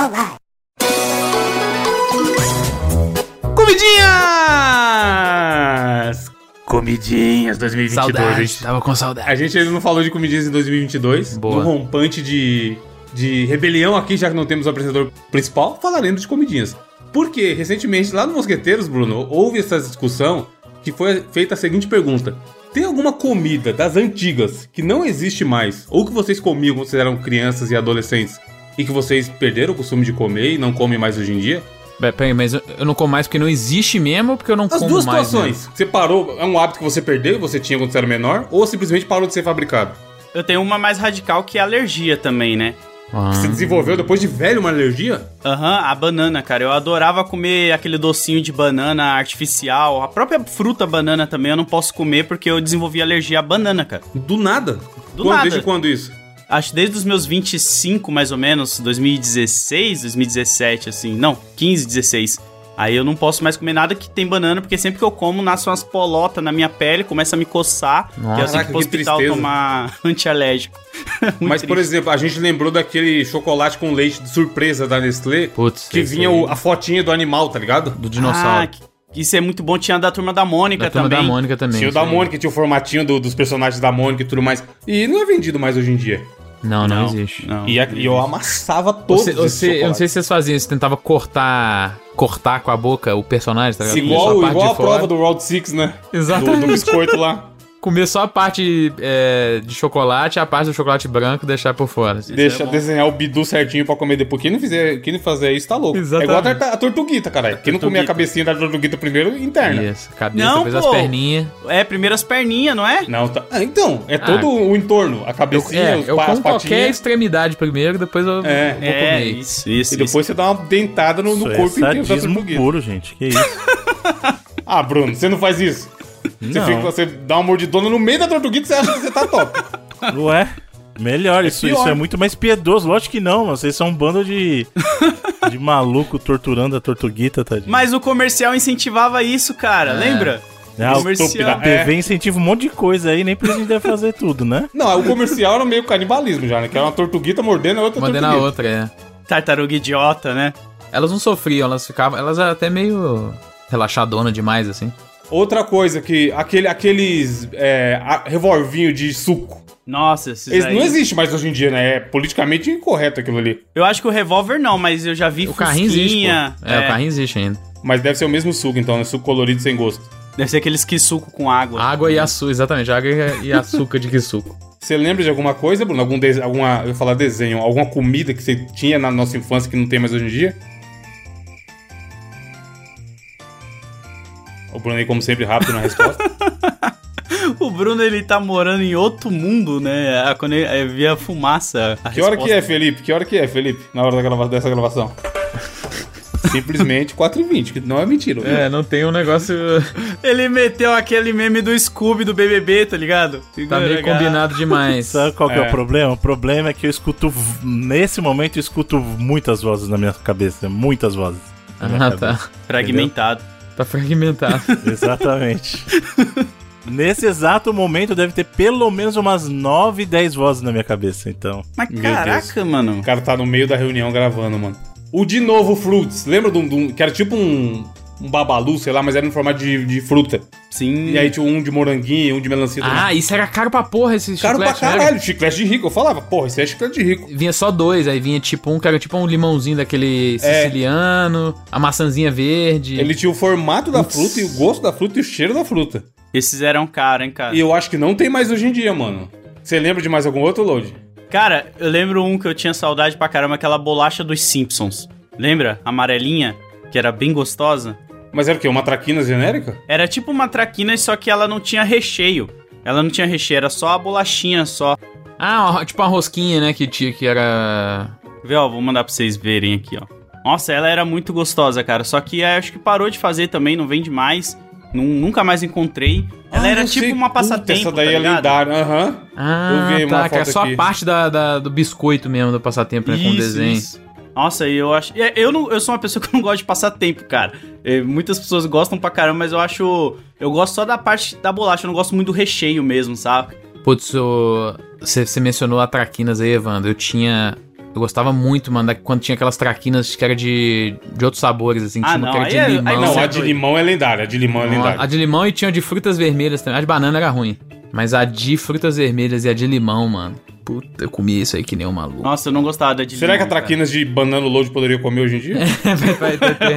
Alright. Comidinhas! Comidinhas 2022. A Saudade, gente, tava com saudade. a gente ainda não falou de comidinhas em 2022. Boa. No rompante de, de rebelião aqui, já que não temos o apresentador principal, falaremos de comidinhas. Porque, recentemente, lá no Mosqueteiros, Bruno, houve essa discussão que foi feita a seguinte pergunta. Tem alguma comida das antigas que não existe mais, ou que vocês comiam quando vocês eram crianças e adolescentes, e que vocês perderam o costume de comer e não comem mais hoje em dia? Pera- Peraí, mas eu não como mais porque não existe mesmo ou porque eu não As como duas mais? situações. Você parou, é um hábito que você perdeu e você tinha quando você era menor, ou simplesmente parou de ser fabricado? Eu tenho uma mais radical que é alergia também, né? Ah. Você desenvolveu depois de velho uma alergia? Aham, a banana, cara. Eu adorava comer aquele docinho de banana artificial. A própria fruta banana também eu não posso comer porque eu desenvolvi alergia à banana, cara. Do nada? Do Quando- nada. Desde quando isso? Acho desde os meus 25, mais ou menos, 2016, 2017, assim. Não, 15, 16. Aí eu não posso mais comer nada que tem banana, porque sempre que eu como, nasce umas polotas na minha pele, começa a me coçar. Nossa. que eu tenho que ir pro que hospital tristeza. tomar antialérgico. Mas, por triste. exemplo, a gente lembrou daquele chocolate com leite de surpresa da Nestlé, Putz, que vinha o- a fotinha do animal, tá ligado? Do dinossauro. Ah, que- isso é muito bom. Tinha da turma da Mônica da turma também. da Mônica também. Tinha o da. Mônica, tinha o formatinho do- dos personagens da Mônica e tudo mais. E não é vendido mais hoje em dia. Não, não, existe. Não, E, a- e eu amassava todos Você, você, eu não sei se vocês faziam isso, tentava cortar cortar com a boca o personagem, tá ligado? Igual, a igual a fora. prova do Round 6, né? Exatamente. Do, do biscoito lá. Comer só a parte é, de chocolate, a parte do chocolate branco deixar por fora. assim. Deixa é desenhar o bidu certinho pra comer depois. Quem não fizer, quem não fazer isso tá louco. Exatamente. É igual a, tarta- a tortuguita, caralho. Quem não comer a cabecinha da tortuguita primeiro, interna. Isso, cabeça, Não, depois as pô. perninhas. É, primeiro as perninhas, não é? Não, tá. Ah, então, é todo o entorno. A Eu, cabecinha, é, os eu pa- as como qualquer extremidade primeiro, depois eu É. vou É, comer. isso, isso. E depois você dá uma dentada no, no Isso corpo é inteiro da tortuguita. puro, gente. Que isso? Ah, Bruno, você não faz isso. Você, fica, você dá uma mordidona no meio da tortuguita e você acha que você tá top. Ué? Melhor, isso, pior. isso é muito mais piedoso. Lógico que não, mano. Vocês são um bando de. de maluco torturando a tortuguita, tadinho. Mas o comercial incentivava isso, cara, lembra? Ah, o comercial. estúpida. A TV incentiva um monte de coisa aí, nem por isso a gente deve fazer tudo, né? Não, o comercial era meio canibalismo já, né? Que era uma tortuguita mordendo a outra Mandando a tortuguita. outra, é. Tartaruga idiota, né? Elas não sofriam, elas ficavam. Elas eram até meio relaxadona demais, assim. Outra coisa que... Aquele, aqueles é, a- revolvinho de suco. Nossa, esses Eles aí... não existe mais hoje em dia, né? É politicamente incorreto aquilo ali. Eu acho que o revólver não, mas eu já vi O carrinho existe, pô. É, o carrinho existe ainda. Mas deve ser o mesmo suco, então, né? Suco colorido sem gosto. Deve ser aqueles que suco com água. Água e açúcar, exatamente. Água e e açúcar de que suco. Você lembra de alguma coisa, Bruno? Algum de... alguma, eu ia falar desenho, alguma comida que você tinha na nossa infância que não tem mais hoje em dia? O Bruno aí, como sempre, rápido na resposta. O Bruno, ele tá morando em outro mundo, né? Ah, Quando ele é, via fumaça. a que hora que é, resposta. Felipe? Que hora que é, Felipe? Na hora da grava... dessa gravação. Simplesmente 4h20, que não é mentira. viu? É, não tem um negócio. Ele meteu aquele meme do Scooby do BBB, tá ligado? Tá meio combinado demais. Sabe qual que é. É. o problema? O problema é que eu escuto. Nesse momento eu escuto muitas vozes na minha cabeça. Muitas vozes. Ah, cabeça. tá. Fragmentado. Tá fragmentado. Exatamente. Nesse exato momento deve ter pelo menos umas 9, 10 vozes na minha cabeça, então. Mas Meu caraca, mano. O cara tá no meio da reunião gravando, mano. O de novo Fruits, lembra de um, de um- que era tipo um, um babalu, sei lá, mas era no formato de, de fruta. Sim. E aí tinha um de moranguinho, um de melancia. também. ah, isso era caro pra porra esse Caro pra chiclete, né? caralho, chiclete de rico. Eu falava, porra, isso é chiclete de rico. Vinha só dois, aí vinha tipo um que era tipo um limãozinho daquele É. siciliano, a maçãzinha verde. Ele tinha o formato da fruta e o gosto da fruta e o cheiro da fruta. Esses eram caros, hein, cara. E eu acho que não tem mais hoje em dia, mano. Você lembra de mais algum outro, Load? Cara, eu lembro um que eu tinha saudade pra caramba, aquela bolacha dos Simpsons. Lembra? Amarelinha, que era bem gostosa. Mas era o quê? Uma traquina genérica? Era tipo uma traquina, só que ela não tinha recheio. Ela não tinha recheio, era só a bolachinha só. Ah, ó, tipo uma rosquinha, né, que tinha, que era... Vê, ó, vou mandar pra vocês verem aqui, ó. Nossa, ela era muito gostosa, cara. Só que é, acho que parou de fazer também, não vende mais. Nun- nunca mais encontrei. Ela Ah, era tipo sei. uma Puta, passatempo, Essa daí tá é lendária, aham. Ah, Eu vi uma tá, que foto só aqui. a parte da, da- do biscoito mesmo, do passatempo, né, com o desenho. Nossa, e eu acho. é, Eu, não, eu sou uma pessoa que não gosta de passar tempo, cara. Muitas pessoas gostam pra caramba, mas eu acho. Eu gosto só da parte da bolacha, eu não gosto muito do recheio mesmo, sabe? Putz, você você mencionou a traquinas aí, Evandro. Eu tinha Eu gostava muito, mano, da- quando tinha aquelas traquinas que era de, de outros sabores, assim. Ah, tinha uma não, que era de é- limão. Não, Você é a de limão é lendária. A de limão é lendária. a de limão e tinha de frutas vermelhas também. A de banana era ruim. Mas a de frutas vermelhas e a de limão, mano. Puta, eu comia isso aí que nem um maluco. Nossa, eu não gostava da de Será que a limão, cara. traquinas de banana load poderia comer hoje em dia? Vai ter- ter-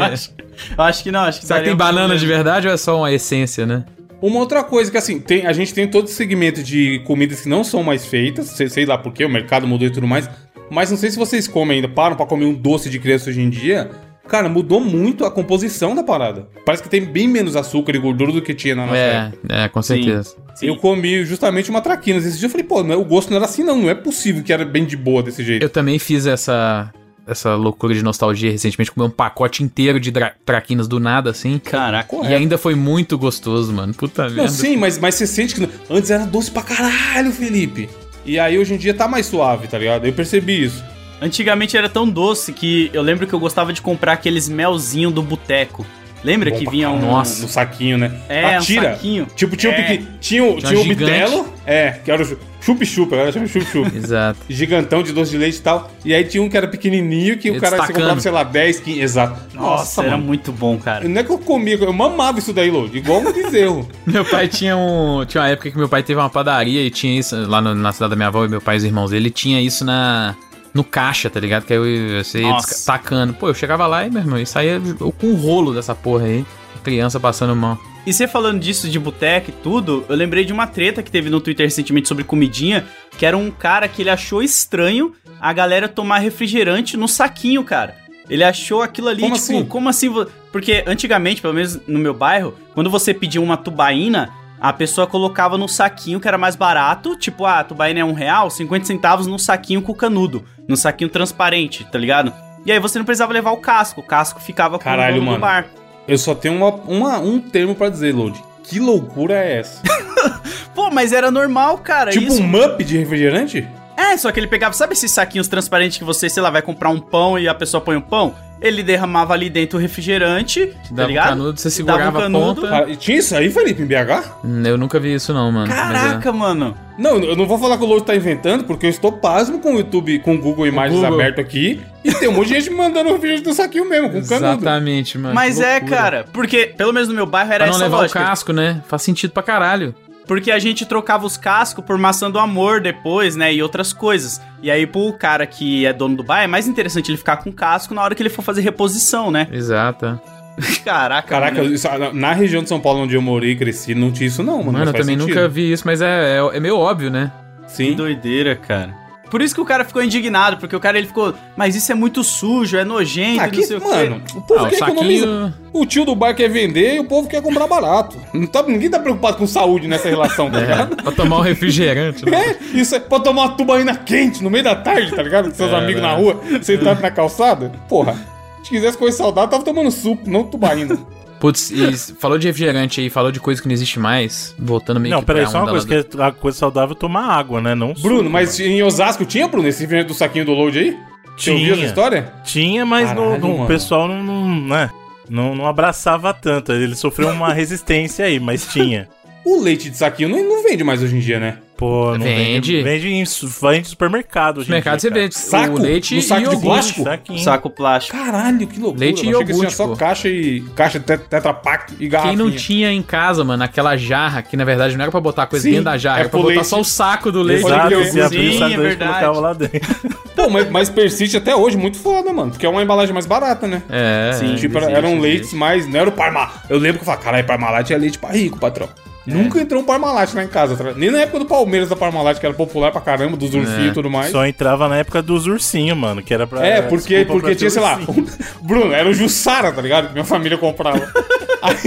Eu acho que não, acho que Será que tem banana de verdade ou é só uma essência, né? Uma outra coisa que, assim, tem, a gente tem todo esse segmento de comidas que não são mais feitas, sei, sei lá porquê, o mercado mudou e tudo mais, mas não sei se vocês comem ainda, param pra comer um doce de criança hoje em dia. Cara, mudou muito a composição da parada. Parece que tem bem menos açúcar e gordura do que tinha na nossa época. É, é, com certeza. Sim. Eu comi justamente uma traquinas. Esse dia eu falei, pô, não é- o gosto não era assim não, não é possível que era bem de boa desse jeito. Eu também fiz essa, essa loucura de nostalgia recentemente, comi um pacote inteiro de traquinas do nada, assim. Caraca. Correto. E ainda foi muito gostoso, mano. Puta Não, merda. sim, mas, mas você sente que antes era doce pra caralho, Felipe. E aí hoje em dia tá mais suave, tá ligado? Eu percebi isso. Antigamente era tão doce que eu lembro que eu gostava de comprar aqueles melzinho do boteco. Lembra Bom que vinha um... Nossa. No saquinho, né? É, a um tira. saquinho. Tipo, tinha É. pequi- Tinha, o- Tinha gigante. bitelo. É, que era o chu- chup-chup, agora chama chup-chup. Exato. Gigantão de doce de leite e tal. E aí tinha um que era pequenininho, que o cara você destacando. comprava, sei lá, 10, 15. Exato. Nossa, era mano. muito bom, cara. Não é que eu comia, eu mamava isso daí, Lô. Igual um bezerro. Meu pai tinha um. Tinha uma época que meu pai teve uma padaria e tinha isso lá no- na cidade da minha avó e meu pai e os irmãos dele. Tinha isso na. No caixa, tá ligado? Que aí eu- você ia tacando. Pô, eu chegava lá e, meu irmão, e saía com um rolo dessa porra aí. Criança passando mão. E você falando disso de boteca e tudo, eu lembrei de uma treta que teve no Twitter recentemente sobre comidinha, que era um cara que ele achou estranho a galera tomar refrigerante no saquinho, cara. Ele achou aquilo ali, Como tipo, assim? como assim? Porque antigamente, pelo menos no meu bairro, quando você pedia uma tubaína, a pessoa colocava no saquinho que era mais barato, tipo, ah, tubaína é um real, 50 centavos no saquinho com canudo, no saquinho transparente, tá ligado? E aí você não precisava levar o casco, o casco ficava com Caralho, o mano. bar. Eu só tenho uma, uma- um termo pra dizer, Lodi. Que loucura é essa? Pô, mas era normal, cara. tipo isso. um mup de refrigerante? É, só que ele pegava, sabe esses saquinhos transparentes que você, sei lá, vai comprar um pão e a pessoa põe o pão? Ele derramava ali dentro o refrigerante, tá Dava um ligado? canudo, você Dava um segurava a canudo. ponta. Cara, e tinha isso aí, Felipe, em BH? Hum, Eu nunca vi isso, não, mano. É. Caraca, mano. Não, eu não vou falar que o Lodi tá inventando, porque eu estou pasmo com o YouTube, com o Google Imagens Google. aberto aqui, e tem um monte de gente mandando refrigerante do saquinho mesmo, com canudo. Exatamente, mano. Mas é, cara, porque, pelo menos no meu bairro era Pra não essa levar lógica. o casco, né? Faz sentido pra caralho. Porque a gente trocava os cascos por maçã do amor depois, né? E outras coisas. E aí, pro cara que é dono do bar, é mais interessante ele ficar com casco na hora que ele for fazer reposição, né? Exato. Caraca, Caraca, mano. isso- na- região de São Paulo onde eu morei e cresci, não tinha isso não, mano. Mano, eu também sentido. nunca vi isso, mas é, é, é meio óbvio, né? Que Sim. doideira, cara. Por isso que o cara ficou indignado, porque o cara ele ficou, mas isso é muito sujo, é nojento, Aqui, não sei o quê. mano, o povo Ah, o quer economizar. saquinho. O tio do bar quer vender e o povo quer comprar barato. Não tá, ninguém tá preocupado com saúde nessa relação, tá ligado? É, pra tomar um refrigerante. né? É, isso é pra tomar uma tubaína quente no meio da tarde, tá ligado? Com seus É, amigos né? na rua, sentado na calçada. Porra, se quisesse coisa saudável, tava tomando suco, não tubaína. Putz, e falou de refrigerante aí, falou de coisa que não existe mais. Voltando meio Não, que peraí, pra só uma coisa, que é a coisa saudável é tomar água, né? Não Bruno, suco, mas em Osasco tinha, Bruno, esse refrigerante do saquinho do load aí? Você ouviu essa Tinha. história? Tinha, mas no- Caralho, no- mano. o pessoal não, não, né, não, não abraçava tanto. Ele sofreu uma resistência aí, mas tinha. O leite de saquinho não, não vende mais hoje em dia, né? Pô, não Vende. vende. Vende em, vende em supermercado. hoje No em mercado dia, você vê Saco? o leite No saco e de iogurte. plástico? Saquinho. Saco plástico. Caralho, que loucura. Leite e Eu achei que tinha iogurte, só caixa e. caixa tet- Tetra Pak e garrafinha. Quem não tinha em casa, mano, aquela jarra, que na verdade não era pra botar coisa Sim, dentro da jarra, é era pra botar leite. só o saco do leite. Exato, você abria o saco é do leite e verdade. colocava lá dentro. Pô, mas, mas persiste até hoje, muito foda, mano. Porque é uma embalagem mais barata, né? É, Sim. tipo, existe, eram existe. leites mais. Não era o Parmalat. Eu lembro que eu falava, caralho, Parmalat é leite pra rico, patrão. É. Nunca entrou um Parmalat lá em casa. tá ligado? Nem na época do Palmeiras da Parmalat, que era popular pra caramba, dos ursinhos É. e tudo mais. Só entrava na época dos ursinhos, mano, que era pra. É, porque, desculpa porque pra tinha, sei lá. Bruno, era o Jussara, tá ligado? Que minha família comprava. Aí,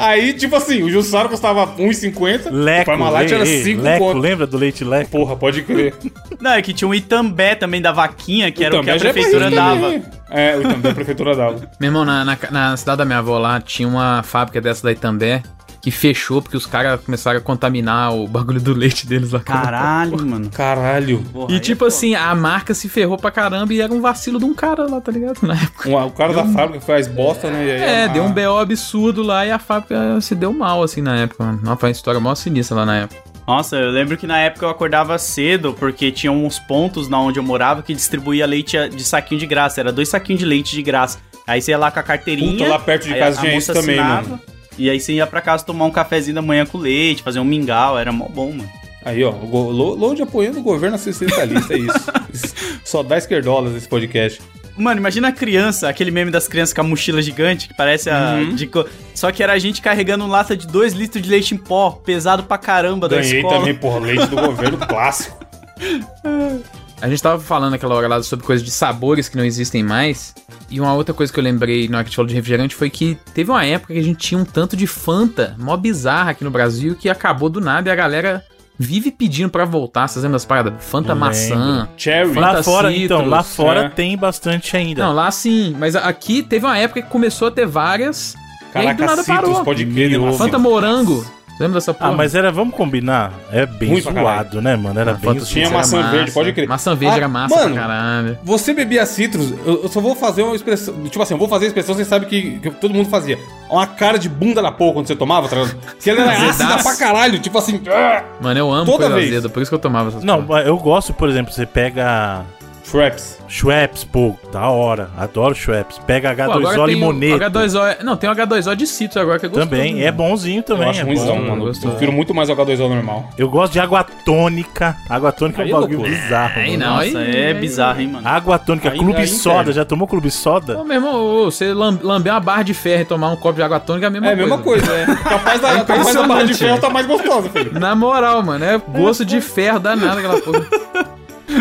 aí, tipo assim, o Jussara custava 1,50, o Leco, Parmalat era ei, 5 Leco, conto. lembra do leite Leco? Porra, pode crer. Não, é que tinha um Itambé também da vaquinha, que era o que a é prefeitura dava. É, o Itambé a prefeitura dava. Meu irmão, na, na, na cidade da minha avó lá, tinha uma fábrica dessa da Itambé que fechou porque os caras começaram a contaminar o bagulho do leite deles lá. Caralho, mano. Caralho. Porra, E aí tipo é assim, a marca se ferrou pra caramba e era um vacilo de um cara lá, tá ligado? Na época. Um- o cara da fábrica faz bosta, né? E aí É, a- deu um BO absurdo lá e a fábrica se deu mal, assim, na época. mano. Nossa, foi uma história mó sinistra lá na época. Nossa, eu lembro que na época eu acordava cedo, porque tinha uns pontos na onde eu morava que distribuía leite de saquinho de graça. Era dois saquinhos de leite de graça. Aí você ia lá com a carteirinha. Puta, lá perto de casa tinha isso também, assinava, mano. E aí você ia pra casa tomar um cafezinho da manhã com leite, fazer um mingau, era mó bom, mano. Aí, ó, Load apoiando o governo assistencialista, é isso. Só dá esquerdolas esse podcast. Mano, imagina a criança, aquele meme das crianças com a mochila gigante, que parece a. Uhum. de Só que era a gente carregando lata de 2 litros de leite em pó, pesado pra caramba da Ganhei escola. também, porra, leite do governo clássico. A gente tava falando aquela hora lá sobre coisas de sabores que não existem mais. E uma outra coisa que eu lembrei na hora que a gente falou de refrigerante foi que teve uma época que a gente tinha um tanto de Fanta, mó bizarra aqui no Brasil, que acabou do nada e a galera vive pedindo pra voltar. Vocês lembram das paradas? Fanta maçã. Cherry. Fanta Lá fora, Citrus, então, lá fora é. tem bastante ainda. Não, lá sim. Mas aqui teve uma época que começou a ter várias. e aí do Caraca, nada Citrus, parou. pode crer, né? Fanta morango. Lembra dessa porra? ah, mas era, vamos combinar, é bem pra zoado, né, mano? Era Ah, bem zoado. Tinha maçã era verde, pode crer. Maçã verde Ah, era massa mano, pra caralho. Você bebia citrus, eu, eu só vou fazer uma expressão. Tipo assim, eu vou fazer a expressão, você sabe que, que todo mundo fazia. Uma cara de bunda da porra quando você tomava, tá ligado? Que ela era ácida pra caralho, tipo assim. ah! Mano, eu amo Toda coisa vez. azeda, por isso que eu tomava essas Não, porra. eu gosto, por exemplo, você pega Schweppes. Schweppes, pô, da hora. Adoro Schweppes. Pega Pô, H2O agora tem o limoneta. H2O. Não, tem o H2O de citrus agora que é gostoso. Também, é bonzinho também. eu acho é ruimzão, bom. mano. Eu prefiro muito mais o H2O normal. Eu gosto de água tônica. Água tônica Aí é é um bagulho bizarro. Aí mano. não, Nossa, aí- é aí- bizarro, hein, mano. Água tônica, Aí- clube aí soda. Já tomou clube soda? Ô, meu irmão, você lam- lamber uma barra de ferro e tomar um copo de água tônica é a mesma É a coisa. mesma coisa, é. Capaz da, capaz da barra de ferro tá mais gostosa, filho. Na moral, mano, é gosto de ferro danado aquela porra.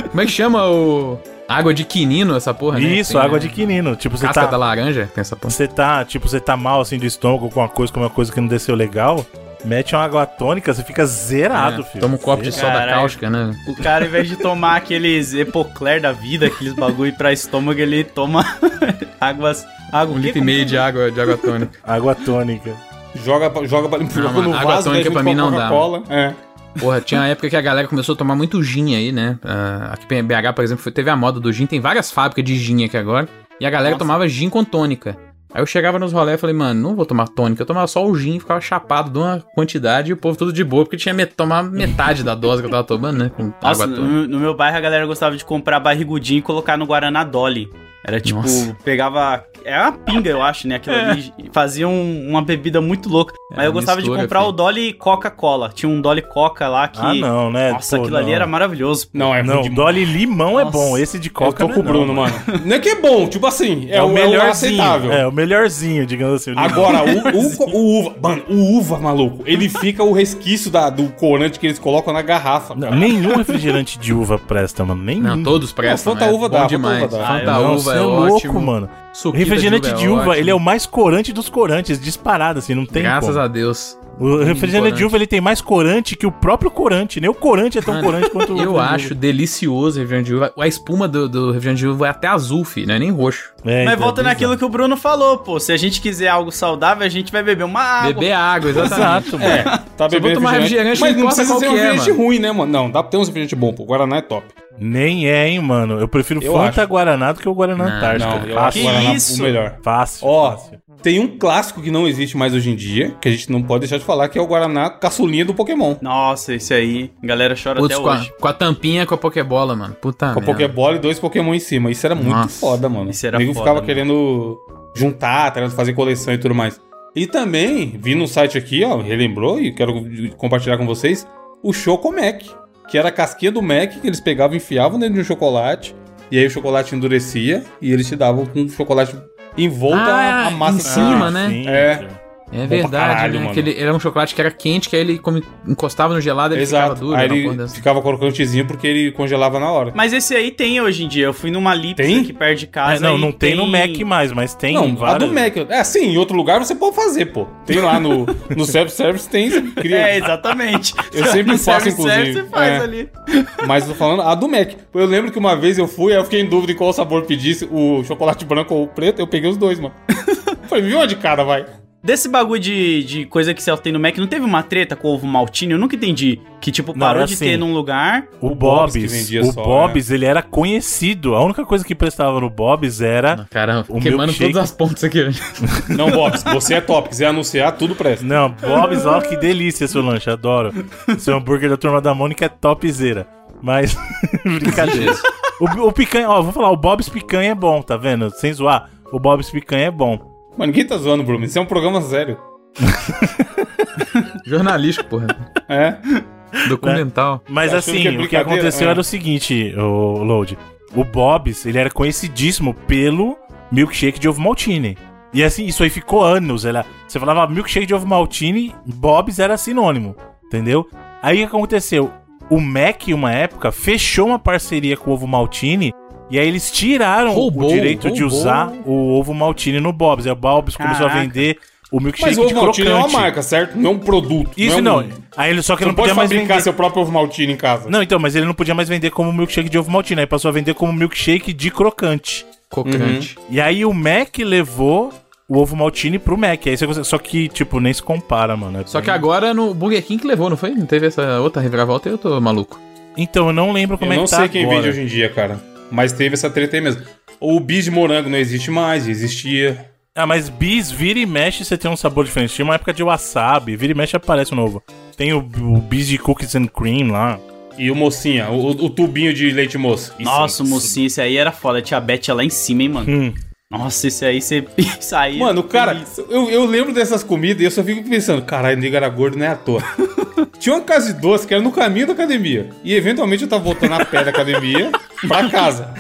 Como é que chama o. Água de quinino, essa porra, né? Isso, Tem, água né? de quinino. Tipo, você Casca tá, da laranja, tem essa porra. você tá, tipo, você tá mal assim do estômago com uma coisa, com uma coisa que não desceu legal. Mete uma água tônica, você fica zerado, É, filho. Toma um copo de soda Caralho. cáustica, né? O cara, ao invés de tomar aqueles Epocler da vida, aqueles bagulho pra estômago, ele toma águas. Água, Um litro e meio de água, de água tônica. Água tônica. Joga, pra- joga, joga mano, no água vaso, tônica pra mim não dá. É. Porra, tinha uma época que a galera começou a tomar muito gin aí, né? Ah, aqui em BH, por exemplo, teve a moda do gin. Tem várias fábricas de gin aqui agora. E a galera Nossa. tomava gin com tônica. Aí eu chegava nos rolés e falei, mano, não vou tomar tônica. Eu tomava só o gin, ficava chapado de uma quantidade e o povo tudo de boa, porque tinha que tomar metade da dose que eu tava tomando, né? Com Nossa, água no, no meu bairro a galera gostava de comprar barrigudinho e colocar no Guaraná Dolly. Era tipo, Nossa. pegava. É uma pinga, eu acho, né? Aquilo ali. E fazia um- uma bebida muito louca. Mas É, eu gostava de mistura, comprar filho. o Dolly Coca-Cola. Tinha um Dolly Coca lá que. Ah, não, né? Nossa, Pô, aquilo ali não. era maravilhoso. Não, é Não, demais. Dolly limão é Nossa. bom. Esse de Eu coca tô não com é o Bruno, não. mano. Não é que é bom, tipo assim, é, É, o o, melhorzinho. aceitável. É, o melhorzinho, digamos assim. o. Agora, o, o, o uva, mano, o uva, maluco, ele fica o resquício da, do corante que eles colocam na garrafa. Não, nenhum refrigerante de uva presta, mano. Nenhum. Não, todos prestam. Fanta é uva bom dá, Fanta demais. uva dá. Fanta Ah, Não, uva é, é louco, ótimo. mano. Suquita refrigerante de uva, ótimo. ele é o mais corante dos corantes, disparado, assim, não tem Graças como. a Deus. O refrigerante de uva, ele tem mais corante que o próprio corante. Nem o corante é tão Mano, corante quanto o Eu acho delicioso o refrigerante de uva. A espuma do, do refrigerante de uva é até azul, filho, não é nem roxo. É, Mas então, volta é naquilo que o Bruno falou, pô. Se a gente quiser algo saudável, a gente vai beber uma água. Beber água, exatamente. Exato, mano. É, tá bebendo tomar refrigerante, Mas não precisa ser um é, refrigerante mano. ruim, né, mano? Não, dá pra ter um refrigerante bom, pô. Guaraná é top. Nem é, hein, mano. Eu prefiro Eu Fanta acho. Guaraná do que o Guaraná Não, Antártica. Não, eu fácil, o Guaraná isso? o melhor. fácil, Ó, fácil. tem um clássico que não existe mais hoje em dia, que a gente não pode deixar de falar, que é o Guaraná caçulinha do Pokémon. Nossa, esse aí. A galera chora Putz, até com a, hoje. com a tampinha com a Pokébola, mano. Puta Com a. Pokébola e dois Pokémon em cima. Isso era muito Nossa, foda, mano. isso era o nego foda, ficava mano. querendo juntar, querendo fazer coleção e tudo mais. E também, vi no site aqui, ó, relembrou e quero compartilhar com vocês, o Choco Mac, que era a casquinha do Mac que eles pegavam e enfiavam dentro de um chocolate, e aí o chocolate endurecia e eles te davam com o chocolate envolta Ah, a massa em cima, sorvete. né? sim, É. É pra verdade, caralho, né? ele era um chocolate que era quente, que aí ele come- encostava no gelado e ele ficava Exato. duro. aí ele dessa. ficava crocantezinho porque ele congelava na hora. Mas esse aí tem hoje em dia. Eu fui numa Lips Tem? aqui perto de casa. É, não, não tem, no Mac mais, mas tem não, várias. do Mac. É assim, em outro lugar você pode fazer, pô. Tem lá no, no self-service, tem, você cria. É, exatamente. Eu sempre No faço, inclusive. Você faz É. ali. Mas eu tô falando a do Mac. Eu lembro que uma vez eu fui, aí eu fiquei em dúvida em qual sabor pedisse, o chocolate branco ou o preto, eu peguei os dois, mano. Falei, me viu uma de cada, vai. Desse bagulho de, de coisa que você tem no Mac, não teve uma treta com o ovo maltine? Eu nunca entendi. Que, tipo, Não, parou é de assim. ter num lugar. O Bob's o só, Bob's, ele era conhecido. A única coisa que prestava no Bob's era... Cara, O queimando milkshake- todas as pontas aqui. Não, Bobs, você é top. Quiser anunciar, tudo presta. Não, Bob's, ó, que delícia seu lanche, adoro. Seu hambúrguer da Turma da Mônica é topzera. Mas, brincadeira. O, o picanha, ó, vou falar, o Bob's picanha é bom, tá vendo? Sem zoar, o Bob's picanha é bom. Mano, ninguém tá zoando, Bruno. Isso é um programa sério. Jornalístico, porra. É. Documental. Mas Tá achando assim, que é o que brincadeira? aconteceu É. era o seguinte, o Load. O Bob's, ele era conhecidíssimo pelo milkshake de ovo maltine. E assim, isso aí ficou anos. Era, você falava milkshake de ovo maltine, Bob's era sinônimo, entendeu? Aí o que aconteceu? O Mac, uma época, fechou uma parceria com o ovo maltine e aí eles tiraram Roubou, o direito de roubou. usar o ovo maltine no Bob's. Aí o Bob's começou a Caraca. vender o milkshake Mas o ovo de maltine crocante. é uma marca, certo? Não é um produto. Isso é não. um- Aí ele só que Você ele não não pode podia mais fabricar vender. seu próprio ovo maltine em casa. Não, então, mas ele não podia mais vender como milkshake de ovo maltine, aí passou a vender como milkshake de crocante. Cocrante. E aí o Mac levou o ovo maltine pro Mac. Aí você Só que, tipo, nem se compara, mano. É Só que agora no Burger King que levou, não foi? Não teve essa outra reviravolta e eu tô maluco. Então, eu não lembro como eu é não que tá sei quem agora. vende hoje em dia, cara. Mas teve essa treta aí mesmo. O bis de morango não existe mais, existia. Ah, mas bis, vira e mexe, você tem um sabor diferente. Tinha uma época de wasabi, vira e mexe aparece um novo. Tem o, o bis de cookies and cream lá. E o mocinha, o, o tubinho de leite moça. Isso- Nossa, o isso- mocinho, esse aí era foda. Tia Beth ia lá em cima, hein, mano. Hum. Nossa, esse aí você aí. Mano, cara, eu, eu lembro dessas comidas e eu só fico pensando, caralho, o nego era gordo, não é à toa. Tinha uma casa de doce que era no caminho da academia. E eventualmente eu tava voltando a pé da academia pra casa.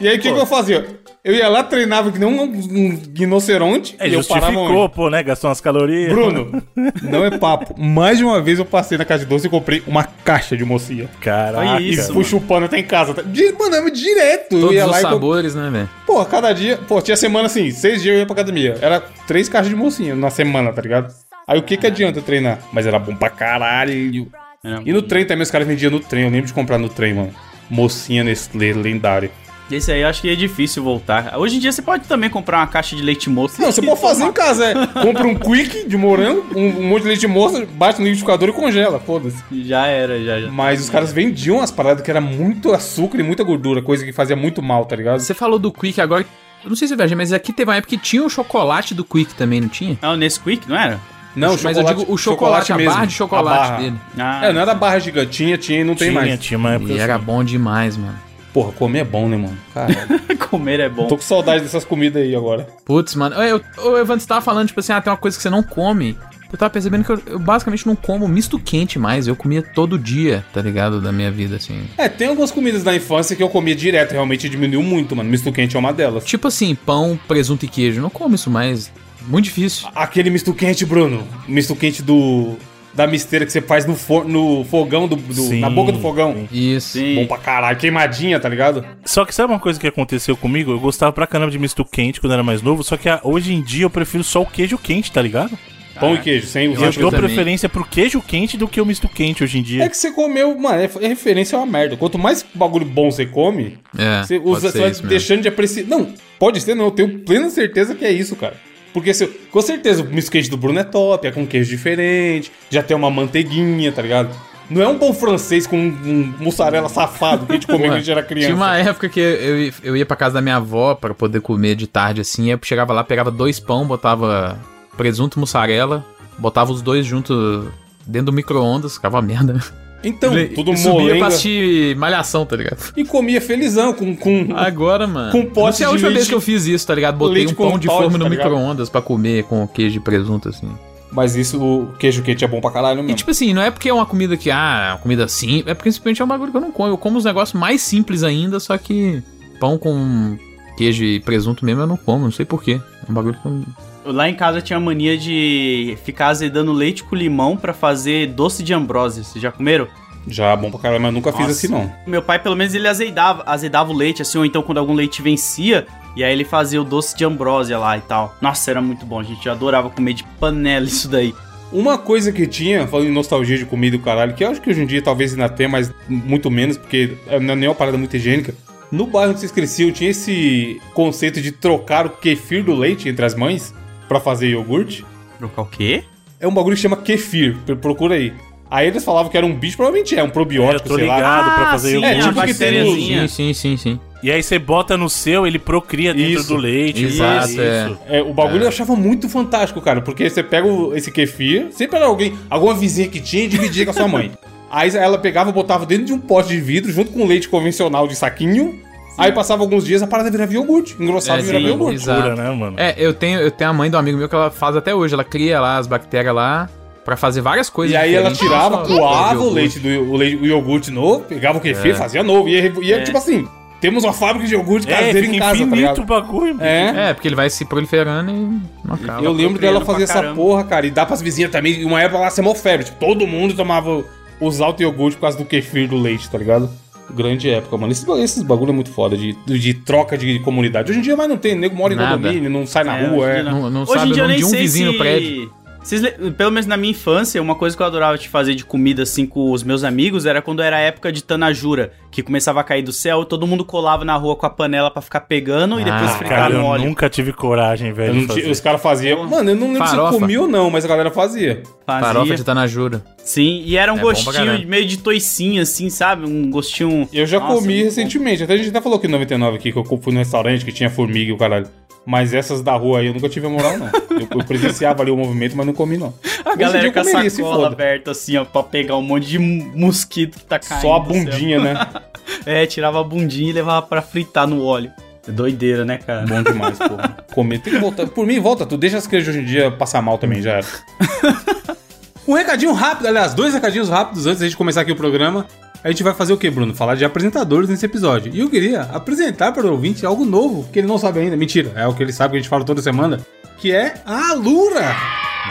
E aí o que, que eu fazia? Eu ia lá, treinava que nem um, um rinoceronte É, e eu parava justificou, onde? pô, né? Gastou umas calorias. Bruno, não é papo. Mais de uma vez eu passei na casa de doce e comprei uma caixa de mocinha. Caraca. E isso. fui chupando até em casa. Mano, é direto. eu Todos ia os lá sabores, né, velho? Pô, cada dia. Pô, tinha semana assim, seis dias eu ia pra academia. Era três caixas de mocinha na semana, tá ligado? Aí o que que adianta treinar? Mas era bom pra caralho. Era E no trem também, os caras vendiam no trem. Eu lembro de comprar no trem, mano. Mocinha Nestlé, lendária. Esse aí eu acho que é difícil voltar. Hoje em dia você pode também comprar uma caixa de leite moço. Não, você pode fazer em casa, é. Compra um quick de morango, um, um monte de leite moça, bate no liquidificador e congela, foda-se. Já era, já, já. Mas os caras vendiam umas paradas que era muito açúcar e muita gordura, coisa que fazia muito mal, tá ligado? Você falou do Quick agora. Eu não sei se eu viajei, mas aqui teve uma época que tinha o chocolate do Quick também, não tinha? Não, nesse Quick, não era? Não, mas eu digo o chocolate, a barra de chocolate barra. dele. Ah, É, não era barra gigantinha, tinha e não tem tinha, mais. tinha uma época E era assim. bom demais, mano. Porra, comer é bom, né, mano? Caralho. comer é bom. Tô com saudade dessas comidas aí agora. Putz, mano. Eu, o Evandro você tava falando, tipo assim, ah, tem uma coisa que você não come. Eu tava percebendo que eu, eu basicamente não como misto quente mais. Eu comia todo dia, tá ligado? Da minha vida, assim. É, tem algumas comidas da infância que eu comia direto, realmente diminuiu muito, mano. Misto quente é uma delas. Tipo assim, pão, presunto e queijo. Não como isso mais. Muito difícil. Aquele misto quente, Bruno. Misto quente do. Da misteira que você faz no, for, no fogão, do, do- Sim, na boca do fogão. sim. Isso. Sim. Bom pra caralho, queimadinha, tá ligado? Só que sabe uma coisa que aconteceu comigo? Eu gostava pra caramba de misto quente quando era mais novo, só que ah, hoje em dia eu prefiro só o queijo quente, tá ligado? Pão e queijo, sem os Eu dou também. preferência pro queijo quente do que o misto quente hoje em É dia. que você comeu, mano, é, é referência é uma merda. Quanto mais bagulho bom você come, É. você, usa, você vai mesmo. deixando de apreciar. Não, pode ser, não. Eu tenho plena certeza que é isso, cara. Porque se, com certeza o misto quente do Bruno é top, é com queijo diferente, já tem uma manteiguinha, tá ligado? Não é um pão francês com um, mussarela safado que a gente comia quando a gente era criança. Tinha uma época que eu, ia- eu ia pra casa da minha avó pra poder comer de tarde assim. Eu chegava lá, pegava dois pão, botava presunto, mussarela, botava os dois junto dentro do micro-ondas, ficava uma merda. Então, tudo E subia pra molenga. assistir malhação, tá ligado? E comia felizão, com, com Agora, mano. Com pote sei a de última leite- vez que eu fiz isso, tá ligado? Botei um pão de forma no tá ligado? micro-ondas pra comer com queijo e presunto, assim. Mas isso, o queijo quente é bom pra caralho E mesmo. tipo assim, não é porque é uma comida que, ah, é uma comida simples, é porque simplesmente é um bagulho que eu não como. Eu como os negócios mais simples ainda, só que pão com queijo e presunto mesmo eu não como, não sei porquê. É um bagulho que eu... Lá em casa tinha a mania de ficar azedando leite com limão pra fazer doce de ambrósia. Vocês já comeram? Já bom pra caralho, mas nunca fiz Nossa. assim não. Meu pai, pelo menos, ele azedava, azedava o leite, assim, ou então quando algum leite vencia, e aí ele fazia o doce de ambrósia lá e tal. Nossa, era muito bom, a gente adorava comer de panela isso daí. Uma coisa que tinha, falando em nostalgia de comida e o caralho, que eu acho que hoje em dia talvez ainda tenha, mas muito menos, porque não é nem uma parada muito higiênica. No bairro onde vocês cresciam, tinha esse conceito de trocar o kefir do leite entre as mães pra fazer iogurte. Trocar o quê? É um bagulho que chama kefir, procura aí. Aí eles falavam que era um bicho, provavelmente é um Eu probiótico, tô sei lá. ligado pra Ah, fazer sim, o é, tipo que tem. Sim, sim, sim, sim. E aí você bota no seu, ele procria dentro Isso. do leite. Exato, é. isso. É, o bagulho eu achava muito fantástico, cara, porque você pega o- esse kefir, sempre era alguém, alguma vizinha que tinha e dividia com a sua mãe. Aí ela pegava, botava dentro de um pote de vidro, junto com leite convencional de saquinho. Aí passava alguns dias, a parada virava iogurte, engrossava É, e virava sim, iogurte. exato. Né, mano? É, eu tenho, eu tenho a mãe de um amigo meu que ela faz até hoje. Ela cria lá as bactérias lá pra fazer várias coisas E aí ela tirava, coava o iogurte. leite do o, leite, o iogurte novo, pegava o kefir, fazia novo. E, e é. tipo assim, temos uma fábrica de iogurte É, caseiro fica em casa, tá infinito ligado? o bagulho. mano. É. É, porque ele vai se proliferando e não acaba. Eu lembro dela fazer essa caramba. porra, cara, e dá pras vizinhas também. E uma época lá, ser mó febre. Tipo, todo mundo tomava os alto iogurte por causa do kefir do leite, tá ligado? Grande época, mano. Esses, esses bagulho é muito foda, de, de troca de comunidade. Hoje em dia mais não tem, nego mora em condomínio, não sai na É, rua, hoje em é. Não, não Hoje sabe em o dia nome nem de um sei vizinho se... no prédio. Vocês pelo menos na minha infância, uma coisa que eu adorava de fazer de comida assim com os meus amigos era quando era a época de Tanajura, que começava a cair do céu e todo mundo colava na rua com a panela pra ficar pegando e depois Ah, fritar no eu óleo. nunca tive coragem, velho. Eu os caras faziam. Mano, eu não lembro se Farofa. eu comi ou não, mas a galera fazia. Fazia. Farofa de Tanajura. Sim, e era um É gostinho meio de toicinho, assim, sabe? Um gostinho. Eu já Nossa, comi muito bom. recentemente. Até a gente até falou aqui no 99 aqui, que eu fui no restaurante que tinha formiga e o caralho. Mas essas da rua aí eu nunca tive a moral, não. Eu, eu presenciava ali o movimento, mas não comi, não. A galera com a sacola aberta, assim, ó, pra pegar um monte de mosquito que tá caindo. Só a céu. bundinha, né? É, tirava a bundinha e levava pra fritar no óleo. É doideira, né, cara? Bom demais, porra. Comer. Tem que voltar. Por mim, volta. Tu deixa as crianças hoje em dia passar mal também, já era. um recadinho rápido, aliás, dois recadinhos rápidos antes da gente começar aqui o programa. A gente vai fazer o que, Bruno? Falar de apresentadores nesse episódio. E eu queria apresentar para o ouvinte algo novo que ele não sabe ainda. Mentira, é o que ele sabe que a gente fala toda semana. Que é a Alura,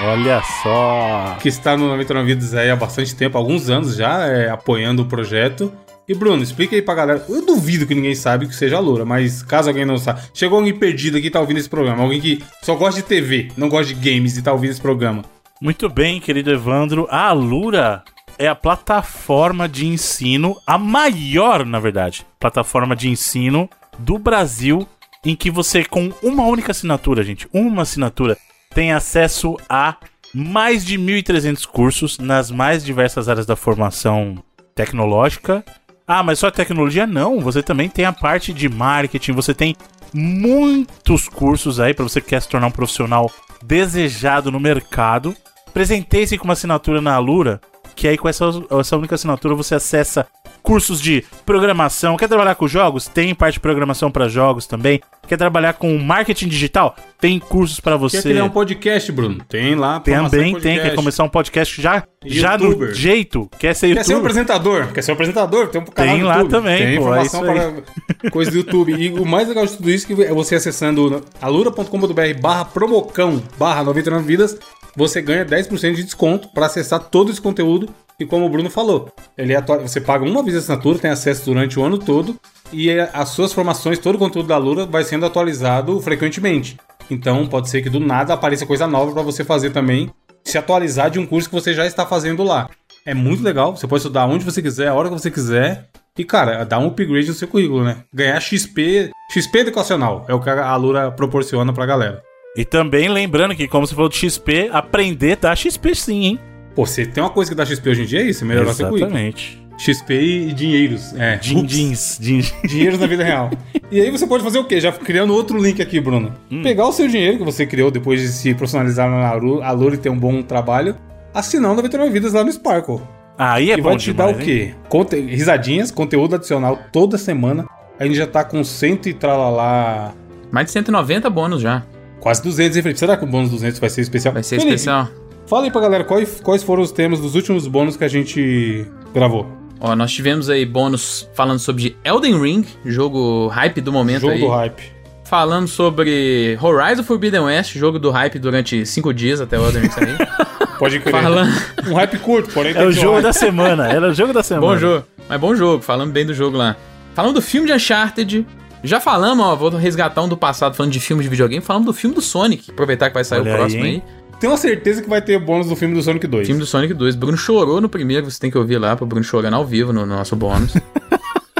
Olha só. que está no 99 Vidas aí há bastante tempo, alguns anos já, é, apoiando o projeto. E Bruno, explica aí pra galera. Eu duvido que ninguém sabe que seja a Loura, mas caso alguém não saiba. Chegou alguém perdido aqui e tá ouvindo esse programa. Alguém que só gosta de TV, não gosta de games e tá ouvindo esse programa. Muito bem, querido Evandro. A Alura é a plataforma de ensino, a maior, na verdade, plataforma de ensino do Brasil, em que você, com uma única assinatura, gente, uma assinatura, tem acesso a mais de 1.300 cursos nas mais diversas áreas da formação tecnológica. Ah, mas só tecnologia? Não, você também tem a parte de marketing, você tem muitos cursos aí para você que quer se tornar um profissional desejado no mercado. Presentei-se com uma assinatura na Alura, que aí com essa, essa única assinatura você acessa cursos de programação. Quer trabalhar com jogos? Tem parte de programação para jogos também. Quer trabalhar com marketing digital? Tem cursos para Quer você. criar um podcast, Bruno? Tem lá. Também tem, quer começar um podcast já, já no Youtuber. jeito, quer ser Quer ser um youtuber. apresentador? Quer ser um apresentador? Tem um canal Tem lá também, Tem pô, é informação para coisa do YouTube. E o mais legal de tudo isso é que é você acessando alura.com.br barra promocão barra 99 vidas, você ganha 10% de desconto para acessar todo esse conteúdo. E como o Bruno falou, ele é você paga uma vez a assinatura, tem acesso durante o ano todo. E é- as suas formações, todo o conteúdo da Alura vai sendo atualizado frequentemente. Então pode ser que do nada apareça coisa nova para você fazer também, se atualizar de um curso que você já está fazendo lá. É muito legal, você pode estudar onde você quiser, a hora que você quiser. E, cara, dá um upgrade no seu currículo, né? Ganhar XP, XP educacional é o que a Alura proporciona pra galera. E também lembrando que, como você falou de XP, aprender dá XP sim, hein? Pô, você tem uma coisa que dá XP hoje em dia, é isso, melhorar seu currículo. Exatamente. XP e dinheiros. É, Din, jeans, jeans. dinheiros na vida real. E aí você pode fazer o quê? Já criando outro link aqui, Bruno. Pegar o seu dinheiro que você criou depois de se profissionalizar na Alura e ter um bom trabalho, assinando a 99 Vidas lá no Sparkle. Aí é e bom vai te dar demais, o hein? quê? Conte... Risadinhas, conteúdo adicional toda semana. A gente já tá com cento e tralalá, Mais de 190 bônus já. Quase 200, hein, Felipe? Será que o bônus 200 vai ser especial? Vai ser Felipe, especial. Fala aí pra galera quais, quais foram os temas dos últimos bônus que a gente gravou. Ó, nós tivemos aí bônus falando sobre Elden Ring, jogo hype do momento Jogo aí. do hype. Falando sobre Horizon Forbidden West, jogo do hype durante cinco dias até o Elden Ring sair. Pode crer. Falando... Um hype curto, porém É o jogo da semana. Era o jogo da semana. Bom jogo. Mas bom jogo, falando bem do jogo lá. Falando do filme de Uncharted. Já falamos, ó, vou resgatar um do passado falando de filme de videogame. Falando do filme do Sonic. Aproveitar que vai sair Olha o aí, próximo hein? aí. Tenho uma certeza que vai ter bônus do filme do Sonic 2. Filme do Sonic 2. Bruno chorou no primeiro, você tem que ouvir lá pro Bruno chorando ao vivo no nosso bônus.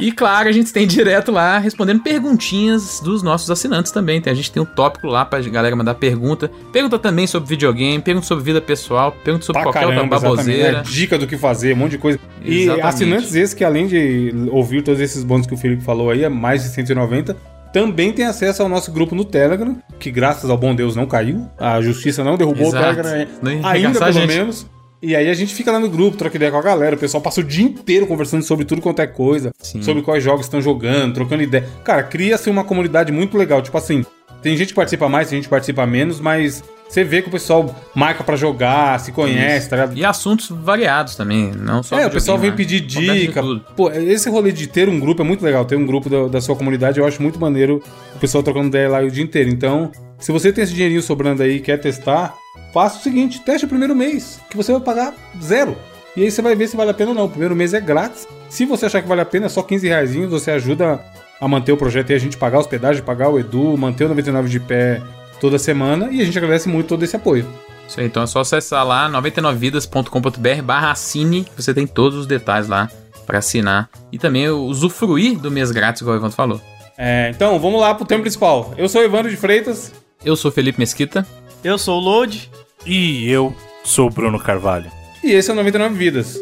E claro, a gente tem direto lá respondendo perguntinhas dos nossos assinantes também. A gente tem um tópico lá pra galera mandar pergunta. Pergunta também sobre videogame, pergunta sobre vida pessoal, pergunta sobre Pra qualquer caramba, outra baboseira. É, dica do que fazer, um monte de coisa. E Exatamente. assinantes esses que, além de ouvir todos esses bônus que o Felipe falou aí, é mais de 190, também tem acesso ao nosso grupo no Telegram, que graças ao bom Deus não caiu. A justiça não derrubou Exato. o Telegram ainda, pelo menos. E aí a gente fica lá no grupo, troca ideia com a galera. O pessoal passa o dia inteiro conversando sobre tudo quanto é coisa. Sim. Sobre quais jogos estão jogando, trocando ideia. Cara, cria-se uma comunidade muito legal. Tipo assim, tem gente que participa mais, tem gente que participa menos, mas você vê que o pessoal marca pra jogar, se conhece, tá ligado? E assuntos variados também, não só É, o pessoal vem pedir né? De dica. Pô, esse rolê de ter um grupo é muito legal. Ter um grupo da, da sua comunidade, eu acho muito maneiro o pessoal trocando ideia lá o dia inteiro. Então, se você tem esse dinheirinho sobrando aí e quer testar, faça o seguinte: teste o primeiro mês, que você vai pagar zero. E aí você vai ver se vale a pena ou não. O primeiro mês é grátis. Se você achar que vale a pena, é só 15 reais. Você ajuda a manter o projeto e a gente pagar a hospedagem, pagar o Edu, manter o 99 de pé toda semana. E a gente agradece muito todo esse apoio. Isso aí, então é só acessar lá 99vidas.com.br barra assine, que você tem todos os detalhes lá pra assinar. E também usufruir do mês grátis, igual o Evandro falou. É, então, vamos lá pro tema principal. Eu sou o Evandro de Freitas. Eu sou Felipe Mesquita. Eu sou o Load. E eu sou o Bruno Carvalho. E esse é o 99 Vidas.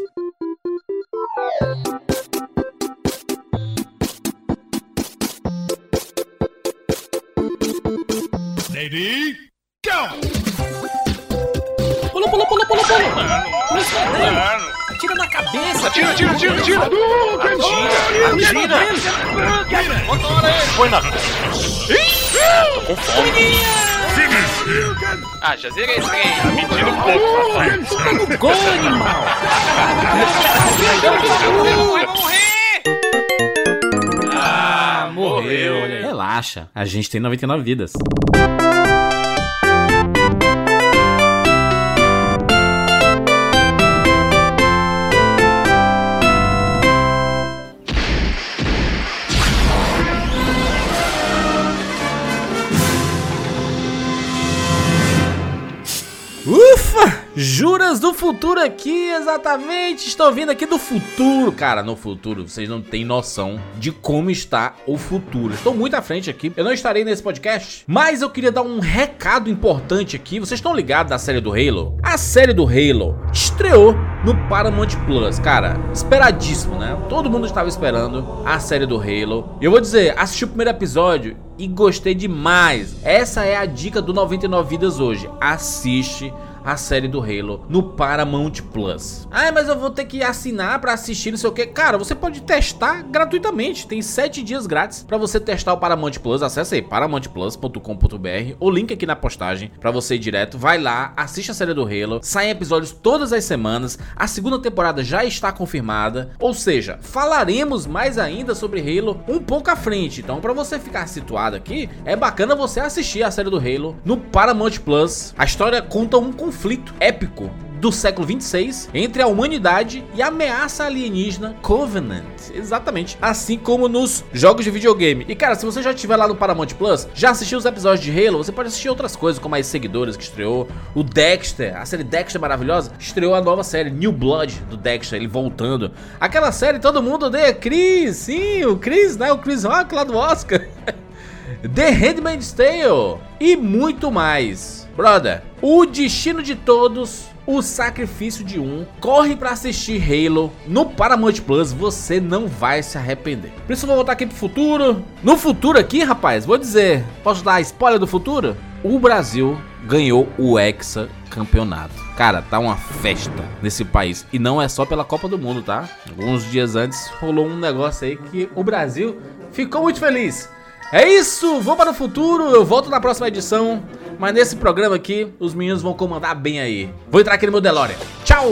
Pula, pula, pula, pula, pula. Pula cadeiro. Atira na cabeça. Atira, atira, atira, atira! Atira! Atira! Põe na. Tô com fome. Ah, já zerei esse trem. Me tira um pouco, rapaz. Gol, animal. Vai morrer. Ah, morreu. Relaxa, a gente tem 99 vidas. Juras do futuro aqui, exatamente. Estou vindo aqui do futuro. Cara, no futuro, vocês não têm noção de como está o futuro. Estou muito à frente aqui. Eu não estarei nesse podcast, mas eu queria dar um recado importante aqui. Vocês estão ligados da série do Halo? A série do Halo estreou no Paramount Plus. Cara, esperadíssimo, né? Todo mundo estava esperando a série do Halo. E eu vou dizer, assisti o primeiro episódio e gostei demais. Essa é a dica do 99 Vidas hoje. Assiste a série do Halo no Paramount Plus. Ah, mas eu vou ter que assinar pra assistir não sei o que. Cara, você pode testar gratuitamente. Tem 7 dias grátis pra você testar o Paramount Plus. Acesse aí paramountplus.com.br. O link aqui na postagem pra você ir direto. Vai lá, assiste a série do Halo. Saem episódios todas as semanas. A segunda temporada já está confirmada. Ou seja, falaremos mais ainda sobre Halo um pouco à frente. Então, pra você ficar situado aqui, é bacana você assistir a série do Halo no Paramount Plus. A história conta um conflito épico do século 26 entre a humanidade e a ameaça alienígena Covenant. Exatamente. Assim como nos jogos de videogame. E cara, se você já estiver lá no Paramount Plus, já assistiu os episódios de Halo, você pode assistir outras coisas, como as seguidoras que estreou, o Dexter, a série Dexter maravilhosa, estreou a nova série New Blood do Dexter, ele voltando. Aquela série todo mundo odeia Chris, sim, o Chris, né? O Chris Rock lá do Oscar. The Handmaid's Tale e muito mais. Brother, o destino de todos, o sacrifício de um. Corre pra assistir Halo no Paramount Plus, você não vai se arrepender. Por isso eu vou voltar aqui pro futuro. No futuro aqui, rapaz, vou dizer, posso dar spoiler do futuro? O Brasil ganhou o Hexa campeonato. Cara, tá uma festa nesse país. E não é só pela Copa do Mundo, tá? Alguns dias antes rolou um negócio aí que o Brasil ficou muito feliz. É isso, vou para o futuro, eu volto na próxima edição. Mas nesse programa aqui, os meninos vão comandar bem aí. Vou entrar aqui no meu DeLorean. Tchau!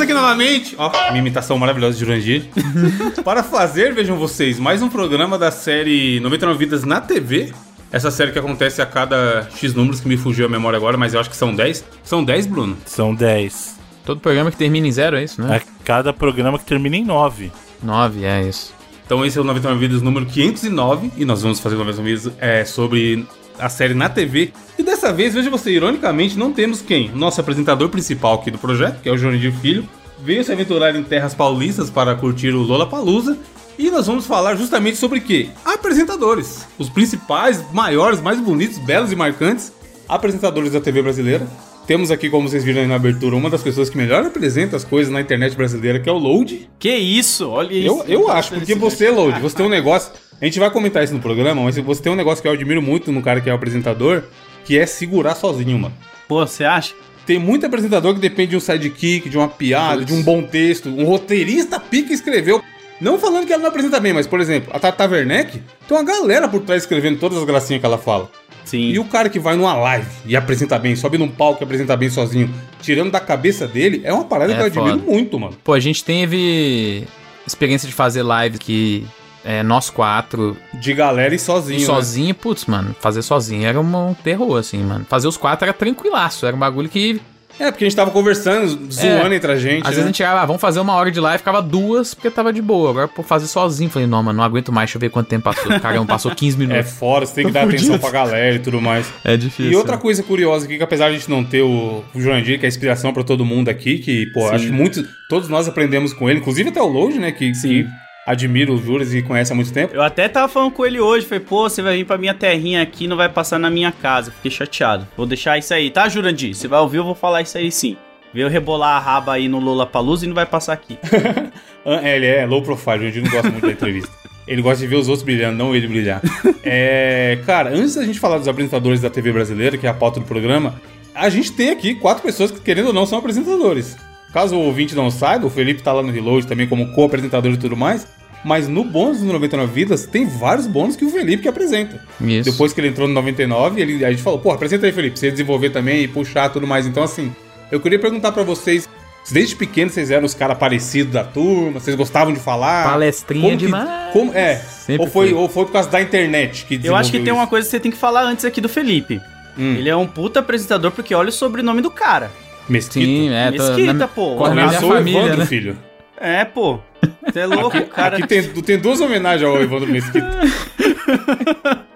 Estamos aqui novamente. Ó, minha imitação maravilhosa de Jurandir. Para fazer, vejam vocês, mais um programa da série 99 Vidas na TV. Essa série que acontece a cada X números, que me fugiu a memória agora, mas eu acho que são 10. São 10, Bruno? São 10. Todo programa que termina em zero é isso, né? É cada programa que termina em 9. 9, é isso. Então esse é o 99 Vidas número 509 e nós vamos fazer o 99 Vidas é, sobre a série na TV. E dessa vez, veja você, ironicamente, não temos quem? Nosso apresentador principal aqui do projeto, que é o Jurandir Filho, veio se aventurar em terras paulistas para curtir o Lola Palusa. E nós vamos falar justamente sobre o quê? Apresentadores. Os principais, maiores, mais bonitos, belos e marcantes apresentadores da TV brasileira. Temos aqui, como vocês viram aí na abertura, uma das pessoas que melhor apresenta as coisas na internet brasileira, que é o Load. Que isso? Olha isso. Eu, eu acho, porque você, Load, você tem um negócio. A gente vai comentar isso no programa, mas você tem um negócio que eu admiro muito no cara que é o apresentador, que é segurar sozinho, mano. Pô, você acha? Tem muito apresentador que depende de um sidekick, de uma piada, de um bom texto. Um roteirista pica escreveu. Não falando que ela não apresenta bem, mas, por exemplo, a Tata Werneck tem uma galera por trás escrevendo todas as gracinhas que ela fala. Sim. E o cara que vai numa live e apresenta bem, sobe num palco e apresenta bem sozinho, tirando da cabeça dele, é uma parada É que eu admiro foda. muito, mano. Pô, a gente teve experiência de fazer live que é, nós quatro De galera e sozinho. e né? sozinho, putz, mano, fazer sozinho era um terror, assim, mano. Fazer os quatro era tranquilaço, era um bagulho que. É, porque a gente tava conversando, zoando entre a gente. É. Às né? vezes a gente chegava, ah, vamos fazer uma hora de live, ficava duas, porque tava de boa. Agora, por fazer sozinho, falei, não, mano, não aguento mais, deixa eu ver quanto tempo passou. Caramba, passou 15 É minutos. fora, você tem que dar atenção pra galera e tudo mais. É, difícil. E outra coisa curiosa aqui, que apesar de a gente não ter o, o Jurandir, que é inspiração pra todo mundo aqui, que, pô, Sim. acho que muitos, todos nós aprendemos com ele, inclusive até o Load, né, que, que admira os Juras e conhece há muito tempo. Eu até tava falando com ele hoje, falei, pô, você vai vir pra minha terrinha aqui não vai passar na minha casa. Fiquei chateado. Vou deixar isso aí, tá, Jurandir? Você vai ouvir, eu vou falar isso aí sim. Veio rebolar a raba aí no Lola Palusa e não vai passar aqui. Ah, é, ele é low profile, o Jurandir não gosta muito da entrevista. Ele gosta de ver os outros brilhando, não ele brilhar. É, cara, antes da gente falar dos apresentadores da TV brasileira, que é a pauta do programa, a gente tem aqui quatro pessoas que, querendo ou não, são apresentadores. Caso o ouvinte não saiba, o Felipe tá lá no Reload também como co-apresentador e tudo mais. Mas no bônus do 99 Vidas, tem vários bônus que o Felipe que apresenta. Isso. Depois que ele entrou no 99, ele, a gente falou, pô, apresenta aí, Felipe, pra você desenvolver também e puxar tudo mais. Então, assim, eu queria perguntar pra vocês, se desde pequeno vocês eram os caras parecidos da turma, vocês gostavam de falar? Palestrinha Como que- demais. como- é, Sempre ou foi, foi. ou foi por causa da internet que Eu acho que tem uma coisa que você tem que falar antes aqui do Felipe. Hum. Ele é um puta apresentador porque olha o sobrenome do cara. Mesquita. Sim, é. Mesquita, na- pô. corre na minha Começou o família, Evandro, né? filho. É, pô. Você é louco, cara. Aqui tem, tem duas homenagens ao Evandro Mesquita.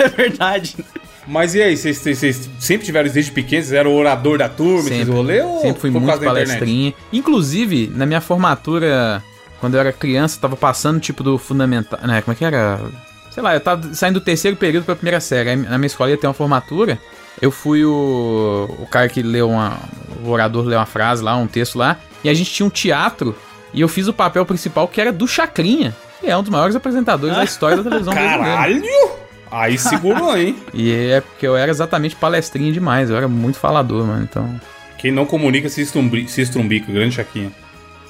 É verdade. Mas e aí, vocês, sempre tiveram isso desde pequenos? Vocês eram o orador da turma, esses Sempre. rolê? Ou Sempre fui muito palestrinha. Inclusive, na minha formatura, quando eu era criança, tava passando tipo do fundamental. Né, como é que era? Sei lá, eu tava saindo do terceiro período pra primeira série. Aí na minha escola ia ter uma formatura. Eu fui o, o cara que leu uma. O orador leu uma frase lá, um texto lá. E a gente tinha um teatro. E eu fiz o papel principal que era do Chacrinha. Que é um dos maiores apresentadores da história da televisão brasileira. Caralho! Aí segurou, hein? E é porque eu era exatamente palestrinha demais. Eu era muito falador, mano. Então. Quem não comunica se, estrumbi, se estrumbica, grande Chaquinha.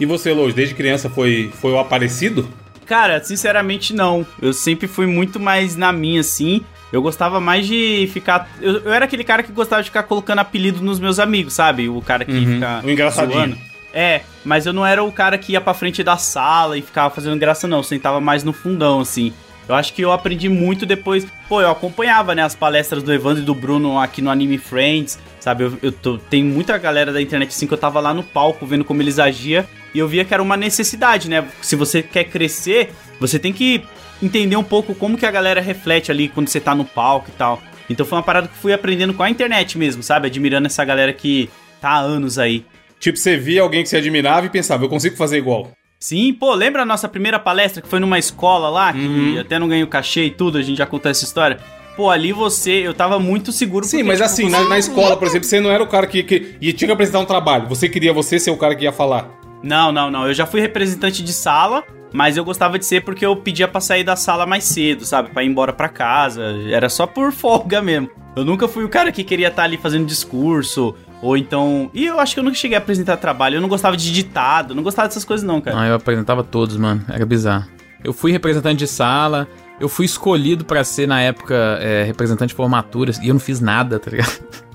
E você, Lois, desde criança foi, foi o aparecido? Cara, sinceramente não. Eu sempre fui muito mais na minha, assim. Eu gostava mais de ficar. Eu, eu era aquele cara que gostava de ficar colocando apelido nos meus amigos, sabe? O cara que Uhum. fica. O engraçadinho. zoando. É, mas eu não era o cara que ia pra frente da sala e ficava fazendo graça, não. Eu sentava mais no fundão, assim. Eu acho que eu aprendi muito depois. Pô, eu acompanhava, né, as palestras do Evandro e do Bruno aqui no Anime Friends, sabe? Eu, eu tô, tem muita galera da internet, assim, que eu tava lá no palco vendo como eles agiam. E eu via que era uma necessidade, né? Se você quer crescer, você tem que entender um pouco como que a galera reflete ali quando você tá no palco e tal. Então foi uma parada que fui aprendendo com a internet mesmo, sabe? Admirando essa galera que tá há anos aí. Tipo, você via alguém que você admirava e pensava, eu consigo fazer igual. Sim, pô, lembra a nossa primeira palestra que foi numa escola lá, que Uhum. até não ganhou cachê e tudo, a gente já contou essa história? Pô, ali você, eu tava muito seguro. Sim, porque, mas tipo, assim, você- na, na escola, por exemplo, você não era o cara que, que ia, tinha que apresentar um trabalho. Você queria você ser o cara que ia falar. Não, não, não. Eu já fui representante de sala, mas eu gostava de ser porque eu pedia pra sair da sala mais cedo, sabe? Pra ir embora pra casa. Era só por folga mesmo. Eu nunca fui o cara que queria estar ali fazendo discurso. Ou então. E eu acho que eu nunca cheguei a apresentar trabalho. Eu não gostava de ditado, não gostava dessas coisas, não, cara. Ah, eu apresentava todos, mano. Era bizarro. Eu fui representante de sala. Eu fui escolhido pra ser, na época, é, representante de formaturas. E eu não fiz nada, tá ligado?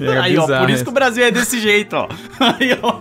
Era Aí, ó, bizarro por isso que o Brasil é desse jeito, ó. Aí, ó.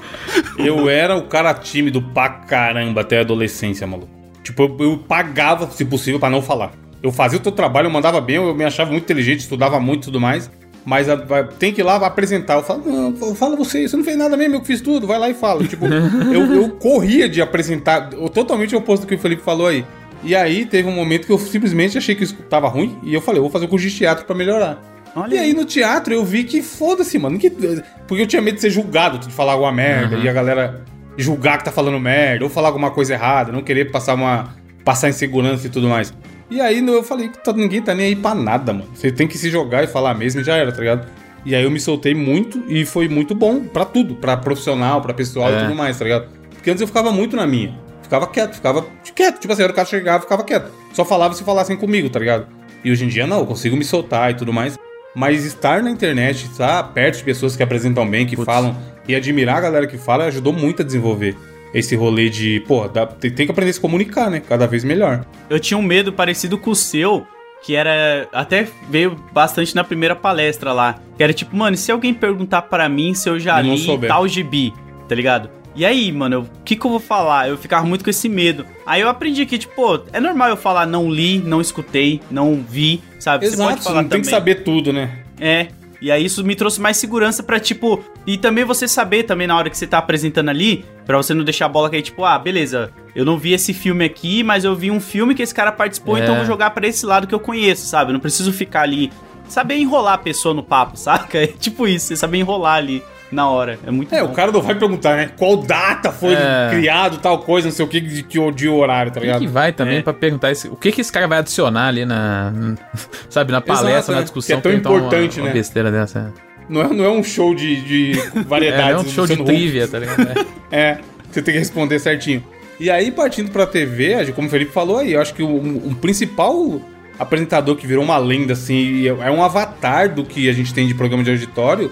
Eu era o cara tímido pra caramba até a adolescência, maluco. Tipo, eu, eu pagava, se possível, pra não falar. Eu fazia o teu trabalho, eu mandava bem, eu me achava muito inteligente, estudava muito e tudo mais. Mas a- vai- tem que ir lá apresentar. Eu falo, não, fala você, você não fez nada mesmo, eu que fiz tudo, vai lá e fala. Tipo, eu, eu corria de apresentar, eu- totalmente o oposto do que o Felipe falou aí. E aí teve um momento que eu simplesmente achei que isso tava ruim, e eu falei, eu vou fazer um curso de teatro pra melhorar. Olha E aí no teatro eu vi que foda-se, mano. que- porque eu tinha medo de ser julgado, de falar alguma merda, e a galera julgar que tá falando merda, ou falar alguma coisa errada, não querer passar uma. passar insegurança e tudo mais. E aí eu falei que ninguém tá nem aí pra nada, mano. Você tem que se jogar e falar mesmo e já era, tá ligado? E aí eu me soltei muito e foi muito bom pra tudo, pra profissional, pra pessoal É. e tudo mais, tá ligado? Porque antes eu ficava muito na minha. Ficava quieto, ficava quieto. Tipo assim, era o cara chegava, ficava quieto. Só falava se falassem comigo, tá ligado? E hoje em dia não, eu consigo me soltar e tudo mais. Mas estar na internet, estar perto de pessoas que apresentam bem, que falam, e admirar a galera que fala, ajudou muito a desenvolver esse rolê de, pô, dá- tem, tem que aprender a se comunicar, né? Cada vez melhor. Eu tinha um medo parecido com o seu, que era. Até veio bastante na primeira palestra lá. Que era tipo, mano, e se alguém perguntar pra mim se eu já Eu não li souber. tal gibi, tá ligado? E aí, mano, o que, que eu vou falar? Eu ficava muito com esse medo. Aí eu aprendi que, tipo, pô, é normal eu falar não li, não escutei, não vi, sabe? Exato, você não tem que saber tudo, né? É. E aí isso me trouxe mais segurança pra, tipo, e também você saber também na hora que você tá apresentando ali, pra você não deixar a bola cair, tipo, ah, beleza, eu não vi esse filme aqui, mas eu vi um filme que esse cara participou, É. então eu vou jogar pra esse lado que eu conheço, sabe? Eu não preciso ficar ali, saber enrolar a pessoa no papo, saca? É tipo isso, você saber enrolar ali na hora. É muito É, bom. o cara não vai perguntar, né? Qual data foi É. criado tal coisa, não sei o que, de, de, de horário, tá Quem ligado? que vai também É. pra perguntar esse- o que que esse cara vai adicionar ali na. Sabe, na palestra, Exato, na é. discussão. Que é tão perguntar uma- importante, uma, né? besteira dessa. Não é, não é um show de, de É, variedades. não é um show de trivia, tá ligado? É. É, você tem que responder certinho. E aí, partindo pra TV, como o Felipe falou aí, eu acho que o, um- o principal apresentador que virou uma lenda, assim, e é um avatar do que a gente tem de programa de auditório,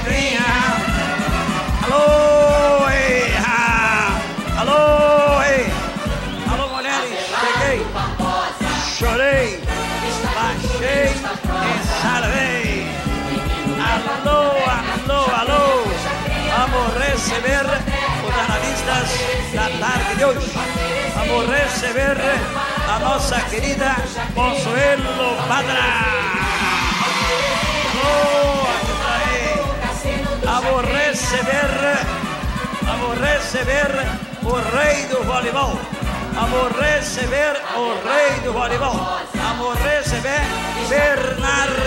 Chacrinha. Alô, ei, ah. Alô, ei. Alô, mulheres, cheguei. Chorei, baixei e salvei. Alô, alô, alô. Vamos receber os analistas da tarde de hoje. Vamos receber a nossa querida Consuelo Padra. Alô, Vamos receber, vamos receber o rei do voleibol. Vamos receber o rei do voleibol. Vamos receber Bernardo.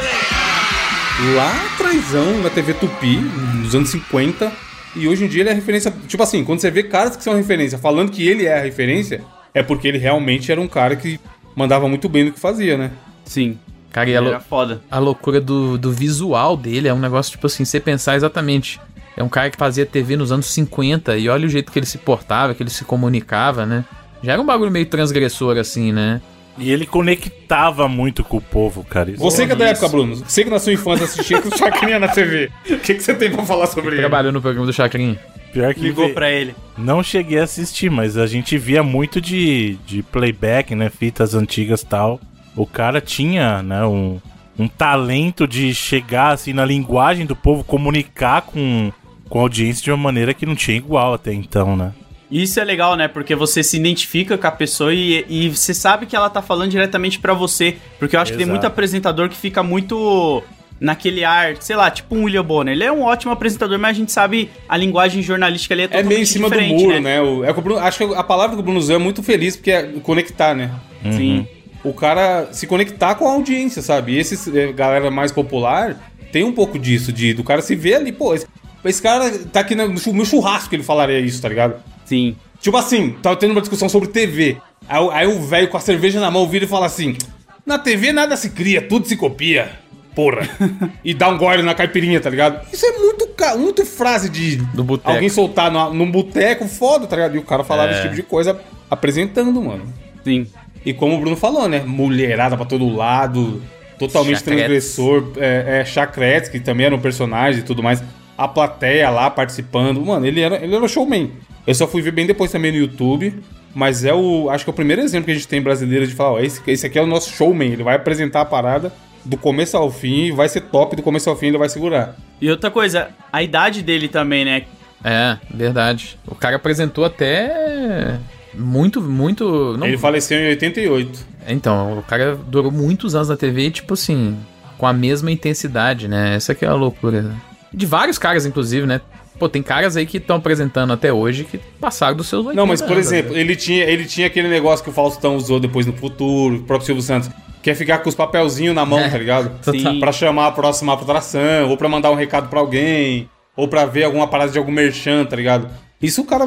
Lá atrásão, na TV Tupi, nos anos 50. E hoje em dia ele é referência. Tipo assim, quando você vê caras que são referência falando que ele é a referência, é porque ele realmente era um cara que mandava muito bem no que fazia, né? Sim. Cara, e a, foda. a loucura do, do visual dele é um negócio, tipo assim, você pensar exatamente. É um cara que fazia TV nos anos 50 e olha o jeito que ele se portava, que ele se comunicava, né? Já era um bagulho meio transgressor, assim, né? E ele conectava muito com o povo, cara. Isso- Você que é da época, Bruno. Você que na sua infância assistia com o Chacrinha na TV. O que, que você tem pra falar sobre ele? Trabalhou no programa do Chacrinha. Pior que Ligou vê- pra ele. Não cheguei a assistir, mas a gente via muito de, de playback, né? Fitas antigas e tal. O cara tinha, né, um, um talento de chegar assim na linguagem do povo, comunicar com, com a audiência de uma maneira que não tinha igual até então, né? Isso é legal, né? Porque você se identifica com a pessoa e, e você sabe que ela tá falando diretamente pra você. Porque eu acho que tem Exato. muito apresentador que fica muito naquele ar, sei lá, tipo um William Bonner. Ele é um ótimo apresentador, mas a gente sabe a linguagem jornalística ali é É totalmente meio em cima do muro, né? O- é o Bruno- acho que a palavra que o Bruno usou é muito feliz, porque é conectar, né? Sim. O cara se conectar com a audiência, sabe? E esse eh, galera mais popular tem um pouco disso, de do cara se ver ali, pô, esse, esse cara tá aqui no meu churrasco que ele falaria isso, tá ligado? Sim. Tipo assim, tava tendo uma discussão sobre TV. Aí, o- aí o velho com a cerveja na mão vira e fala assim: Na TV nada se cria, tudo se copia. Porra. e dá um gole na caipirinha, tá ligado? Isso é muito, muito frase de alguém soltar no, num boteco foda, tá ligado? E o cara falava É. esse tipo de coisa apresentando, mano. Sim. E como o Bruno falou, né? Mulherada pra todo lado. totalmente Chacretes. transgressor. É, é Chacretes, que também era um personagem e tudo mais. A plateia lá participando. Mano, ele era, ele era showman. Eu só fui ver bem depois também no YouTube. Mas é o. Acho que é o primeiro exemplo que a gente tem brasileiro de falar: ó, esse, esse aqui é o nosso showman. Ele vai apresentar a parada do começo ao fim. Vai ser top do começo ao fim, ele vai segurar. E outra coisa, a idade dele também, né? É, verdade. O cara apresentou até muito, muito. Não, Ele faleceu em 88. Então, o cara durou muitos anos na TV, tipo assim, com a mesma intensidade, né? Essa que é a loucura. né? De vários caras, inclusive, né? Pô, tem caras aí que estão apresentando até hoje que passaram dos seus 80 Não, mas por anos, exemplo, né? ele tinha, ele tinha aquele negócio que o Faustão usou depois no futuro, o próprio Silvio Santos, que é ficar com os papelzinhos na mão, tá ligado? Sim. Pra chamar a próxima atração, ou pra mandar um recado pra alguém, ou pra ver alguma parada de algum merchan, tá ligado? Isso o cara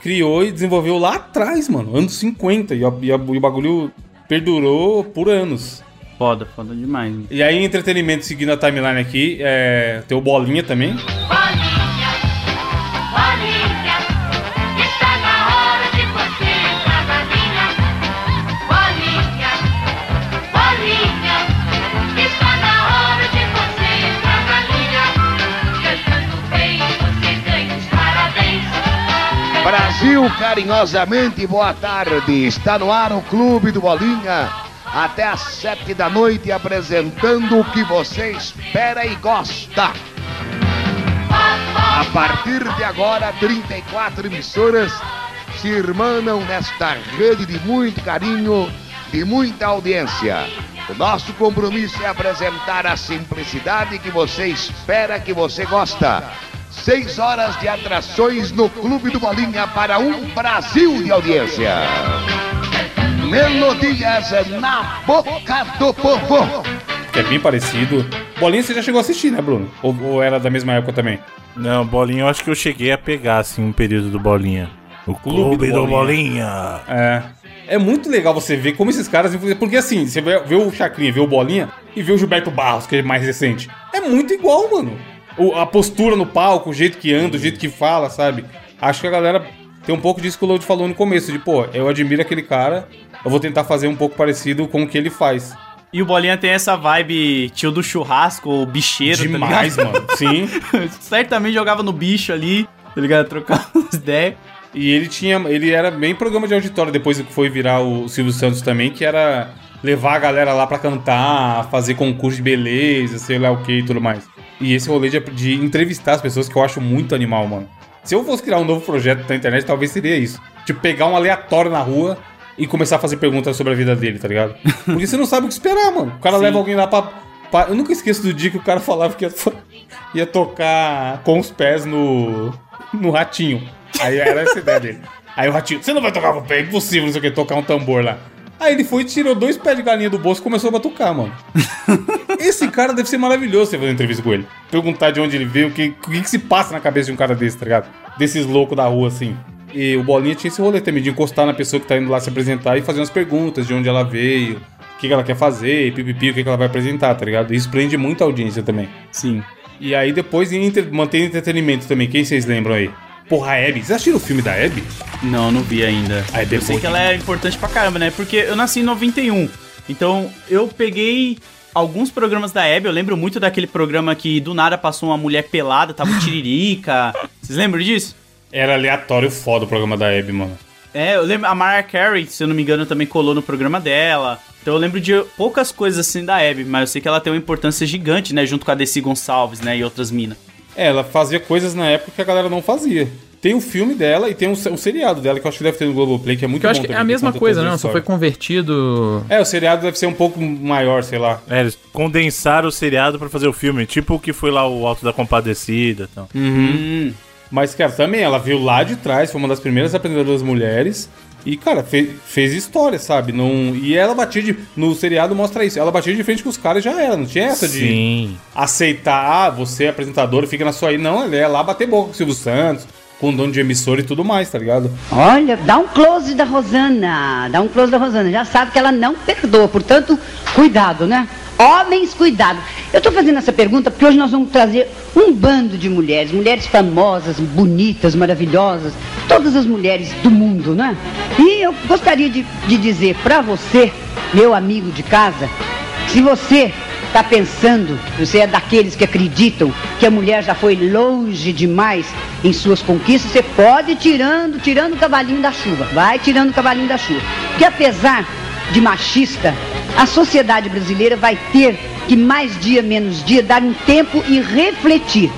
criou e desenvolveu lá atrás, mano, anos 50, e, a- e a- e o bagulho perdurou por anos. Foda, foda demais. E aí, entretenimento, seguindo a timeline aqui, é, tem o Bolinha também. Bolinha, bolinha, Brasil, carinhosamente, boa tarde. Está no ar o Clube do Bolinha. Até às sete da noite, apresentando o que você espera e gosta. A partir de agora, 34 emissoras se irmanam nesta rede de muito carinho e muita audiência. O nosso compromisso é apresentar a simplicidade que você espera, que você gosta. Seis horas de atrações no Clube do Bolinha para um Brasil de audiência. Melodias na boca do povo. Que é bem parecido. Bolinha você já chegou a assistir, né, Bruno? Ou, ou era da mesma época também? Não, Bolinha, eu acho que eu cheguei a pegar, assim, um período do Bolinha. O Clube, do do, Bolinha. É. É muito legal você ver como esses caras influenciam. Porque assim, você vê, vê o Chacrinha, vê o Bolinha e vê o Gilberto Barros, que é mais recente. É muito igual, mano. O- a postura no palco, o jeito que anda, o jeito que fala, sabe? Acho que a galera tem um pouco disso que o Load falou no começo, de pô, eu admiro aquele cara, eu vou tentar fazer um pouco parecido com o que ele faz. E o Bolinha tem essa vibe tio do churrasco, ou bicheiro, Demais, tá mano. Sim. Certamente jogava no bicho ali, tá ligado? Trocava umas ideias. E ele tinha. Ele era bem programa de auditório depois que foi virar o Silvio Santos também, que era levar a galera lá pra cantar, fazer concurso de beleza, sei lá o que e tudo mais. E esse rolê de, de entrevistar as pessoas que eu acho muito animal, mano. Se eu fosse criar um novo projeto na internet, talvez seria isso. Tipo, pegar um aleatório na rua e começar a fazer perguntas sobre a vida dele, tá ligado? Porque você não sabe o que esperar, mano. O cara leva alguém lá pra, pra- Eu nunca esqueço do dia que o cara falava que ia, ia tocar com os pés no. no ratinho. Aí era essa ideia dele. Aí o ratinho, você não vai tocar com o pé, é impossível, não sei o que, tocar um tambor lá. Aí ele foi, tirou dois pés de galinha do bolso e começou a batucar, mano. Esse cara deve ser maravilhoso você fazer uma entrevista com ele. Perguntar de onde ele veio, o que, que, que se passa na cabeça de um cara desse, tá ligado? Desses loucos da rua, assim. E o Bolinha tinha esse rolê também, de encostar na pessoa que tá indo lá se apresentar e fazer umas perguntas de onde ela veio, o que, que ela quer fazer, pipipi, o que, que ela vai apresentar, tá ligado? Isso prende muita audiência também. Sim. E aí depois entre- mantém entretenimento também. Quem vocês lembram aí? Porra, a Abby. Vocês assistiram o filme da Abby? Não, não vi ainda. Ah, é eu sei boa que ela é importante pra caramba, né? Porque eu nasci em 91. Então eu peguei alguns programas da Hebe. Eu lembro muito daquele programa que do nada passou uma mulher pelada, tava Tiririca. Vocês lembram disso? Era aleatório foda o programa da Abby, mano. É, eu lembro. A Mariah Carey, se eu não me engano, também colou no programa dela. Então eu lembro de poucas coisas assim da Hebe, mas eu sei que ela tem uma importância gigante, né? Junto com a Desi Gonçalves, né? E outras minas. É, ela fazia coisas na época que a galera não fazia. Tem o filme dela e tem um, um seriado dela que eu acho que deve ter no Globoplay, que é muito Que eu bom acho que é também, a mesma coisa, a né? Só foi convertido. É, o seriado deve ser um pouco maior, sei lá. É, eles condensaram o seriado pra fazer o filme, tipo o que foi lá o Alto da Compadecida e tal. Hum. Mas, cara, também ela veio lá de trás, foi uma das primeiras apresentadoras mulheres. E, cara, fe- fez história, sabe? Não... E ela batia de. No seriado mostra isso. Ela batia de frente com os caras e já era. Não tinha essa de Sim. aceitar, ah, você é apresentadora, fica na sua aí. Não, ela é lá bater boca com o Silvio Santos, com dono de emissora e tudo mais, tá ligado? Olha, dá um close da Rosana, dá um close da Rosana. Já sabe que ela não perdoa, portanto, cuidado, né? Homens, cuidado. Eu estou fazendo essa pergunta porque hoje nós vamos trazer um bando de mulheres, mulheres famosas, bonitas, maravilhosas, todas as mulheres do mundo, né? E eu gostaria de, de dizer para você, meu amigo de casa, Se você está pensando, você é daqueles que acreditam que a mulher já foi longe demais em suas conquistas, você pode ir tirando, tirando o cavalinho da chuva. Vai tirando o cavalinho da chuva. Porque apesar de machista, a sociedade brasileira vai ter que mais dia menos dia dar um tempo e refletir.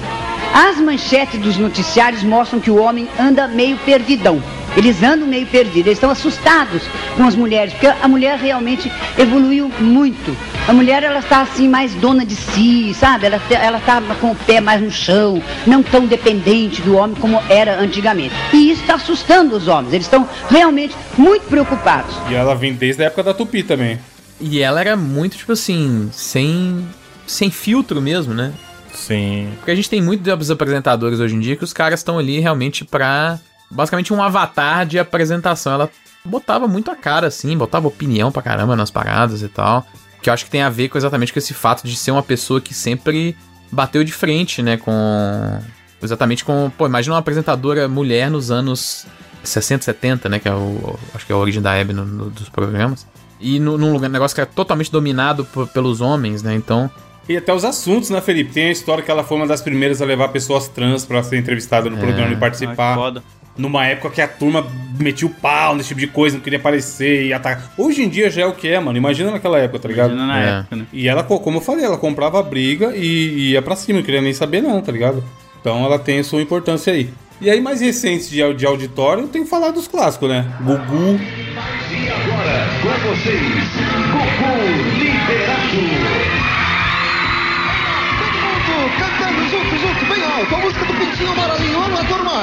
As manchetes dos noticiários mostram que o homem anda meio perdidão. Eles andam meio perdidos, eles estão assustados com as mulheres, porque a mulher realmente evoluiu muito. A mulher, ela está assim, mais dona de si, sabe? Ela, ela está com o pé mais no chão, não tão dependente do homem como era antigamente. E isso está assustando os homens, eles estão realmente muito preocupados. E ela vem desde a época da Tupi também. E ela era muito, tipo assim, sem, sem filtro mesmo, né? Sim. Porque a gente tem muitos apresentadores hoje em dia que os caras estão ali realmente pra. Basicamente um avatar de apresentação. Ela botava muito a cara, assim, botava opinião pra caramba nas paradas e tal. Que eu acho que tem a ver com exatamente com esse fato de ser uma pessoa que sempre bateu de frente, né? Com. Exatamente com. Pô, imagina uma apresentadora mulher nos anos 60, 70, né? Que é o. Acho que é a origem da Hebe no- no- dos programas. E no- num lugar, um negócio que é totalmente dominado por- pelos homens, né? Então. E até os assuntos, né, Felipe? Tem a história que ela foi uma das primeiras a levar pessoas trans pra ser entrevistada no programa e participar. que foda. Numa época que a turma metia o pau nesse tipo de coisa, não queria aparecer e atacar. Hoje em dia já é o que é, mano. Imagina naquela época, tá ligado? Imagina na É. época, né? E ela, co- como eu falei, ela comprava a briga e ia pra cima, não queria nem saber, não, tá ligado? Então ela tem a sua importância aí. E aí, mais recentes de, de auditório, eu tenho que falar dos clássicos, né? Gugu, E agora, com vocês, Gugu Liberato. Todo mundo cantando junto, junto, bem alto. A música do Pintinho Amarelinho. Vamos lá, turma.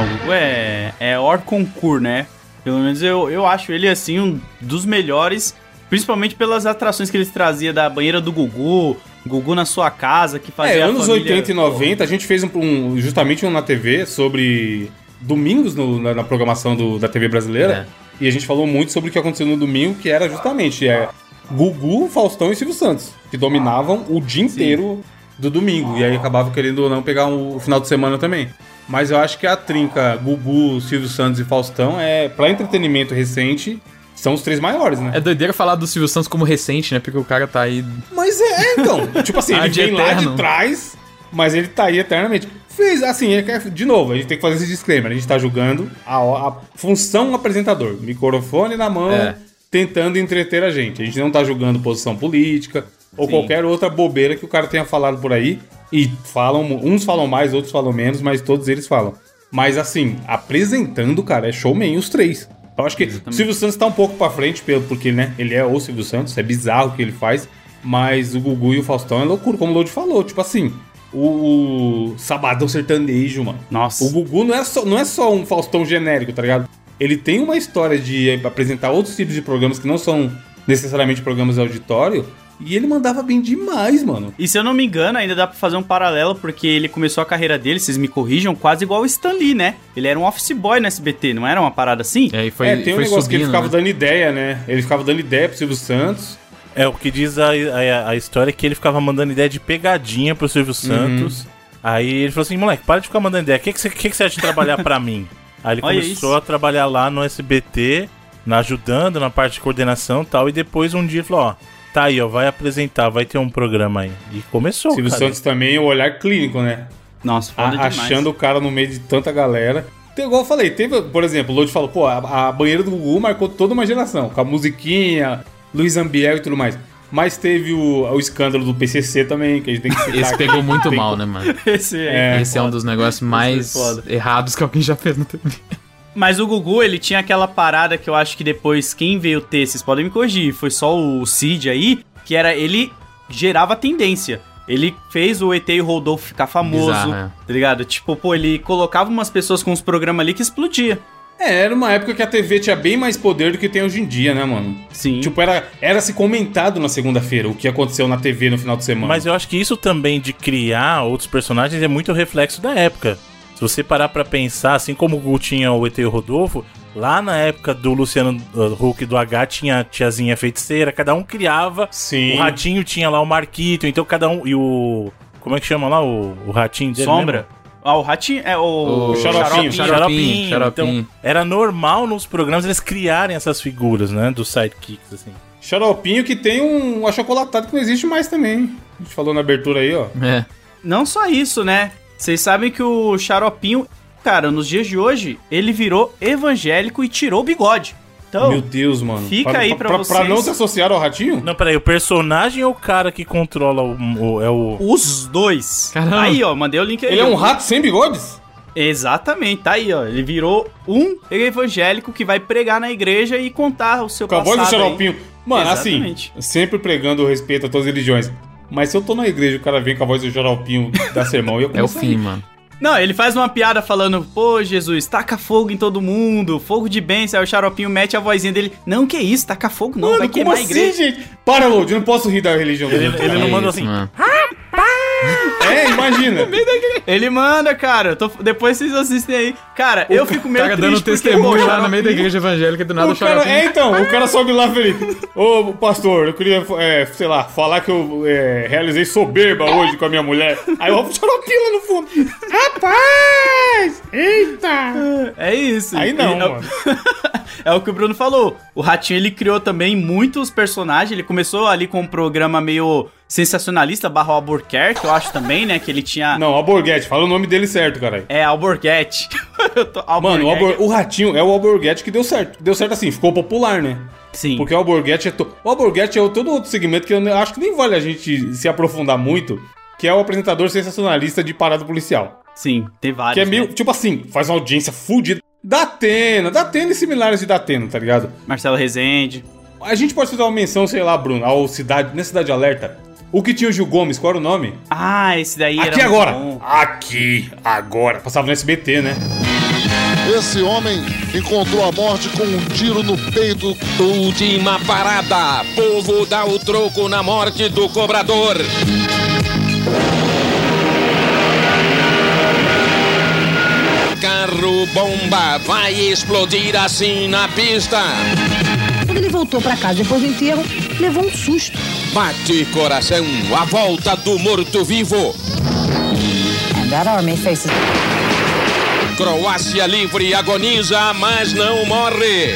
Gugu é, é hors concurso, né? Pelo menos eu, eu acho ele, assim, um dos melhores, principalmente pelas atrações que ele trazia da banheira do Gugu, Gugu na sua casa, que fazia É, anos família- 80 e 90, a gente fez um, um- justamente um na TV sobre domingos no- na, na programação do- da TV brasileira. E a gente falou muito sobre o que aconteceu no domingo, que era justamente é, Gugu, Faustão e Silvio Santos, que dominavam o dia inteiro do domingo. E aí acabava querendo ou não pegar um- o final de semana também. Mas eu acho que a trinca Gugu, Silvio Santos e Faustão é, pra entretenimento recente, são os três maiores, né? É doideira falar do Silvio Santos como recente, né? Porque o cara tá aí. Mas é, é, então. tipo assim, ele vem lá de trás, mas ele tá aí eternamente. Fez, assim, é- de novo, a gente tem que fazer esse disclaimer. A gente tá julgando a, a função apresentador. Microfone na mão, É. tentando entreter a gente. A gente não tá julgando posição política ou Sim. qualquer outra bobeira que o cara tenha falado por aí. E falam, uns falam mais, outros falam menos, mas todos eles falam. Mas assim, apresentando, cara, é showman os três. Eu acho que o Silvio Santos tá um pouco pra frente, porque, né, ele é o Silvio Santos, é bizarro o que ele faz. Mas o Gugu e o Faustão é loucura, como o Lodi falou. Tipo assim, o, o Sabadão Sertanejo, mano. Nossa. O Gugu não é, só, não é só um Faustão genérico, tá ligado? Ele tem uma história de apresentar outros tipos de programas que não são necessariamente programas de auditório. E ele mandava bem demais, mano. E se eu não me engano, ainda dá pra fazer um paralelo, porque ele começou a carreira dele, vocês me corrijam, quase igual o Stan Lee, né? Ele era um office boy no SBT, não era uma parada assim? É, e foi, é, tem um foi negócio que ele subindo, ficava né? dando ideia, né? Ele ficava dando ideia pro Silvio Santos. É, o que diz a, a, a história é que ele ficava mandando ideia de pegadinha pro Silvio Santos. Aí ele falou assim, moleque, para de ficar mandando ideia. O que, que, você, que, que você acha de trabalhar pra mim? Aí ele Olha começou isso. a trabalhar lá no SBT, na ajudando na parte de coordenação e tal. E depois um dia ele falou, ó, tá aí, ó, vai apresentar, vai ter um programa aí. E começou, Silvio cara. Santos também, o olhar clínico, né? Nossa, A- foda demais. achando o cara no meio de tanta galera. Tem, igual eu falei, teve, por exemplo, o Lodi falou, pô, a, a banheira do Gugu marcou toda uma geração, com a musiquinha, Luiz Ambiel e tudo mais. Mas teve o, o escândalo do PCC também, que a gente tem que citar. Esse aqui. pegou muito mal, né, mano? Esse aí. É, Esse é um dos negócios mais errados que alguém já fez na TV. Mas o Gugu, ele tinha aquela parada que eu acho que depois quem veio ter, vocês podem me corrigir, foi só o Cid aí, que era ele gerava tendência. Ele fez o ET e o Rodolfo ficar famoso, Bizarro, é. tá ligado? Tipo, pô, ele colocava umas pessoas com uns programas ali que explodia. É, era uma época que a TV tinha bem mais poder do que tem hoje em dia, né, mano? Sim. Tipo, era, era se comentado na segunda-feira o que aconteceu na TV no final de semana. Mas eu acho que isso também de criar outros personagens é muito reflexo da época. Se você parar pra pensar, assim como o tinha o ET e o Rodolfo, lá na época do Luciano uh, Huck e do H tinha a tiazinha feiticeira, cada um criava. Sim. O Ratinho tinha lá o Marquito, então cada um. E o. Como é que chama lá o, o ratinho dele? Sombra. mesmo? Ah, o ratinho. É o. O Xaropinho. Xaropinho. Xaropinho. Então, era normal nos programas eles criarem essas figuras, né? Dos sidekicks, assim. Xaropinho que tem um achocolatado que não existe mais também. hein? A gente falou na abertura aí, ó. É. Não só isso, né? Vocês sabem que o Xaropinho, cara, nos dias de hoje, ele virou evangélico e tirou o bigode. Então, Meu Deus, mano. fica aí pra vocês. não se associar ao ratinho? Não, peraí, o personagem ou o cara que controla o. o- é o. os dois. Caramba. Aí, ó, mandei o link aí. Ele é um rato sem bigodes? Exatamente, tá aí, ó. Ele virou um evangélico que vai pregar na igreja e contar o seu Com a voz do passado aí. xaropinho. Mano, Exatamente. assim, sempre pregando o respeito a todas as religiões. Mas se eu tô na igreja e o cara vem com a voz do xaropinho da sermão, eu É o a fim, mano. Não, ele faz uma piada falando, pô, Jesus, taca fogo em todo mundo, fogo de bênção. Aí o xaropinho mete a vozinha dele, não, que isso, taca fogo não, Mano, vai como queimar a assim, igreja. gente? Para, Load, eu não posso rir da religião Ele, ele cara. não É manda isso, assim. mano. É, imagina. Ele manda, cara. tô- Depois vocês assistem aí. Cara, eu fico O meio cara triste dando testemunho lá no meio da igreja evangélica e do nada o O cara, é, então, o cara sobe lá, Felipe. Ô, pastor, eu queria, é, sei lá, falar que eu é, realizei soberba hoje com a minha mulher. Aí eu o lá no fundo. Rapaz! Eita! É isso. Aí não, E- mano. É o que o Bruno falou. O Ratinho, ele criou também muitos personagens. Ele começou ali com um programa meio sensacionalista, barra Albuquerque, eu acho também, né? Que ele tinha... Não, Alborguete, fala o nome dele certo, caralho. É, Alborguete. Tô- Mano, o. Albor- o Ratinho é o Alborguete que deu certo. Deu certo assim, ficou popular, né? Sim. Porque o Alborguete é. To... O Alborguete é todo outro segmento que eu acho que nem vale a gente se aprofundar muito, que é o apresentador sensacionalista de parada policial. Sim, tem vários. Que é meio, né? tipo assim, faz uma audiência fudida. Da Atena, da Atena e similares de Datena, tá ligado? Marcelo Rezende. A gente pode fazer uma menção, sei lá, Bruno, ao Cidade, na Cidade Alerta. O que tinha o Gil Gomes, qual era o nome? Ah, esse daí era Aqui muito agora! bom. Aqui, agora. Passava no SBT, né? Esse homem encontrou a morte com um tiro no peito. Última parada. Povo dá o troco na morte do cobrador. Carro bomba vai explodir assim na pista. Quando ele voltou pra casa depois do enterro, levou um susto. Bate coração, a volta do morto-vivo. Croácia livre agoniza, mas não morre.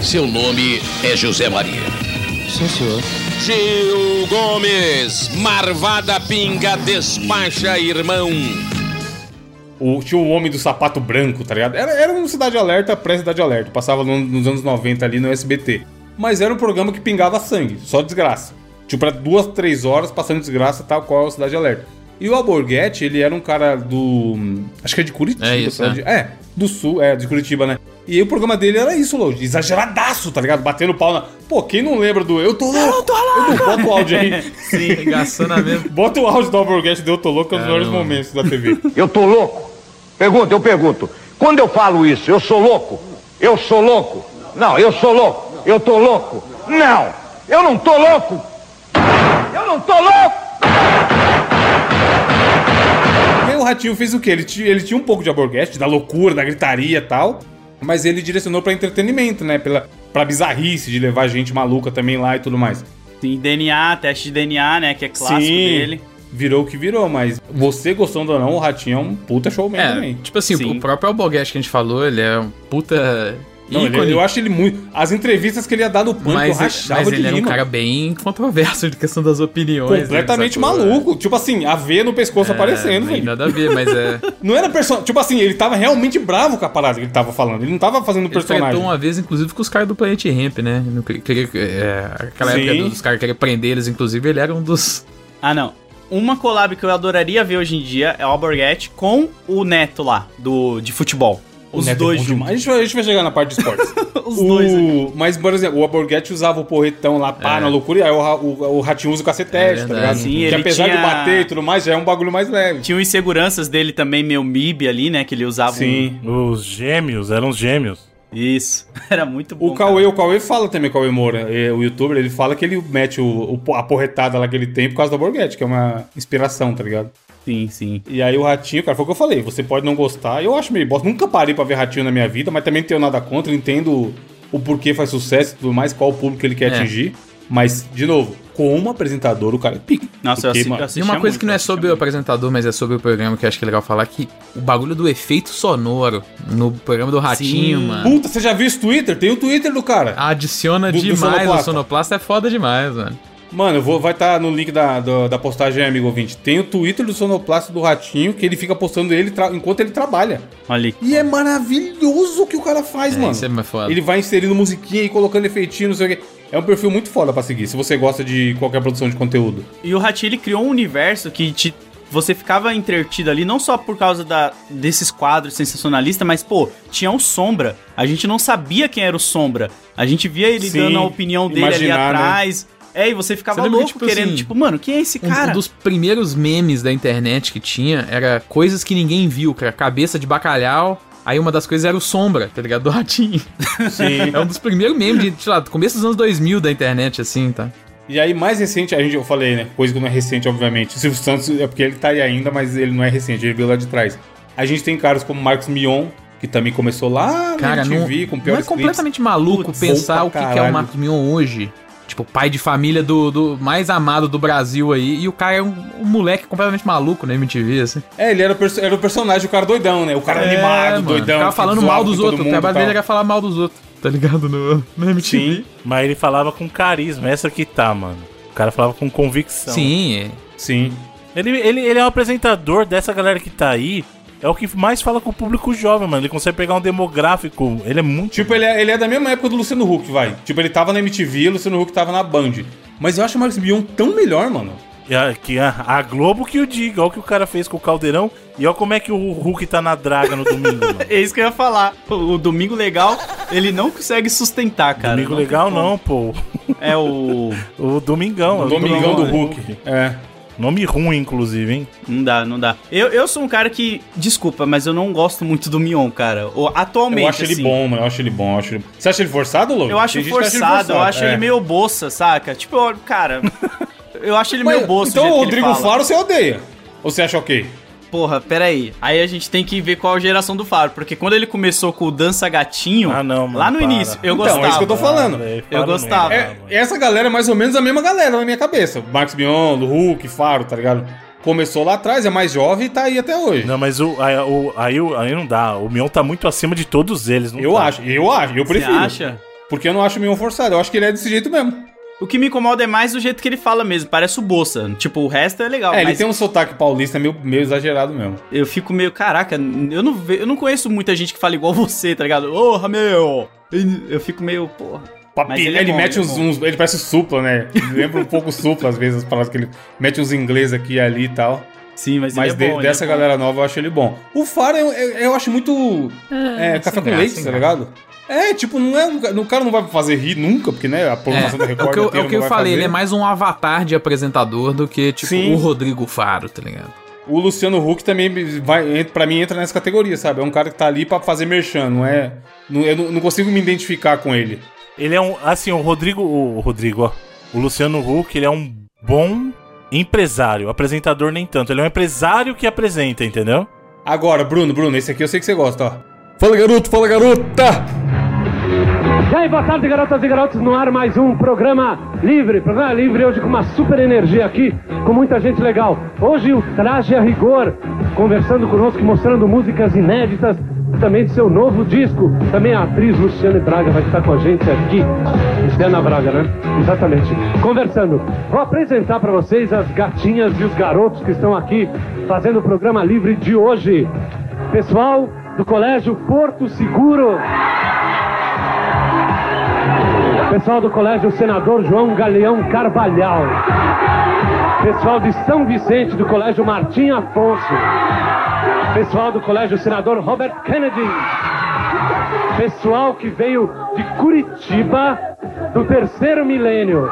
Seu nome é José Maria. Sim, senhor. Gil Gomes, Marvada Pinga despacha irmão. O, tinha o Homem do Sapato Branco, tá ligado? Era, era um Cidade Alerta, pré-Cidade Alerta. Passava no- nos anos 90 ali no SBT. Mas era um programa que pingava sangue, só desgraça. Tipo, era duas, três horas passando desgraça, tal qual a Cidade Alerta. E o Alborguete, ele era um cara do. Acho que é de Curitiba. É isso, sabe? é. do sul, é, de Curitiba, né? E aí o programa dele era isso, Lodi, exageradaço, tá ligado? Batendo pau na. Pô, quem não lembra do Eu tô louco? Eu tô louco! Bota o áudio aí. Sim, engaçando a mesma. Bota o áudio do Alborguete do Eu tô louco, que é um dos melhores momentos da TV. Eu tô louco? Pergunta, eu pergunto. Quando eu falo isso, eu sou louco? Eu sou louco? Não, eu sou louco. Eu tô louco? Não, eu não tô louco. Eu não tô louco. E aí o Ratinho fez o quê? Ele, ele tinha um pouco de Alborguete, da loucura, da gritaria e tal, mas ele direcionou pra entretenimento, né? Pela, pra bizarrice, de levar gente maluca também lá e tudo mais. Sim, DNA, teste de DNA, né? Que é clássico dele. Virou o que virou, mas você gostando ou não, o Ratinho é um puta showman É, também. tipo assim, o próprio Alboguete que a gente falou, ele é um puta Não, ele- ícone. eu acho ele muito... As entrevistas que ele ia dar no pânico, eu mas, rachava mas de ele era um cara bem controverso de questão das opiniões. Completamente né, maluco. Tipo assim, a veia no pescoço É, aparecendo, velho. Nada a ver, mas é. Não era personagem. Tipo assim, ele tava realmente bravo com a parada que ele tava falando. Ele não tava fazendo Ele personagem. enfrentou uma vez, inclusive, com os caras do Planet Ramp, né? No, que- que- é, aquela Sim. época dos caras querem prender eles, inclusive, ele era um dos. Ah, não. Uma collab que eu adoraria ver hoje em dia é o Alborguete com o Neto lá, do, de futebol. Os Neto dois é juntos. A gente, vai, a gente vai chegar na parte de esportes. Os o... dois, né? Mas, por exemplo, o Alborguete usava o porretão lá, pá, É. na loucura, e aí o, o, o Ratinho usa o cacetete, É tá ligado? Sim, que ele apesar de tinha- bater e tudo mais, já é um bagulho mais leve. Tinha os seguranças dele também, meio MIB ali, né? Que ele usava. um- Sim. Os gêmeos, eram os gêmeos. Isso. Era muito bom. O Cauê, o Cauê fala também, o Cauê Moura, é, o youtuber, ele fala que ele mete o, o- a porretada lá que ele tem por causa do Alborguete, que é uma inspiração, tá ligado? Sim, sim. E aí o Ratinho, cara, foi o que eu falei, você pode não gostar, eu acho meio bosta, nunca parei pra ver Ratinho na minha vida, mas também não tenho nada contra, entendo o porquê faz sucesso e tudo mais, qual o público ele quer É. atingir, mas, de novo, como apresentador, o cara é pica. Nossa, Porque, eu E assistia uma coisa muito, que não é sobre o apresentador, mas é sobre o programa que eu acho que é legal falar, que o bagulho do efeito sonoro no programa do Ratinho, Sim. mano. Puta, você já viu esse Twitter? Tem o Twitter do cara. Adiciona Do- do demais sonoplasta. o sonoplasta, é foda demais, mano. Mano, eu vou, vai estar no link da, da, da postagem, amigo ouvinte. Tem o Twitter do Sonoplasta do Ratinho, que ele fica postando ele enquanto ele trabalha. Olha aí. E é maravilhoso o que o cara faz, É, mano. isso é mais foda. Ele vai inserindo musiquinha e colocando efeitinho, não sei o quê. É um perfil muito foda pra seguir, se você gosta de qualquer produção de conteúdo. E o Ratinho ele criou um universo que te, você ficava entretido ali, não só por causa da, desses quadros sensacionalistas, mas, pô, tinha o Sombra. A gente não sabia quem era o Sombra. A gente via ele Sim, dando a opinião dele imaginar, ali né? atrás. É, e você ficava Você lembra louco que, tipo querendo, assim, tipo, mano, quem é esse Um, cara? um dos primeiros memes da internet que tinha era coisas que ninguém viu, cara. Cabeça de bacalhau. Aí uma das coisas era o Sombra, tá ligado? Do Ratinho. Sim. É um dos primeiros memes de, sei lá, do começo dos anos 2000 da internet, assim, tá? E aí, mais recente, a gente, eu falei, né? Coisa que não é recente, obviamente. O Silvio Santos é porque ele tá aí ainda, mas ele não é recente, ele veio lá de trás. A gente tem caras como Marcos Mion, que também começou lá Cara, na não, com não é piores clipes. completamente maluco Putz, pensar o que, que é o. Marcos Mion hoje. Tipo, pai de família do, do mais amado do Brasil aí. E o cara é um, um moleque completamente maluco na MTV, assim. É, ele era o, era o personagem, o cara doidão, né? O cara animado, mano, doidão. Ficava falando mal dos outros. O trabalho dele era falar mal dos outros, tá ligado? No, no MTV. Sim, Mas ele falava com carisma, essa que tá, mano. O cara falava com convicção. Sim, é. sim. Ele, ele, ele é um apresentador dessa galera que tá aí. É o que mais fala com o público jovem, mano. Ele consegue pegar um demográfico. Ele é muito. Tipo, ele é, ele é da mesma época do Luciano Huck, vai. Tipo, ele tava na MTV, o Luciano Huck tava na Band. Mas eu acho o Marcos Mion tão melhor, mano. A- que a, a Globo que o diga. Olha o que o cara fez com o Caldeirão. E olha como é que o Hulk tá na draga no domingo, mano. É isso que eu ia falar. O, o Domingo Legal, ele não consegue sustentar, cara. Domingo Não legal não, pô. É o... O Domingão. é O Domingão do Hulk. Hulk. É. Nome ruim, inclusive, hein? Não dá, não dá. Eu, eu sou um cara que, desculpa, mas eu não gosto muito do Mion, cara. O, atualmente, Eu acho ele assim. bom, mano. Eu acho ele bom. Acho ele... Você acha ele forçado, Logan? Eu acho ele forçado, eu acho é. ele meio boça, saca? Tipo, cara, eu acho ele Mas, meio boça. Então o Rodrigo. Faro você odeia? Ou você acha ok? Porra, peraí. Aí a gente tem que ver qual a geração do Faro. Porque quando ele começou com o Dança Gatinho, Ah, não, mano, lá no para. início, eu Então, gostava. é isso que eu tô falando. velho, Eu fala gostava. É, essa galera é mais ou menos a mesma galera na minha cabeça. Marcos Mion, do Hulk, Faro, tá ligado? Começou lá atrás, é mais jovem e tá aí até hoje. Não, mas o, aí, o, aí, aí não dá. O Mion tá muito acima de todos eles. Não eu tá. acho, eu acho, eu Você prefiro. acha? Porque eu não acho o Mion forçado, eu acho que ele é desse jeito mesmo. O que me incomoda é mais o jeito que ele fala mesmo. Parece o Bolsa. Tipo, o resto é legal. é, ele mas tem um sotaque paulista meio, meio exagerado mesmo. eu fico meio, caraca, eu não, ve- eu não conheço muita gente que fala igual você, tá ligado? Ô, meu! Eu fico meio, porra. Mas Ele, ele é bom, mete ele é uns, uns- Ele parece supla, né? Lembra um pouco supla, às vezes, as palavras que ele mete uns inglês aqui e ali e tal. Sim, mas, Mas ele é de- bom. ele dessa é bom. galera nova eu acho ele bom. O Faro eu, eu, eu acho muito. É, café com leite, tá ligado? É, tipo, não é. O cara não vai fazer rir nunca, porque, né? A programação da É, é Record o que eu, é o que eu falei, fazer. ele é mais um avatar de apresentador do que, tipo, Sim. o Rodrigo Faro, tá ligado? O Luciano Huck também vai, pra mim entra nessa categoria, sabe? É um cara que tá ali pra fazer merchan, não é. não- eu não, não consigo me identificar com ele. Ele é um. Assim, o Rodrigo. O Rodrigo, ó. O Luciano Huck, ele é um bom empresário. Apresentador nem tanto. Ele é um empresário que apresenta, entendeu? Agora, Bruno, Bruno, esse aqui eu sei que você gosta, ó. Fala garoto, fala garota! E aí, boa tarde, garotas e garotos, no ar mais um programa livre. Programa livre hoje com uma super energia aqui, com muita gente legal. Hoje o Traje a Rigor, conversando conosco, e mostrando músicas inéditas também de seu novo disco. Também a atriz Luciane Braga vai estar com a gente aqui. Luciana Braga, né? Exatamente. Conversando. Vou apresentar para vocês as gatinhas e os garotos que estão aqui fazendo o programa livre de hoje. Pessoal do Colégio Porto Seguro. Pessoal do Colégio Senador João Galeão Carvalhal. Pessoal de São Vicente do Colégio Martim Afonso. Pessoal do Colégio Senador Robert Kennedy. Pessoal que veio de Curitiba do terceiro milênio.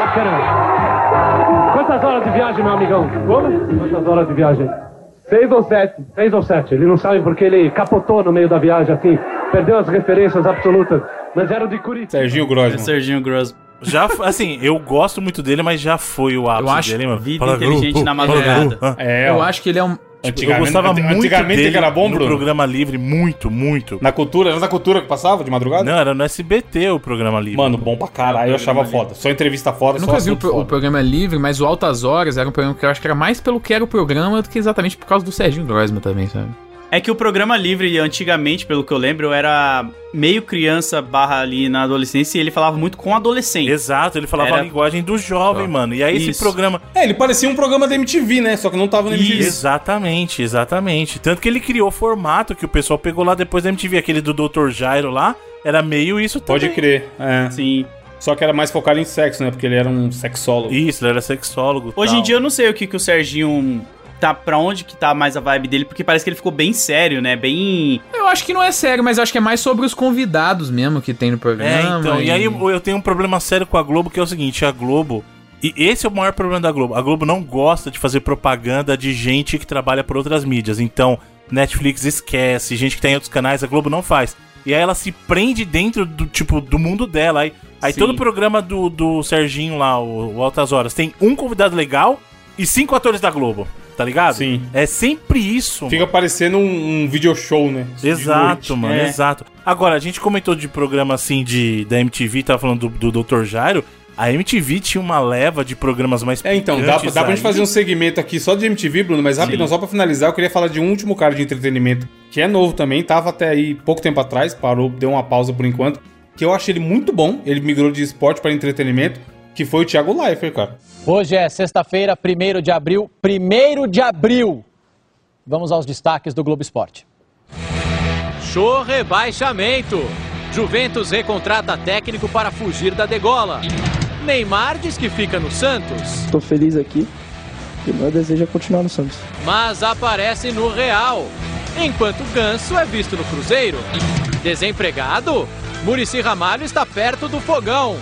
Bacana. Quantas horas de viagem, meu amigão? Como? Quantas horas de viagem? Seis ou sete. Seis ou sete. Ele não sabe porque ele capotou no meio da viagem, assim. Perdeu as referências absolutas. Mas era de Curitiba. Serginho Grosman. Serginho Gross. Já, assim, eu gosto muito dele, mas já foi o ápice Eu acho dele, mano. Vida Fala, inteligente Gru, na fala, madrugada. Ah. É, Eu ó. acho que ele é um. Eu gostava Antigamente- muito antigamente dele era bom, no Bruno? programa livre, muito, muito. Na cultura, era na cultura que passava de madrugada? Não, era no SBT o programa livre. Mano, bom pra caralho, eu achava foda. Só entrevista foda, Eu só nunca vi o, pro- o programa livre, mas o Altas Horas era um programa que eu acho que era mais pelo que era o programa do que exatamente por causa do Serginho Grossman também, sabe? É que o programa livre, antigamente, pelo que eu lembro, eu era meio criança barra ali na adolescência e ele falava muito com adolescente. Exato, ele falava Era- a linguagem do jovem, mano. E aí esse Isso. programa. É, ele parecia um programa da MTV, né? Só que não tava na MTV. Exatamente, exatamente. Tanto que ele criou o formato que o pessoal pegou lá depois da MTV, aquele do Dr. Jairo lá, era meio isso Pode também. crer, é. Sim. Só que era mais focado em sexo, né? Porque ele era um sexólogo. Isso, ele era sexólogo. Hoje tal. em dia eu não sei o que, que o Serginho tá pra onde que tá mais a vibe dele, porque parece que ele ficou bem sério, né? Bem. Eu acho que não é sério, mas eu acho que é mais sobre os convidados mesmo que tem no programa. É, então, e aí eu, eu tenho um problema sério com a Globo, que é o seguinte, a Globo... E esse é o maior problema da Globo. A Globo não gosta de fazer propaganda de gente que trabalha por outras mídias. Então, Netflix esquece, gente que tem outros canais, a Globo não faz. E aí ela se prende dentro do tipo do mundo dela. Aí, aí todo o programa do, do Serginho lá, o, o Altas Horas, tem um convidado legal e cinco atores da Globo. Tá ligado? Sim. É sempre isso. Fica parecendo um, um video show, né? Exato, mano, É. exato. Agora, a gente comentou de programa assim de da MTV, tava falando do, do Dr. Jairo. A MTV tinha uma leva de programas mais É, então, dá, pra- dá pra gente fazer um segmento aqui só de MTV, Bruno, mas rapidão, só pra finalizar, eu queria falar de um último cara de entretenimento, que é novo também, tava até aí pouco tempo atrás, parou, deu uma pausa por enquanto, que eu achei ele muito bom, ele migrou de esporte para entretenimento, que foi o Thiago Leifert, cara. Hoje é sexta-feira, 1 de abril. 1 de abril! Vamos aos destaques do Globo Esporte. Show rebaixamento. Juventus recontrata técnico para fugir da degola. Neymar diz que fica no Santos, Tô feliz aqui e o meu desejo é continuar no Santos. mas aparece no Real. Enquanto Ganso é visto no Cruzeiro. Desempregado? Murici Ramalho está perto do fogão.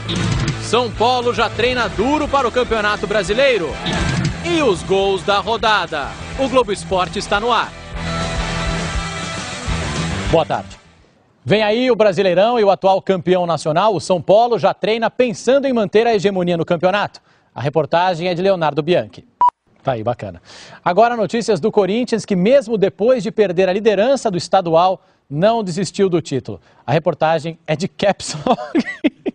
São Paulo já treina duro para o Campeonato Brasileiro. E os gols da rodada. O Globo Esporte está no ar. Boa tarde. Vem aí o Brasileirão e o atual campeão nacional, o São Paulo, já treina pensando em manter a hegemonia no campeonato. A reportagem é de Leonardo Bianchi. Tá aí, bacana. Agora notícias do Corinthians, que mesmo depois de perder a liderança do estadual, não desistiu do título. A reportagem é de Caps Lock.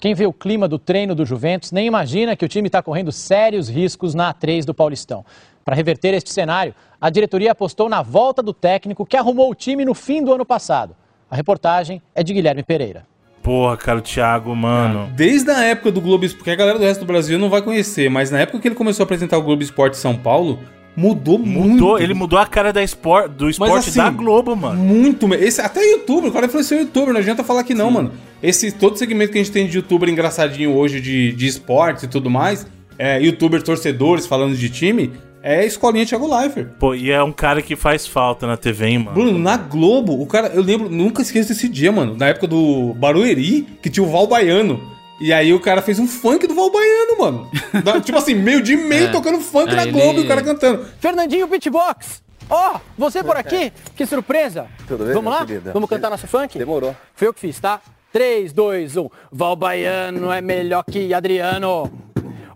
Quem vê o clima do treino do Juventus nem imagina que o time está correndo sérios riscos na A3 do Paulistão. Para reverter este cenário, a diretoria apostou na volta do técnico que arrumou o time no fim do ano passado. A reportagem é de Guilherme Pereira. Porra, cara, o Thiago, mano. Desde a época do Globo Esporte, porque a galera do resto do Brasil não vai conhecer, mas na época que ele começou a apresentar o Globo Esporte São Paulo, mudou, muito. Mudou, ele mudou a cara da espor, do esporte assim, da Globo, mano. Muito. Esse, até youtuber, o cara influenciou youtuber, não adianta falar que não, mano. Esse, todo segmento que a gente tem de youtuber engraçadinho hoje de, de esportes e tudo mais, é, youtuber torcedores falando de time, é escolinha Thiago Leifert. Pô, e é um cara que faz falta na TV, hein, mano. Bruno, na Globo, o cara, eu lembro, nunca esqueço desse dia, mano. Na época do Barueri, que tinha o Val Baiano. E aí o cara fez um funk do Val Baiano, mano. Da- tipo assim, meio de meio É. tocando funk É, na ele- Globo e o cara cantando. Fernandinho Beatbox! Ó, você por aqui? Que surpresa! Tudo bem, Vamos lá? querida? Vamos cantar nosso funk? Demorou. Foi eu que fiz, tá? 3, 2, 1. Val Baiano é melhor que Adriano.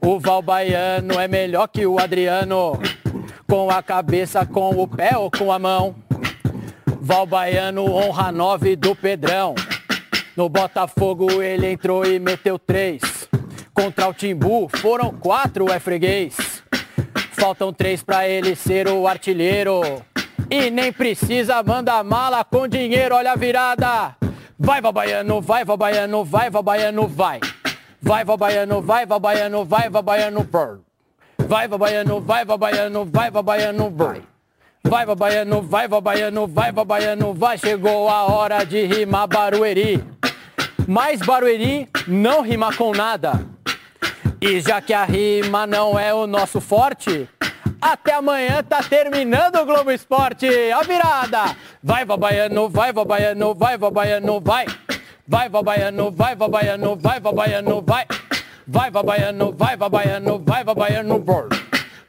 O Val Baiano é melhor que o Adriano. Com a cabeça, com o pé ou com a mão. Val Baiano honra 9 do Pedrão. No Botafogo ele entrou e meteu 3. Contra o Timbu foram 4, é freguês. Faltam três pra ele ser o artilheiro. E nem precisa mandar mala com dinheiro, olha a virada. Vai, Valbaiano, vai, Valbaiano, vai, Valbaiano, vai. Vai, Valbaiano, vai, Valbaiano, vai, Valbaiano, brr. Vai, Valbaiano, vai, Valbaiano, vai, Valbaiano, vai. Vai, Valbaiano, vai, Valbaiano, vai, Valbaiano, vai. Chegou a hora de rimar Barueri. Mas Barueri não rima com nada. E já que a rima não é o nosso forte, Até amanhã tá terminando o Globo Esporte. A virada. Vai, vó Baiano, vai, vó Baiano, vai, vó Baiano, vai. Vai, Baiano, vai, Baiano, vai, Baiano, vai. Vai, vó Baiano, vai, vó Baiano, vai, vó Baiano, bor.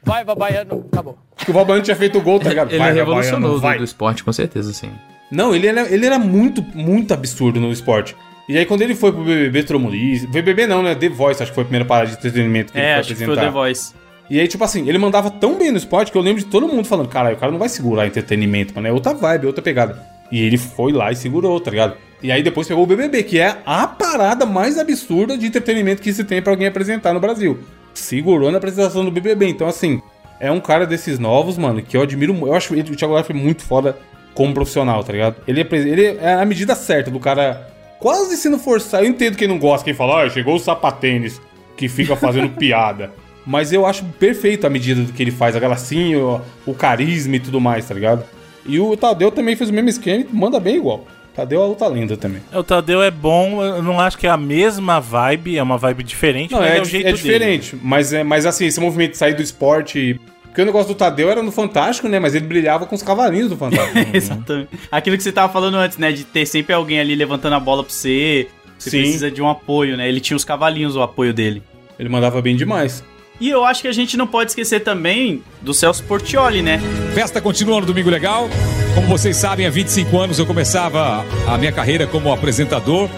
Vai, vó Baiano. Acabou. Acho que o Valbano tinha feito o gol, tá ligado? Ele Vai, vai, revolucionou Baiano, do, vai. do esporte, com certeza, sim. Não, ele era, ele era muito, muito absurdo no esporte. E aí, quando ele foi pro BBB Tromolice... Foi BBB não, né? The Voice, acho que foi a primeira parada de entretenimento que ele É, foi acho que foi The Voice. E aí, tipo assim, ele mandava tão bem no esporte que eu lembro de todo mundo falando, caralho, o cara não vai segurar entretenimento, mano. É outra vibe, outra pegada. E ele foi lá e segurou, tá ligado? E aí depois pegou o BBB, que é a parada mais absurda de entretenimento que se tem pra alguém apresentar no Brasil. Segurou na apresentação do BBB. Então, assim, é um cara desses novos, mano, que eu admiro muito. Eu acho ele, o Thiago Leifert muito foda como profissional, tá ligado? Ele é, ele é a medida certa do cara quase sendo forçado. Eu entendo quem não gosta, quem fala, ah, chegou o sapatênis, que fica fazendo piada. Mas eu acho perfeito a medida do que ele faz, a gracinha, o, o carisma e tudo mais, tá ligado? E o Tadeu também fez o mesmo esquema e manda bem igual. Tadeu é outra lenda também. É, O Tadeu é bom, eu não acho que é a mesma vibe, é uma vibe diferente, Não, mas é, é, o jeito é dele. diferente. Mas, é, mas assim, esse movimento de sair do esporte. Porque o negócio do Tadeu era no Fantástico, né? Mas ele brilhava com os cavalinhos do Fantástico. Exatamente. Aquilo que você tava falando antes, né? De ter sempre alguém ali levantando a bola pra você. Você Sim. precisa de um apoio, né? Ele tinha os cavalinhos, o apoio dele. Ele mandava bem demais. E eu acho que a gente não pode esquecer também do Celso Portioli, né? Festa continua no Domingo Legal. Como vocês sabem, há 25 anos eu começava a minha carreira como apresentador.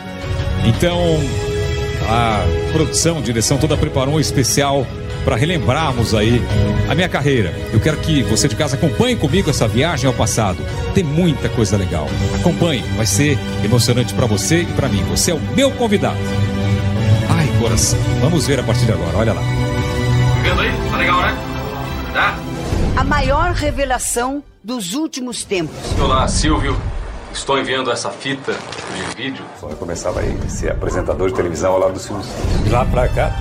Então, a produção, a direção toda preparou um especial para relembrarmos aí a minha carreira. Eu quero que você de casa acompanhe comigo essa viagem ao passado. Tem muita coisa legal. Acompanhe, vai ser emocionante para você e para mim. Você é o meu convidado. Ai, coração. Vamos ver a partir de agora. Olha lá. Vendo aí? Tá legal, né? Tá? A maior revelação dos últimos tempos. Olá, Silvio. Estou enviando essa fita de vídeo. Só eu começava a ser apresentador de televisão ao lado do Silvio Santos. De lá pra cá.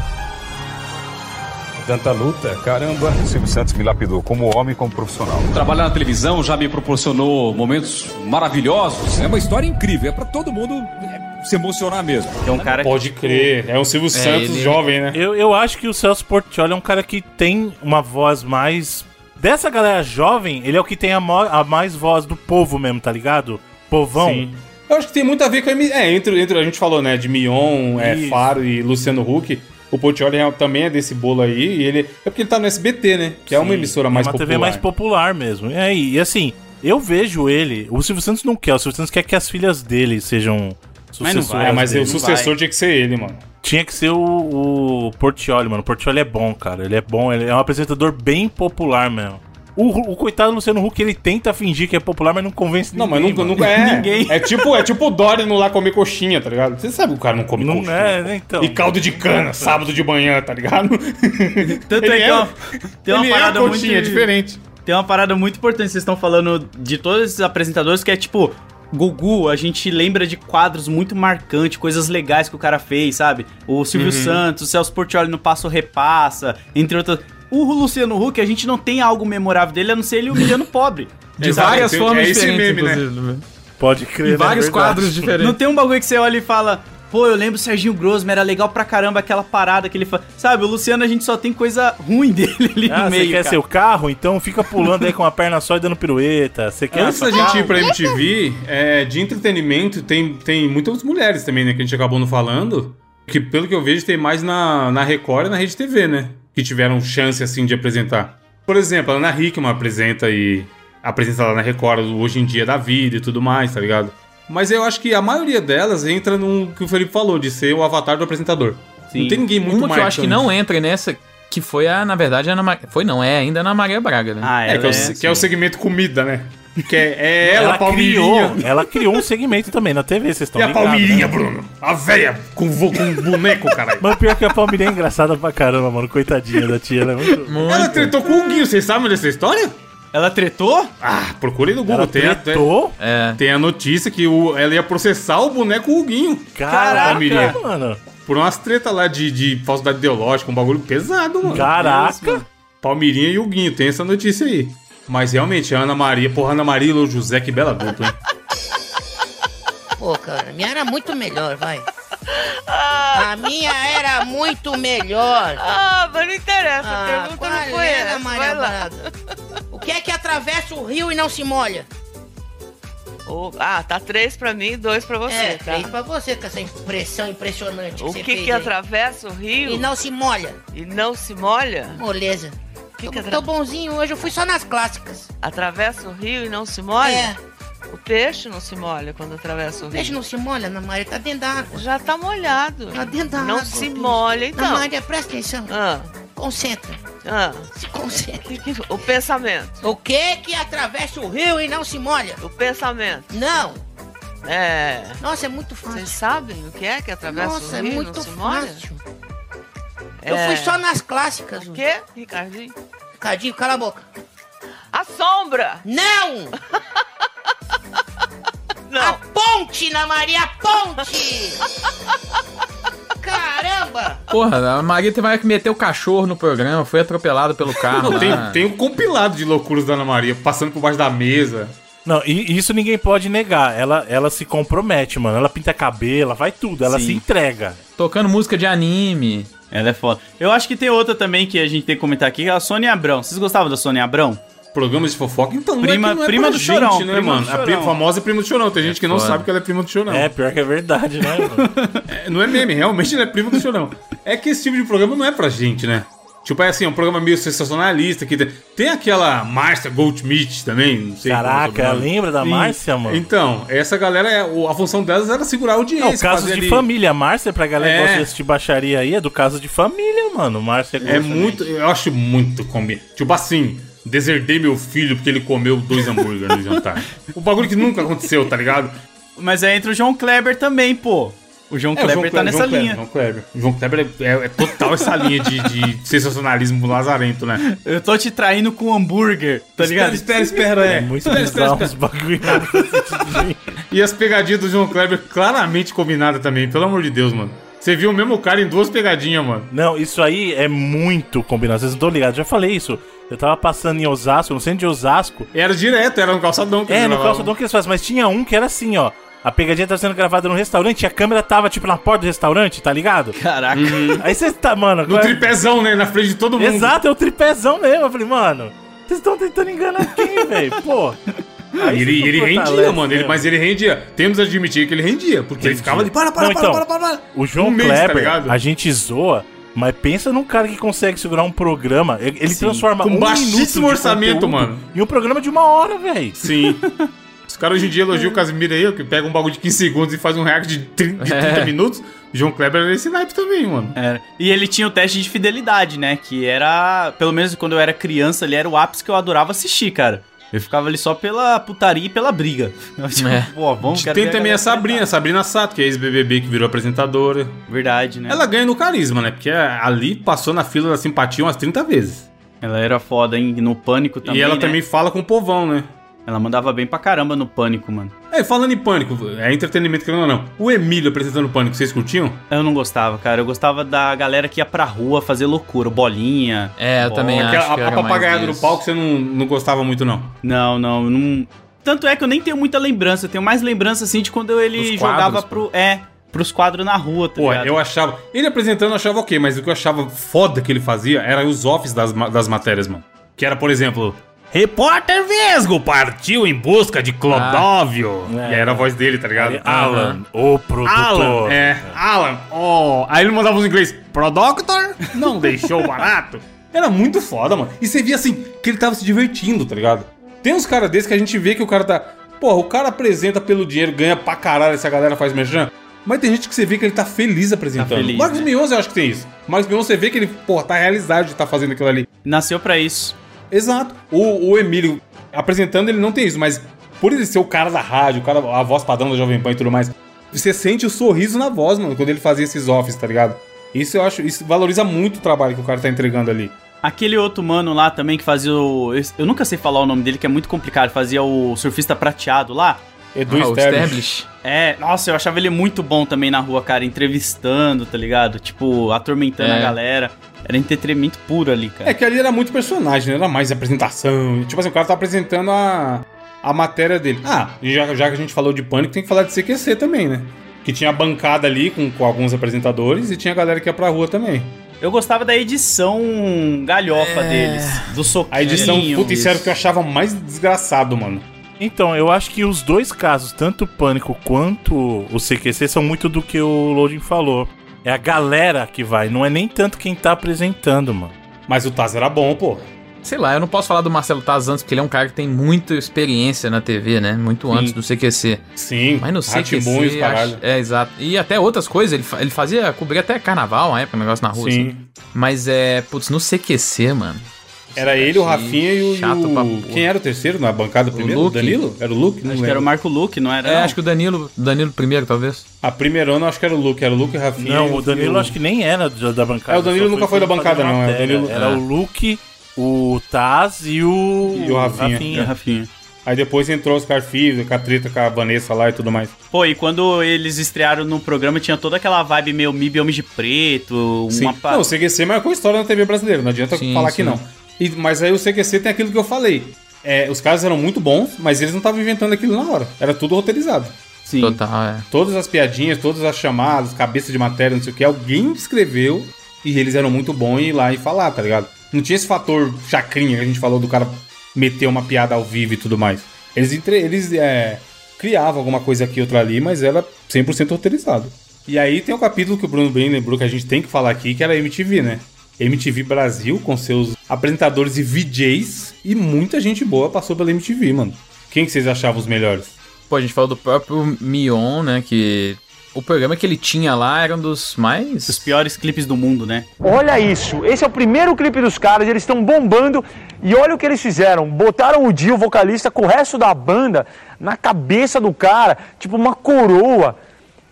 Tanta luta, caramba. O Silvio Santos me lapidou como homem e como profissional. Trabalhar na televisão já me proporcionou momentos maravilhosos. É uma história incrível, é pra todo mundo é, se emocionar mesmo. É um cara Pode crer. É o Silvio Santos jovem, né? Eu, eu acho que o Celso Portioli é um cara que tem uma voz mais. Dessa galera jovem, ele é o que tem a, mo- a mais voz do povo mesmo, tá ligado? Povão. Sim. Eu acho que tem muito a ver com a. É, entre, entre a gente falou, né, de Mion, é. Faro e Luciano Huck. O Portioli é- também é desse bolo aí. E ele. É porque ele tá no SBT, né? Que é uma Sim, emissora mais é uma popular. TV mais popular mesmo. E aí, e assim, eu vejo ele. O Silvio Santos não quer, o Silvio Santos quer que as filhas dele sejam Mas não vai, é, mas dele. o sucessor tinha que ser ele, mano. Tinha que ser o, o Portioli, mano. O Portioli é bom, cara. Ele é bom, ele é um apresentador bem popular mesmo. O, o coitado do Luciano Huck, ele tenta fingir que é popular, mas não convence Não, mas ninguém. nunca, mano. nunca é. É tipo, é tipo o Dory no lá comer coxinha, tá ligado? Você sabe que o cara não come Não coxinha. é, né, então. E caldo de cana, sábado de manhã, tá ligado? Tanto Ele é que é- ó, tem uma ele é parada a coxinha, muito é diferente. Tem uma parada muito importante vocês estão falando de todos esses apresentadores que é tipo Gugu, a gente lembra de quadros muito marcantes, coisas legais que o cara fez, sabe? O Silvio Uhum. Santos, o Celso Portioli no Passo Repassa, entre outras. O Luciano Huck, a gente não tem algo memorável dele, a não ser ele humilhando pobre. De Exato, várias tem- formas é esse diferentes, meme, né? inclusive. Pode crer, Em vários é quadros diferentes. Não tem um bagulho que você olha e fala, pô, eu lembro o Serginho Grosma, era legal pra caramba aquela parada que ele faz. Sabe, o Luciano a gente só tem coisa ruim dele ali Ah, no você meio. quer cara. seu carro? Então fica pulando aí com a perna só e dando pirueta. Você quer Antes da gente ir pra MTV, é, de entretenimento, tem, tem muitas mulheres também, né? Que a gente acabou não falando. Que pelo que eu vejo, tem mais na, na Record e na Rede TV, né? Que tiveram chance, assim, de apresentar. Por exemplo, a Ana Hickman apresenta e. Apresenta lá na Record Hoje em Dia da Vida e tudo mais, tá ligado? Mas eu acho que a maioria delas entra no que o Felipe falou, de ser o avatar do apresentador. Não tem ninguém muito Uma que eu mais acho que não entra nessa, que foi a, na verdade, a Ana Maria. Foi não, é ainda a Ana Maria Braga, né? Ah, É, que é, o, que é o segmento comida, né? Que é, é ela, Ela criou, ela criou um segmento também na TV, vocês estão E a ligados, Palmirinha, né? Bruno? A véia com, com boneco, caralho. Mas pior que a Palmirinha é engraçada pra caramba, mano. Coitadinha da tia, ela é muito... Ela tretou com o Guinho, vocês sabem dessa história? Ela tretou? Ah, procurem no Google. Ela Tem a, tretou? É. tem a notícia que o, ela ia processar o boneco Huguinho. Caraca, mano. Por umas tretas lá de, de falsidade ideológica, um bagulho pesado, mano. Caraca. Palmirinha e Huguinho, tem essa notícia aí. Mas realmente, a Ana Maria, porra, Ana Maria e Lô José, que bela dupla, hein? Pô, cara, minha era muito melhor, vai. A minha era muito melhor. Ah, mas não interessa, a Ah, pergunta não foi era, essa. Maria Vai lá. O que é que atravessa o rio e não se molha? Ô, ah, tá três pra mim e dois pra você, é, tá? três pra você com essa impressão impressionante que O que que aí. atravessa o rio? E não se molha. E não se molha? Moleza. Que tô, que atra- tô bonzinho hoje, eu fui só nas clássicas. Atravessa o rio e não se molha? É. O peixe não se molha quando atravessa o O rio. peixe não se molha, Ana Maria, tá dentro da água. Já tá molhado. Tá dentro da Não se molha, então. Ana Maria, presta atenção. Ah, Concentra. ah. Se concentra. O pensamento. O que que atravessa o rio e não se molha? O pensamento. Não. É. Nossa, é muito fácil. Vocês sabem o que é que atravessa Nossa, o é rio e muito não se molha? fácil. Eu É. fui só nas clássicas. O quê, Ricardinho? Ricardinho, cala a boca. A sombra! Não! A ponte, Ana Maria, ponte! Caramba! Porra, a Maria teve que meter o cachorro no programa, foi atropelado pelo carro. Não, tem, tem um compilado de loucuras da Ana Maria, passando por baixo da mesa. Não, e isso ninguém pode negar. Ela, ela se compromete, mano. Ela pinta cabelo, ela vai tudo. Ela Sim. se entrega. Tocando música de anime. Ela é foda. Eu acho que tem outra também que a gente tem que comentar aqui, que é a Sônia Abrão. Vocês gostavam da Sônia Abrão? Programas de fofoca, então não Prima- é que não é prima pra do gente, Chorão, né, prima mano? do A prima Chorão. famosa é prima do Chorão. Tem gente que não foda. sabe que ela é prima do Chorão. É, pior que é verdade, né, mano? É, não é meme, realmente ela é prima do Chorão. É que esse tipo de programa não é pra gente, né? Tipo, é assim, é um programa meio sensacionalista. Que tem, tem aquela Márcia Goldschmidt também, não sei é o Caraca, sobrenome. lembra da. Márcia, mano? Então, essa galera, é, o- a função delas era segurar a audiência. Não, caso fazer de ali- família. Márcia, pra galera que É. gosta de assistir baixaria aí, é do caso de família, mano. Márcia É muito, eu acho muito combinado. Tipo assim, deserdei meu filho porque ele comeu dois hambúrguer no jantar. O bagulho que nunca aconteceu, tá ligado? Mas aí entra o João Kleber também, pô. O João É, o Kleber tá nessa João Kleber, linha. João Kleber. O João Kleber é, é- é total essa linha de, de sensacionalismo lazarento, né? Eu tô te traindo com hambúrguer, tá ligado? Espera, espera, é. É muito espera, espera, espera. os bagulho. E as pegadinhas do João Kleber claramente combinadas também, pelo amor de Deus, mano. Você viu o mesmo cara em duas pegadinhas, mano. Não, isso aí é muito combinado. Vocês não estão ligados, já falei isso. Eu tava passando em Osasco, no centro de Osasco. Era direto, era no calçadão que É, no gravavam. calçadão que eles fazem, mas tinha um que era assim, ó. A pegadinha tava sendo gravada no restaurante e a câmera tava, tipo, na porta do restaurante, tá ligado? Caraca. Aí você tá, mano. No tripézão, né? Na frente de todo mundo. Exato, é o tripézão mesmo. Eu falei, mano, vocês estão tentando enganar quem, velho? Pô. Aí ele, ele rendia, mano. Ele, mas ele rendia. Temos a admitir que ele rendia. Porque ele ficava ali, para, para, Não, para, então, para, para, para. O João Um mês, tá Kleber, ligado? a gente zoa, mas pensa num cara que consegue segurar um programa. Ele Sim. transforma Com um baixíssimo orçamento, mano. Em um programa de uma hora, velho. Sim. Os caras hoje em dia elogiam o Casimiro aí, que pega um bagulho de 15 segundos e faz um react de 30, de 30 É. minutos. João Kleber era esse naipe também, mano. Era. E ele tinha o teste de fidelidade, né? Que era, pelo menos quando eu era criança, ele era o ápice que eu adorava assistir, cara. Eu ficava ali só pela putaria e pela briga. Eu, tipo, É. pô, vamos, Tem também a galera Sabrina, Sabrina Sato, que é ex-BBB, que virou apresentadora. Verdade, né? Ela ganha no carisma, né? Porque ali passou na fila da simpatia umas 30 vezes. Ela era foda, hein? No Pânico também, e ela né? também fala com o povão, né? Ela mandava bem pra caramba no Pânico, mano. É, falando em Pânico, é entretenimento querendo ou não. O Emílio apresentando Pânico, vocês curtiam? Eu não gostava, cara. Eu gostava da galera que ia pra rua fazer loucura, bolinha. É, eu bola. também Porque acho a, que a era mais papagaiada do isso. palco você não, não gostava muito, não. Não, não, não. Tanto é que eu nem tenho muita lembrança. Eu tenho mais lembrança, assim, de quando ele jogava pro. É, pros quadros na rua, tá Pô, ligado? eu achava. Ele apresentando eu achava ok, mas o que eu achava foda que ele fazia era os offs das, das matérias, mano. Que era, por exemplo. Repórter Vesgo partiu em busca de Clodóvio. Ah, é. e aí era a voz dele, tá ligado? Alan, o produtor. Alan, é. Alan, oh. Aí ele mandava os inglês. Productor não deixou barato. Era muito foda, mano. E você via assim, que ele tava se divertindo, tá ligado? Tem uns caras desses que a gente vê que o cara tá. Porra, o cara apresenta pelo dinheiro, ganha pra caralho essa galera faz merchan. Mas tem gente que você vê que ele tá feliz apresentando. Tá feliz, Marcos né? Mion, eu acho que tem isso. Marcos Mion, você vê que ele, porra, tá realizado de estar fazendo aquilo ali. Nasceu pra isso. Exato. O, o Emílio apresentando, ele não tem isso, mas por ele ser o cara da rádio, o cara, a voz padrão da Jovem Pan e tudo mais, você sente o sorriso na voz, mano, quando ele fazia esses offs, tá ligado? Isso eu acho, isso valoriza muito o trabalho que o cara tá entregando ali. Aquele outro mano lá também que fazia o. Eu nunca sei falar o nome dele, que é muito complicado. Fazia o surfista prateado lá. Edu Ah, o Sterblitch. Stablish. É, nossa, eu achava ele muito bom também na rua, cara, entrevistando, tá ligado? Tipo, atormentando É. a galera. Era entretenimento puro ali, cara. É que ali era muito personagem, né? Era mais apresentação. Tipo assim, o cara tá apresentando a, a matéria dele. Ah, já, já que a gente falou de pânico, tem que falar de CQC também, né? Que tinha a bancada ali com, com alguns apresentadores e tinha a galera que ia pra rua também. Eu gostava da edição galhofa deles. Do soquinho. A edição, puta, isso era o que eu achava mais desgraçado, mano. Então, eu acho que os dois casos, tanto o Pânico quanto o CQC, são muito do que o Loading falou. É a galera que vai, não é nem tanto quem tá apresentando, mano. Mas o Taz era bom, pô. Sei lá, eu não posso falar do Marcelo Taz antes, porque ele é um cara que tem muita experiência na TV, né? Muito Sim. antes do CQC. Sim, Mas no e CQC. acho- É, exato. E até outras coisas, ele, ele fazia, cobrir até carnaval, uma época, um negócio na rua. Sim. assim. Mas é, putz, no CQC, mano. Era ele, o Rafinha e o. chato pra o- Quem era o terceiro na bancada primeiro? O, Luke. Danilo? Era o Luke? Não Acho que lembro. era o Marco Luque, não era? É, não? acho que o Danilo, Danilo primeiro, talvez. A primeira ano eu acho que era o Luke. Era o Luke e o Rafinha. Não, o Danilo acho que nem era da, da bancada. É, o Danilo nunca foi da pra bancada, não, é o. Danilo- Era é. o Luke, o Taz e o. E o Rafinha. É, Rafinha. Aí depois entrou os Carfis, com a treta com a Vanessa lá e tudo mais. Pô, e quando eles estrearam no programa, tinha toda aquela vibe meio MIB Homem de Preto, Sim. uma pa- Não, o CQC marcou história na TV brasileira, não adianta Sim, falar sim. que não. E- mas aí o CQC tem aquilo que eu falei. É, os caras eram muito bons, mas eles não estavam inventando aquilo na hora. Era tudo roteirizado. Sim. Total, é. Todas as piadinhas, todas as chamadas, cabeça de matéria, não sei o que, alguém escreveu e eles eram muito bons em ir lá e falar, tá ligado? Não tinha esse fator chacrinha que a gente falou do cara meter uma piada ao vivo e tudo mais. Eles, entre, eles é, criavam alguma coisa aqui, outra ali, mas era 100% roteirizado. E aí tem um capítulo que o Bruno bem lembrou que a gente tem que falar aqui, que era a MTV, né? MTV Brasil, com seus apresentadores e VJs, e muita gente boa passou pela MTV, mano. Quem que vocês achavam os melhores? Pô, a gente falou do próprio Mion, né? Que o programa que ele tinha lá era um dos mais. Os piores clipes do mundo, né? Olha isso, esse é o primeiro clipe dos caras, eles estão bombando e olha o que eles fizeram. Botaram o Dio, o vocalista, com o resto da banda na cabeça do cara, tipo uma coroa.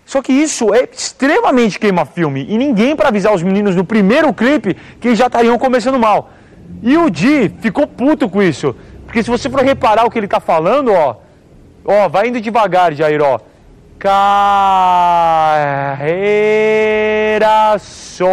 Só que isso é extremamente queima-filme e ninguém para avisar os meninos no primeiro clipe que já estariam começando mal. E o Di ficou puto com isso, porque se você for reparar o que ele tá falando, ó, ó, vai indo devagar, Jair, ó. Carreira solo.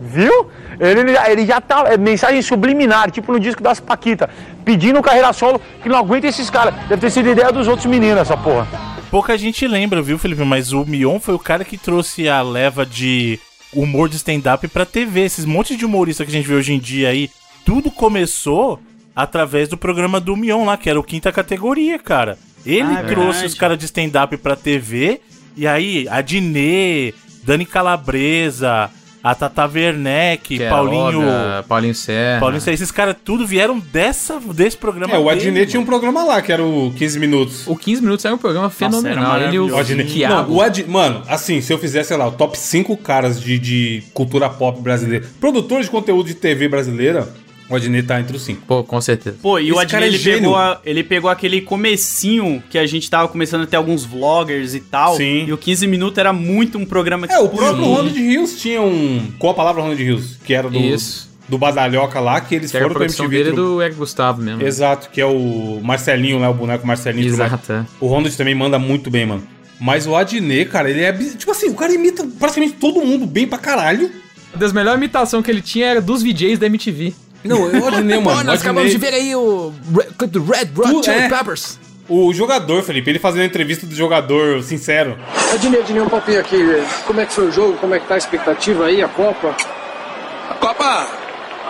Viu? Ele, ele já- tá. É mensagem subliminar, tipo no disco das Paquita. Pedindo carreira solo que não aguenta esses caras. Deve ter sido ideia dos outros meninos, essa porra. Pouca gente lembra, viu, Felipe? Mas o Mion foi o cara que trouxe a leva de humor de stand-up pra TV. Esses montes de humorista que a gente vê hoje em dia aí, tudo começou através do programa do Mion lá, que era o quinta categoria, cara. Ele Ah, é trouxe verdade. os caras de stand-up pra TV, e aí a Dinê, Dani Calabresa, a Tata Werneck, Paulinho. Paulinho Serra. Paulinho Serra, esses caras tudo vieram dessa, desse programa. É, o Adnet tinha um programa lá, que era o 15 Minutos. O 15 Minutos era um programa fenomenal. Ele e o O Adnet. Não, o Ad... Mano, assim, se eu fizesse, sei lá, o top 5 caras de, de cultura pop brasileira, produtores de conteúdo de TV brasileira, o Adnet tá entre os 5. Pô, com certeza. Pô, e o Esse cara Adnet, é ele, gênio. pegou a- ele pegou aquele comecinho que a gente tava começando a ter alguns vloggers e tal. Sim. E o 15 Minutos era muito um programa que... É, o próprio Sim. Ronald Rios tinha um. Qual a palavra Ronald Rios? Que era do. Isso. Do Badalhoca lá, que eles Que a foram produção MTV. dele tro- do Eric Gustavo mesmo. Exato, que é o Marcelinho, né? O boneco Marcelinho. Exato, é. O Ronald também manda muito bem, mano. Mas o Adnet, cara, ele é. Tipo assim, o cara imita praticamente todo mundo bem pra caralho. Das melhores imitações que ele tinha era dos VJs da MTV. Não, o Adnet, mano. Pô, nós acabamos de ver aí o Red- clipe do Red Hot Tu- Chili é. Peppers. O jogador, Felipe, ele fazendo a entrevista do jogador sincero. Adnei, Adnei, um papinho aqui. Como é que foi o jogo? Como é que tá a expectativa aí, a Copa? A Copa,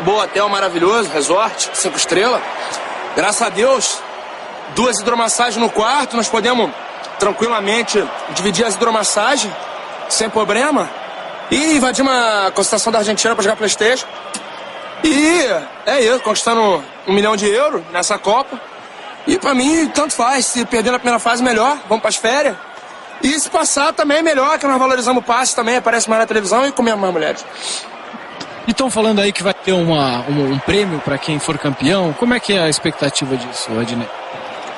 boa hotel maravilhoso, resort, cinco estrelas. Graças a Deus, duas hidromassagens no quarto, nós podemos tranquilamente dividir as hidromassagens, sem problema. E invadimos a concentração da Argentina para jogar Playstation. E é isso, conquistando um milhão de euros nessa Copa. E pra mim, tanto faz. Se perder na primeira fase, melhor. Vamos pras férias. E se passar, também é melhor, que nós valorizamos o passe também, aparece mais na televisão e comemos mais mulheres. E estão falando aí que vai ter uma, um, um prêmio para quem for campeão. Como é que é a expectativa disso, Adnei?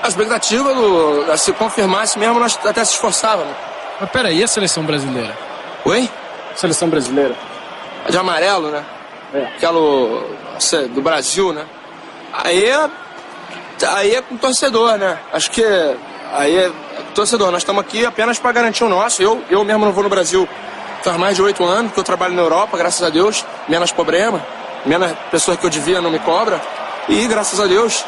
A expectativa do, se confirmasse mesmo, nós até se esforçávamos. Mas peraí, e a seleção brasileira? Oi? Seleção brasileira. A de amarelo, né? Aquela se- do Brasil, né? Aí é, aí é com torcedor, né? Acho que aí é torcedor. Nós estamos aqui apenas para garantir o nosso. Eu, eu mesmo não vou no Brasil faz mais de oito anos que eu trabalho na Europa, graças a Deus. Menos problema, menos pessoas que eu devia não me cobra. E graças a Deus,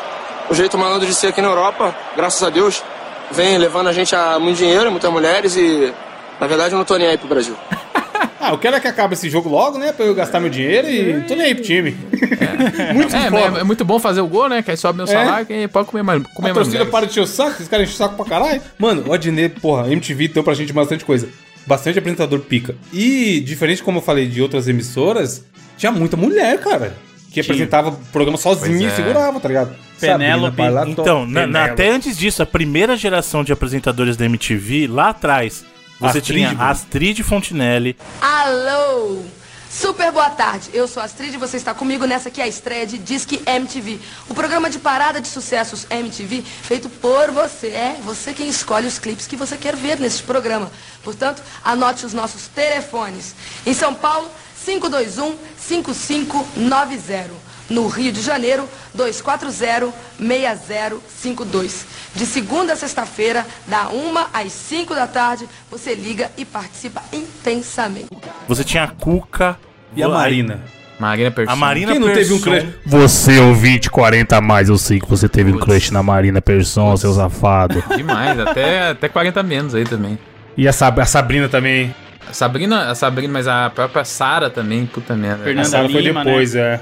o jeito malandro de ser aqui na Europa, graças a Deus, vem levando a gente a muito dinheiro, muitas mulheres e, na verdade, eu não tô nem aí pro Brasil. Ah, eu quero é que acabe esse jogo logo, né? Pra eu gastar meu dinheiro e tô nem aí pro time. muito É, foda. é, é muito bom fazer o gol, né? Que aí sobe meu É. salário e pode comer mais, comer a mais torcida mulheres. para de encher o saco, esses caras enchem o saco pra caralho. Mano, o Adnet, porra, MTV deu pra gente bastante coisa. Bastante apresentador pica. E, diferente como eu falei de outras emissoras, tinha muita mulher, cara. Que apresentava programa sozinha Pois e é. segurava, tá ligado? Penélope. Sabrina Então, na- na- até antes disso, a primeira geração de apresentadores da MTV, lá atrás, você Astrid, tinha mano. Astrid Fontinelli, Alô! Super boa tarde, eu sou a Astrid e você está comigo nessa que é a estreia de Disque MTV, o programa de parada de sucessos MTV feito por você. É você quem escolhe os clipes que você quer ver nesse programa. Portanto, anote os nossos telefones. Em São Paulo, 521-5590. No Rio de Janeiro, 240-6052. De segunda a sexta-feira, da 1 às 5 da tarde, você liga e participa intensamente. você tinha a Cuca E a Marina? Marina Persson. A Marina Quem não teve um Persson. crush? Você, ouvinte 40 a mais, eu sei que você teve um crush na Marina Persson, seu safado. Demais, até, até 40 menos aí também. E a, Sab- a Sabrina também. A Sabrina, a Sabrina, mas a própria Sara também, puta merda. a Sarah foi depois, é.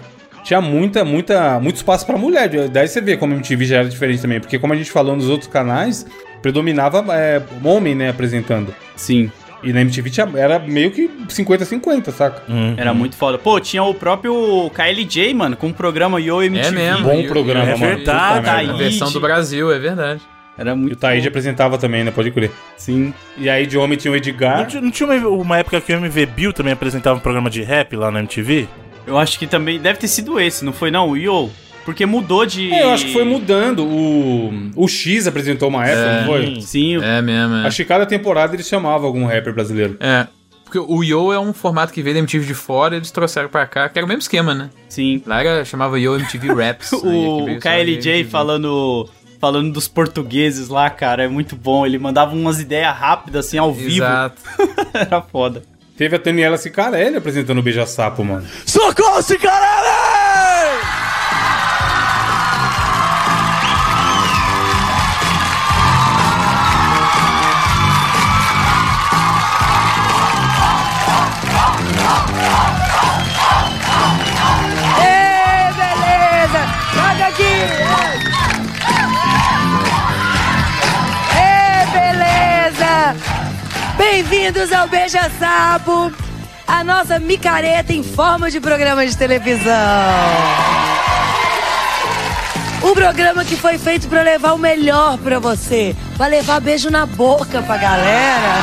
Tinha muita, muita, muito espaço pra mulher. Daí você vê como a MTV já era diferente também. Porque como a gente falou nos outros canais, predominava é, homem, né, apresentando. Sim. E na MTV tinha, era meio que 50-50, saca? Era muito foda. Pô, tinha o próprio KLJ, mano, com o programa Yo MTV. É mesmo. Bom programa, é mano. verdade, Puta a merda. versão do Brasil, é verdade. Era muito E o Taíde apresentava também, né? Pode crer. Sim. E aí de homem tinha o Não Edgar. tinha, não tinha uma, uma época que o MV Bill também apresentava um programa de rap lá na MTV? Eu acho que também deve ter sido esse, não foi não? O Yo. Porque mudou de. É, eu acho que foi mudando. O, o X apresentou uma época, É. não foi? Sim. É mesmo, é. Acho que cada temporada eles chamavam algum rapper brasileiro. É. Porque o Yo é um formato que veio da MTV de fora eles trouxeram pra cá, que era o mesmo esquema, né? Sim. Lá era, chamava Yo MTV Raps. o KLJ falando. Falando dos portugueses lá, cara, é muito bom. Ele mandava umas ideias rápidas, assim, ao vivo. Exato. Era foda. Teve a Daniela Cicarelli apresentando o Beija-Sapo, mano. Socorro, Cicarelli! Bem-vindos ao Beija Sapo, a nossa micareta em forma de programa de televisão. O programa que foi feito pra levar o melhor pra você, pra levar beijo na boca pra galera.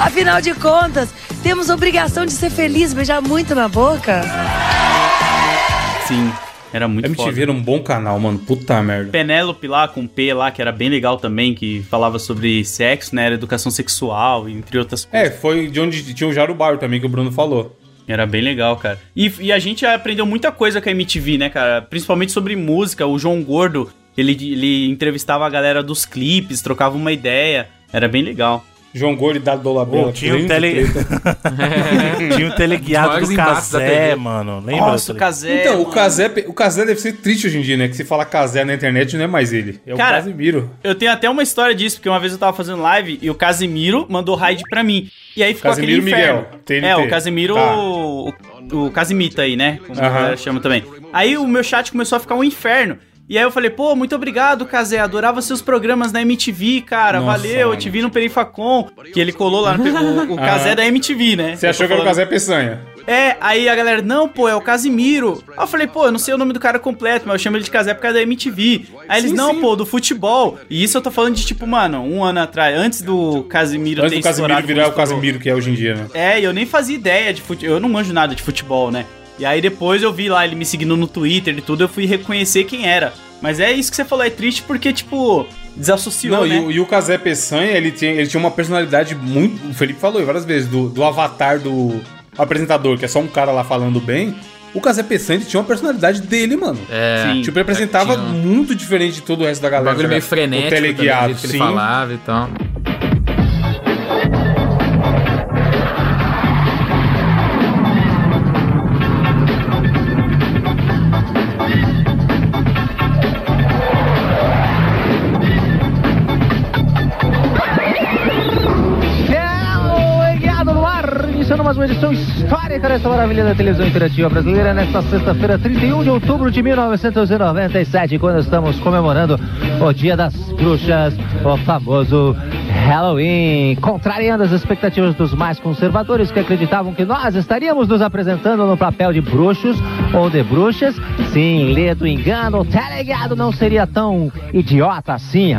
Afinal de contas, temos obrigação de ser feliz, beijar muito na boca. Sim, era muito MTV foda. era um bom canal, mano. Puta merda. Penélope lá, com P lá, que era bem legal também, que falava sobre sexo, né? Era educação sexual, entre outras coisas. É, foi de onde tinha o Jarubar também, que o Bruno falou. Era bem legal, cara. E, e a gente aprendeu muita coisa com a MTV, né, cara? Principalmente sobre música. O João Gordo, ele, ele entrevistava a galera dos clipes, trocava uma ideia. Era bem legal. João Gordo e Dado Dolabella. Pô, tinha um grande tele-. Tinha o teleguiado do Casé, mano. Lembra? Nossa, o Casé. Então, o mano. Casé, o Casé deve ser triste hoje em dia, né? Que se fala Casé na internet não é mais ele. É Cara, o Casimiro. Eu tenho até uma história disso, porque uma vez eu tava fazendo live e o Casimiro mandou raid pra mim. E aí ficou Casimiro aquele inferno. Miguel, TNT. É, o Casimiro, Tá. o, o Casimita aí, né? Como a Aham. galera chama também. Aí o meu chat começou a ficar um inferno. E aí eu falei, pô, muito obrigado, Casé. Adorava seus programas na MTV, cara. Nossa, Valeu, eu mano. te vi no Perifacom. Que ele colou lá no. O, o Casé Aham. da MTV, né? Você achou Eu que era o Casé Peçanha? É, aí a galera, não, pô, é o Casimiro. Aí eu falei, pô, eu não sei o nome do cara completo, mas eu chamo ele de Casé por causa da MTV. Aí eles, Sim, não, sim. pô, do futebol. E isso eu tô falando de, tipo, mano, um ano atrás, antes do Casimiro Antes ter do Casimiro virar o. Casimiro que é hoje em dia, né? É, e eu nem fazia ideia de futebol. Eu não manjo nada de futebol, né? E aí depois eu vi lá ele me seguindo no Twitter e tudo, eu fui reconhecer quem era. Mas é isso que você falou, é triste porque, tipo, desassociou, Não, né? e, o- e o Casé Peçanha, ele tinha, ele tinha uma personalidade muito. O Felipe falou várias vezes, do, do avatar do apresentador, que é só um cara lá falando bem. O Casé Peçanha ele tinha uma personalidade dele, mano. É. Sim. Tipo, ele apresentava Tinha um- muito diferente de todo o resto da Um galera. bagulho tá meio frenético, o também, teleguiado, que ele sim. falava e tal. Uma edição histórica dessa maravilha da televisão interativa brasileira nesta sexta-feira, 31 de outubro de 1997, quando estamos comemorando o Dia das Bruxas, o famoso Halloween, contrariando as expectativas dos mais conservadores que acreditavam que nós estaríamos nos apresentando no papel de bruxos ou de bruxas. Sim, lê do engano, o telegado não seria tão idiota assim.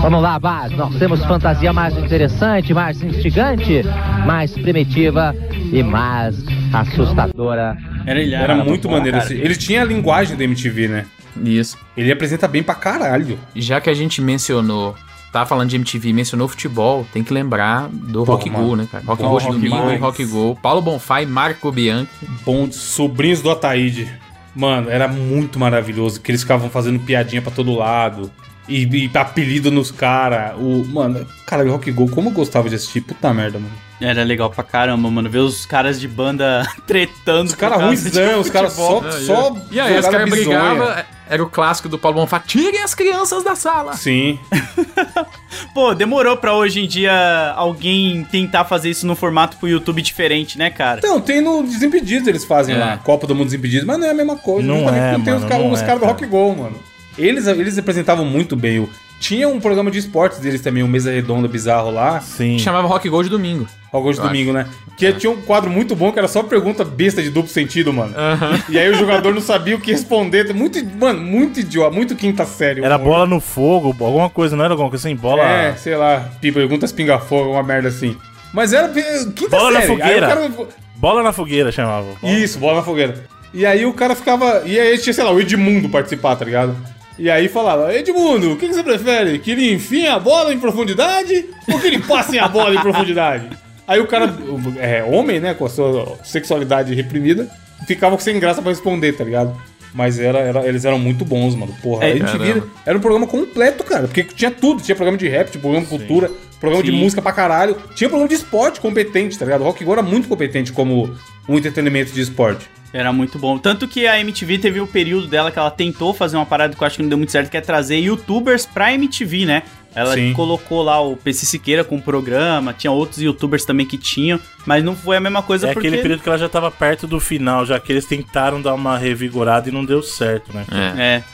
Vamos lá, Bas, nós temos fantasia mais interessante, mais instigante, mais primitiva e mais assustadora. Era, ele Era muito maneiro. esse- Ele tinha a linguagem da MTV, né? Isso. Ele apresenta bem pra caralho. Já que a gente mencionou, tá falando de MTV, mencionou futebol, tem que lembrar do Pô, Rock mano. Go, né, cara? Rock Go de Rock domingo, Go. Rock Go, Paulo Bonfá e Marco Bianchi. Bom, sobrinhos do Ataíde. Mano, era muito maravilhoso. Que eles ficavam fazendo piadinha pra todo lado. E, e apelido nos caras. O, mano, cara, Rock Go, como eu gostava de assistir. Puta merda, mano. Era legal pra caramba, mano. Ver os caras de banda tretando. Os caras ruizão, os caras só- só E aí, os caras brigavam, era o clássico do Paulo Bonfá, tirem as crianças da sala. Sim. Pô, demorou pra hoje em dia alguém tentar fazer isso num formato pro YouTube diferente, né, cara? Então, tem no Desimpedidos eles fazem É. lá. Copa do Mundo Desimpedidos, mas não é a mesma coisa. Não justamente é, porque tem os mano, caras não os é, caras do. Rock Go, mano. Eles, eles apresentavam muito bem. o- Tinha um programa de esportes deles também, um Mesa Redonda bizarro lá. Sim. Chamava Rock Go de domingo. Rock Go de Eu domingo, né? Que tinha um quadro muito bom que era só pergunta besta de duplo sentido, mano. E aí o jogador não sabia o que responder. Muito, mano, muito idiota, muito quinta série. Era bola no fogo, alguma coisa, não era alguma coisa assim? Bola. É, sei lá, perguntas pinga-fogo, uma merda assim. Mas era quinta Bola na série. Aí o fogueira. cara- Bola na fogueira chamava. Isso, bola na fogueira. E aí o cara ficava. E aí tinha, sei lá, o Edmundo participar, tá ligado? E aí falava, Edmundo, o que, que você prefere? Que ele enfie a bola em profundidade ou que ele passe a bola em profundidade? Aí o cara, é, homem, né, com a sua sexualidade reprimida, ficava sem graça pra responder, tá ligado? Mas era, era- eles eram muito bons, mano. Porra, É, a MTV caramba. era um programa completo, cara. Porque tinha tudo. Tinha programa de rap, tinha programa de cultura, programa de Sim. música pra caralho. Tinha programa de esporte competente, tá ligado? O Rock Go era muito competente como um entretenimento de esporte. Era muito bom. Tanto que a MTV teve o período dela que ela tentou fazer uma parada que eu acho que não deu muito certo, que é trazer youtubers pra MTV, né? Ela Sim. colocou lá o PC Siqueira com o programa, tinha outros youtubers também que tinham, mas não foi a mesma coisa É porque... aquele período que ela já tava perto do final, já que eles tentaram dar uma revigorada e não deu certo, né?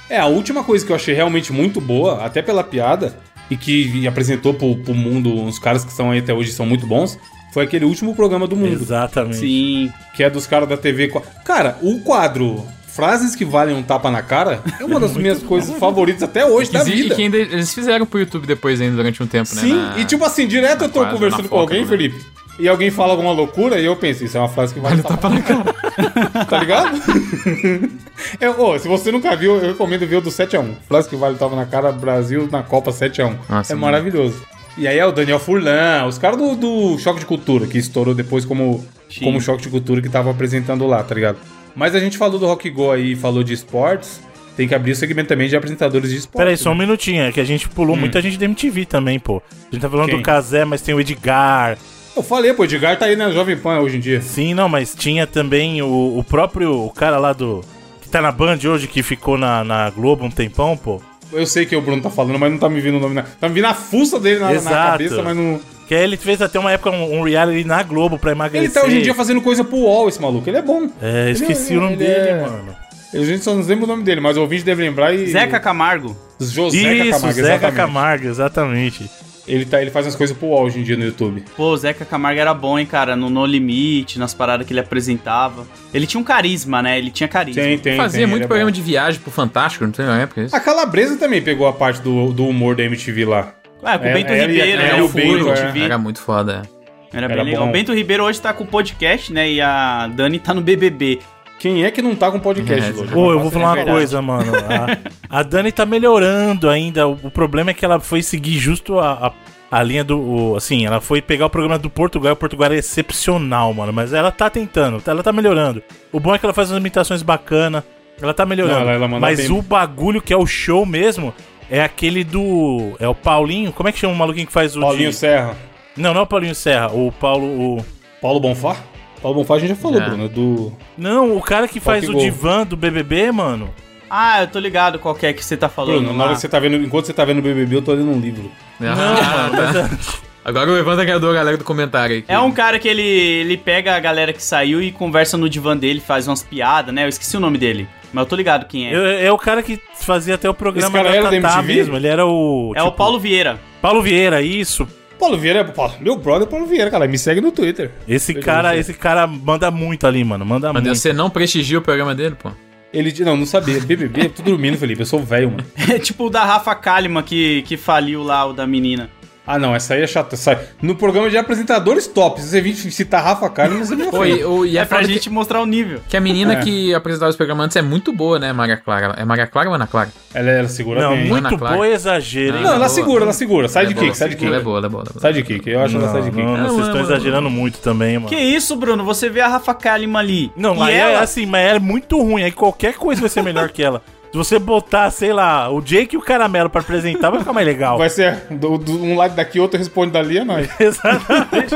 É. É, a última coisa que eu achei realmente muito boa, até pela piada, e que apresentou pro, pro mundo uns caras que estão aí até hoje são muito bons, foi aquele último programa do mundo. Exatamente. Sim. Que é dos caras da TV. Cara, o quadro Frases que valem um tapa na cara é uma das minhas coisas favoritas até hoje da E vida. que ainda eles fizeram pro YouTube depois ainda durante um tempo, né? Sim, na- e tipo assim, direto eu tô quadra, conversando com alguém, né? Felipe, e alguém fala alguma loucura e eu penso, isso é uma frase que vale um tapa na cara. tá ligado? É, ô, se você nunca viu, eu recomendo ver o do 7x1. Frase que vale tapa na cara, Brasil na Copa 7x1. Nossa, é mano. maravilhoso. E aí é o Daniel Furlan, os caras do, do Choque de Cultura, que estourou depois como, Sim. como Choque de Cultura que tava apresentando lá, tá ligado? Mas a gente falou do Rock Go aí, falou de esportes, tem que abrir o segmento também de apresentadores de esportes. Peraí, só um minutinho, é que a gente pulou Hum. muita gente da MTV também, pô. A gente tá falando Quem? do Kazé, mas tem o Edgar. Eu falei, pô, o Edgar tá aí na Jovem Pan hoje em dia. Sim, não, mas tinha também o, o próprio o cara lá do. que tá na Band hoje, que ficou na, na Globo um tempão, pô. Eu sei que o Bruno tá falando, mas não tá me vindo o nome. Na... Tá me vindo a fuça dele na, na cabeça, mas não. Que aí ele fez até uma época um, um reality na Globo pra emagrecer. Ele tá hoje em dia fazendo coisa pro UOL, esse maluco. Ele é bom. É, esqueci Ele- o nome ele dele, é- mano. A gente só não lembra o nome dele, mas o ouvinte deve lembrar e. Zeca Camargo. José Isso, Camargo, Zeca exatamente. Camargo, exatamente. Ele, tá, ele faz umas coisas pro UOL hoje em dia no YouTube. Pô, o Zeca Camargo era bom, hein, cara, no No Limite, nas paradas que ele apresentava. Ele tinha um carisma, né? Ele tinha carisma. Tem, tem. Fazia tem, muito é programa bom. de viagem pro Fantástico, não tem na época isso? A Calabresa também pegou a parte do, do humor da MTV lá. Ah, com o É, Bento e a- Ribeiro, né? O o Furo, Bento, é. vi. Era muito foda. Era bem Era legal. bom. O Bento Ribeiro hoje tá com podcast, né? E a Dani tá no BBB. Quem é que não tá com podcast É, hoje? Pô, eu vou falar uma coisa, mano. A, a Dani tá melhorando ainda. O, o problema é que ela foi seguir justo a, a, a linha do. o- assim, ela foi pegar o programa do Portugal. e O Portugal é excepcional, mano. Mas ela tá tentando, ela tá melhorando. O bom é que ela faz umas imitações bacanas. Ela tá melhorando. Não, ela- ela mas bem. o bagulho que é o show mesmo é aquele do. É o Paulinho. Como é que chama o maluquinho que faz o. Paulinho de- Serra. Não, não é o Paulinho Serra. O Paulo. O... Paulo Bonfá? Paulo Bonfá a gente já falou, Já. Bruno. é Do. Não, o cara que faz Rock o Go. divã do BBB, mano. Ah, eu tô ligado qual que é que você tá falando. Bruno, na hora que você tá vendo. Enquanto você tá vendo o BBB, eu tô lendo um livro. Não, mano. mas- Agora o Evandro agradou a galera do comentário aí. É um cara que ele, ele pega a galera que saiu e conversa no divã dele, faz umas piadas, né? Eu esqueci o nome dele. Mas eu tô ligado quem é. Eu- É o cara que fazia até o programa Esse cara era da Tatá MTV? mesmo. Ele era o. É o Paulo Vieira. Paulo Vieira, isso. Paulo Vieira é Paulo- meu brother Paulo Vieira, cara. Me segue no Twitter. Esse cara, esse cara manda muito ali, mano. Manda Mas muito. você não prestigia o programa dele, pô? Ele não, não sabia. BBB, tô dormindo, Felipe. Eu sou velho, mano. É tipo o da Rafa Kalimann que, que faliu lá, o da menina. Ah, não, essa aí é chata. Sai. No programa de apresentadores top, se você vir citar Rafa Kalimann, você me e, o- e É é pra gente que, mostrar o nível. que a menina É. que apresentava os programas antes é muito boa, né, Maria Clara? É Maria Clara ou Ana Clara? Ela, ela segura Não, bem. muito Ana Clara. boa é exagero, hein? Não, ela boa. segura, ela segura. Ela é Sidekick, boa, sidekick. Ela é boa, ela é boa. Ela é boa. Sidekick, eu acho ela Não, sidekick. não, Não, vocês não, estão não, exagerando muito também, mano. Que isso, Bruno? Você vê a Rafa Kalimann ali. Não, e é ela... assim, mas é muito ruim. Aí qualquer coisa vai ser melhor que ela. Se você botar, sei lá, o Jake e o Caramelo pra apresentar, vai ficar mais legal. Vai ser do- do- um lado daqui, outro responde dali, é nóis. Exatamente.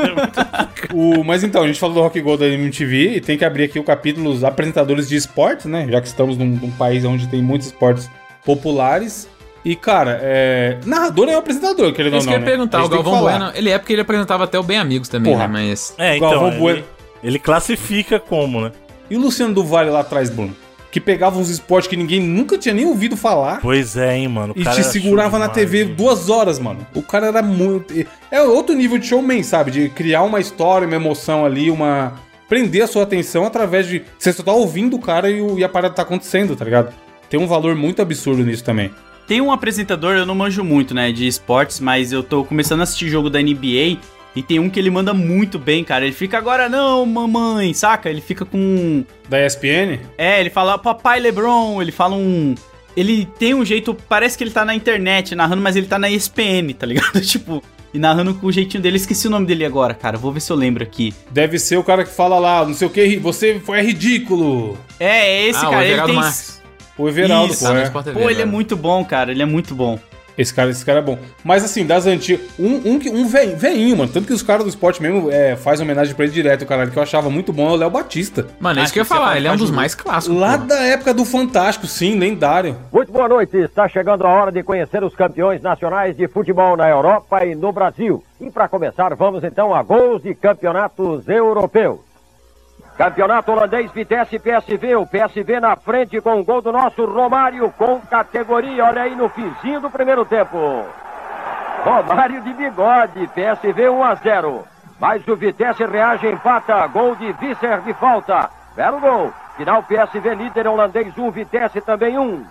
O, mas então, a gente falou do Rock Go da MTV e tem que abrir aqui o capítulo dos apresentadores de esportes, né? Já que estamos num, num país onde tem muitos esportes populares. E, cara, é... narrador é um apresentador, querendo É ou isso não. que eu ia né? perguntar, A o que Galvão. Bueno, ele é porque ele apresentava até o Bem Amigos também, Porra. né? Mas. É, então, Galvão ele, Bueno. ele classifica como, né? E o Luciano do Vale lá atrás, Bruno? Que pegava uns esportes que ninguém nunca tinha nem ouvido falar. Pois é, hein, mano. O E cara te segurava na TV duas horas, mano. O cara era muito. É outro nível de showman, sabe? De criar uma história, uma emoção ali, uma. Prender a sua atenção através de. Você só tá ouvindo o cara e, o- e a parada tá acontecendo, tá ligado? Tem um valor muito absurdo nisso também. Tem um apresentador, eu não manjo muito, né, de esportes, mas eu tô começando a assistir jogo da NBA e tem um que ele manda muito bem, cara. Ele fica agora não, mamãe, saca? Ele fica com Da ESPN? É, ele fala papai LeBron, ele fala um ele tem um jeito, parece que ele tá na internet narrando, mas ele tá na ESPN, tá ligado? tipo, e narrando com o jeitinho dele. Esqueci o nome dele agora, cara. Vou ver se eu lembro aqui. Deve ser o cara que fala lá, não sei o que, você foi ridículo. É, é esse Ah, o cara, ele Everaldo tem Marques. O Everaldo, Isso, pô, tá no é. Pô, ele é muito bom, cara. Ele é muito bom. Esse cara, esse cara é bom. Mas assim, das antigas. Um, um, que- um ve- veinho, mano. Tanto que os caras do esporte mesmo é, faz homenagem pra ele direto, cara. Que eu achava muito bom é o Léo Batista. Mano, é isso que eu ia que falar. fala Ele é um que dos mais clássicos. Lá pô. da época do Fantástico, sim, lendário. Muito boa noite. Está chegando a hora de conhecer os campeões nacionais de futebol na Europa e no Brasil. E para começar, vamos então a gols de campeonatos europeus. Campeonato holandês Vitesse PSV. O PSV na frente com o gol do nosso Romário com categoria. Olha aí no finzinho do primeiro tempo. Romário de bigode. PSV 1 a 0. Mas o Vitesse reage empata. Gol de Visser de falta. Belo gol. Final PSV líder holandês 1, Vitesse também 1.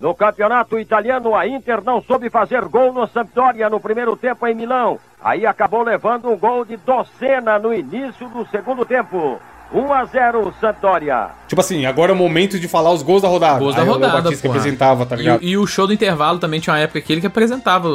No campeonato italiano, a Inter não soube fazer gol no Sampdoria no primeiro tempo em Milão. Aí acabou levando um gol de Docena no início do segundo tempo. 1 a 0 Sampdoria. Tipo assim, agora é o momento de falar os gols da rodada. Gols da Aí o Léo rodada, Batista que porra. apresentava, tá E, ligado? o- e o show do intervalo também tinha uma época que ele que apresentava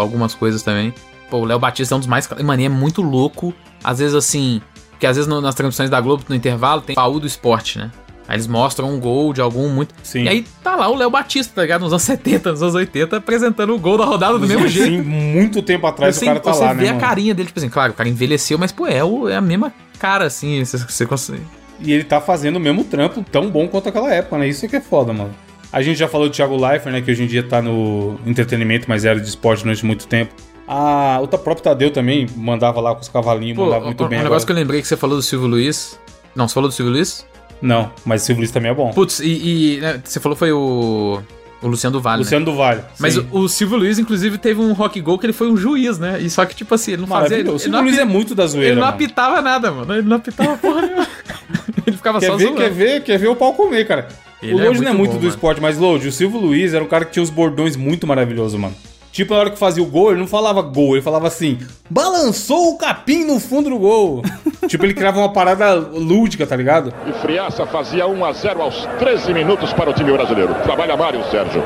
algumas coisas também. Pô, o Léo Batista é um dos mais. Mano, e é muito louco. Às vezes, assim. Porque às vezes no- nas transmissões da Globo, no intervalo, tem baú do esporte, né? Aí eles mostram um gol de algum muito. Sim. E aí tá lá o Léo Batista, tá ligado? Nos anos 70, nos anos 80, apresentando o gol da rodada do mesmo jeito. Sim, muito tempo atrás Assim, o cara tá você lá, vê né, a mano? carinha dele, tipo assim, claro, o cara envelheceu, mas, pô, é, o- é a mesma cara, assim, você, você consegue. E ele tá fazendo o mesmo trampo tão bom quanto aquela época, né? Isso é que é foda, mano. A gente já falou do Thiago Leifert, né? Que hoje em dia tá no entretenimento, mas era de esporte durante muito tempo. A, o próprio Tadeu também mandava lá com os cavalinhos, Pô, mandava um, muito um bem. negócio agora. que eu lembrei que você falou do Silvio Luiz. Não, você falou do Silvio Luiz? Não, mas o Silvio Luiz também é bom. Putz, e, e, né, você falou foi o. O Luciano do Vale. né? Luciano do Vale. Mas o, o Silvio Luiz, inclusive, teve um rock goal que ele foi um juiz, né? E só que, tipo assim, ele não fazia. Ele. O Silvio Luiz é muito da zoeira. Ele não mano. apitava nada, mano. Ele não apitava porra nenhuma. Ele ficava Quer só ver, zoando. quer ver, quer ver o pau comer, cara. Ele o é Lodge não é muito bom, do mano. esporte, mas Lodge, o Silvio Luiz era um cara que tinha os bordões muito maravilhosos, mano. Tipo, na hora que fazia o gol, ele não falava gol, ele falava assim: balançou o capim no fundo do gol. tipo, ele criava uma parada lúdica, tá ligado? E Friaça fazia 1 a 0 aos 13 minutos para o time brasileiro. Trabalha Mário Sérgio.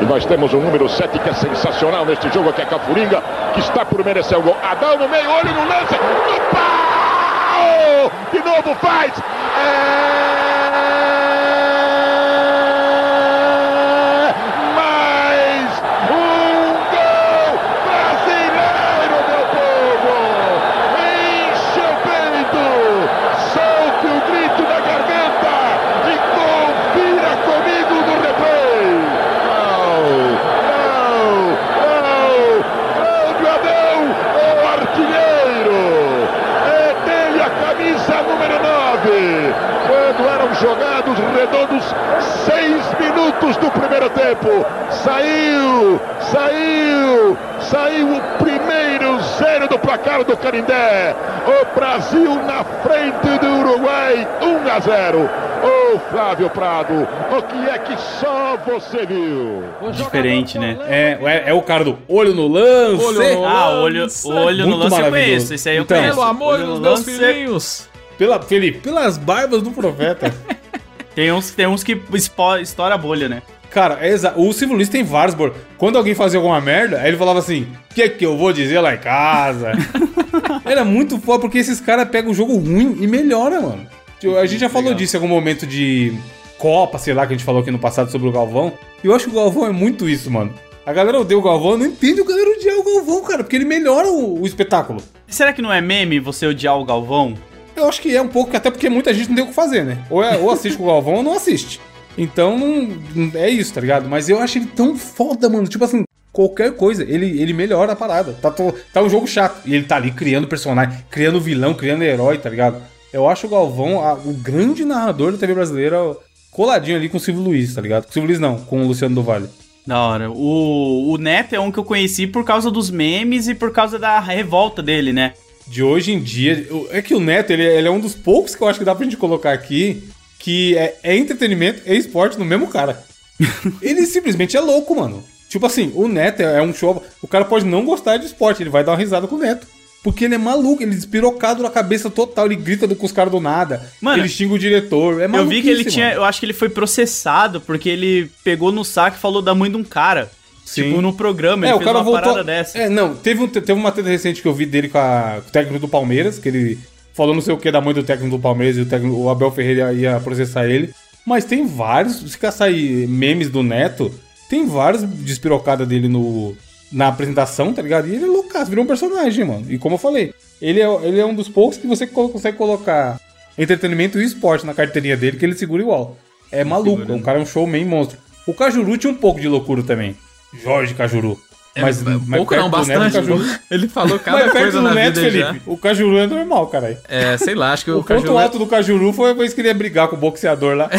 E nós temos o número 7 que é sensacional neste jogo, que é Cafuringa, que está por merecer o gol. Adão no meio, olho no lance, no pau! De novo faz! É... Mais um gol brasileiro, meu povo! Enche o peito, solte o grito da garganta e confira comigo no replay! Não, não, não! Cláudio Adão, o 9. Quando eram jogados redondos seis minutos do primeiro tempo. Saiu, saiu, saiu o primeiro zero do placar do Canindé. O Brasil na frente do Uruguai, 1 a 0. Ô Flávio Prado, o que é que só você viu? Diferente, né? É, é, é o cara do olho no lance. Olho no ah, olho, o olho no lance eu maravilhoso. conheço. Esse aí eu Então, conheço. Pelo amor dos meus filhinhos. Pela, Felipe, pelas barbas do profeta. Tem uns, tem uns que estoura a bolha, né? Cara, é exa- o Silvio Luiz tem vários. bor- Quando alguém fazia alguma merda, aí ele falava assim: O que, que eu vou dizer lá em casa? Era muito foda, porque esses caras pegam o jogo ruim e melhora, mano. Tipo, A gente já falou disso em algum momento de Copa, sei lá, que a gente falou aqui no passado sobre o Galvão. E eu acho que o Galvão é muito isso, mano. A galera odeia o Galvão, não entende o galera odiar o Galvão, cara, porque ele melhora o, o espetáculo. Será que não é meme você odiar o Galvão? Eu acho que é um pouco, até porque muita gente não tem o que fazer, né? Ou, é- ou assiste com o Galvão ou não assiste. Então, não, é isso, tá ligado? Mas eu acho ele tão foda, mano. Tipo assim, qualquer coisa, ele, ele melhora a parada. Tá, tá um jogo chato. E ele tá ali criando personagem, criando vilão, criando herói, tá ligado? Eu acho o Galvão a- o grande narrador da TV brasileira coladinho ali com o Silvio Luiz, tá ligado? Com o Silvio Luiz não, com o Luciano do Vale. Da hora. O, o Neto é um que eu conheci por causa dos memes e por causa da revolta dele, né? de hoje em dia. É que o Neto, ele, ele é um dos poucos que eu acho que dá pra gente colocar aqui que é, é entretenimento e esporte no mesmo cara. ele simplesmente é louco, mano. Tipo assim, o Neto é, é um show. O cara pode não gostar de esporte, ele vai dar uma risada com o Neto. Porque ele é maluco, ele despirocado na cabeça total, ele grita do- com os caras do nada. Mano, ele xinga o diretor. É eu vi que ele tinha. Eu acho que ele foi processado porque ele pegou no saco e falou da mãe de um cara. Sim. Tipo, no programa, É, ele o fez cara uma voltou. parada dessa. É, não, teve, um- teve uma treta recente que eu vi dele com, a- com o técnico do Palmeiras, que ele falou não sei o que da mãe do técnico do Palmeiras e o, técnico, o Abel Ferreira ia processar ele. Mas tem vários, se caçar aí memes do Neto, tem vários despirocada dele no, na apresentação, tá ligado? E ele é loucaço, virou um personagem, mano. E como eu falei, ele é, ele é um dos poucos que você co- consegue colocar entretenimento e esporte na carteirinha dele, que ele segura igual. É maluco, um cara é um showman monstro. O Cajuru tinha um pouco de loucura também. Jorge Cajuru. Mas, mas pouco não, Neto, bastante. o Cajuru- Ele falou cada Mas perto coisa do na Neto, vida Felipe, o Cajuru é normal, caralho. É, sei lá, acho que o, O ponto Cajuru- alto do Cajuru foi a vez que ele ia brigar com o boxeador lá.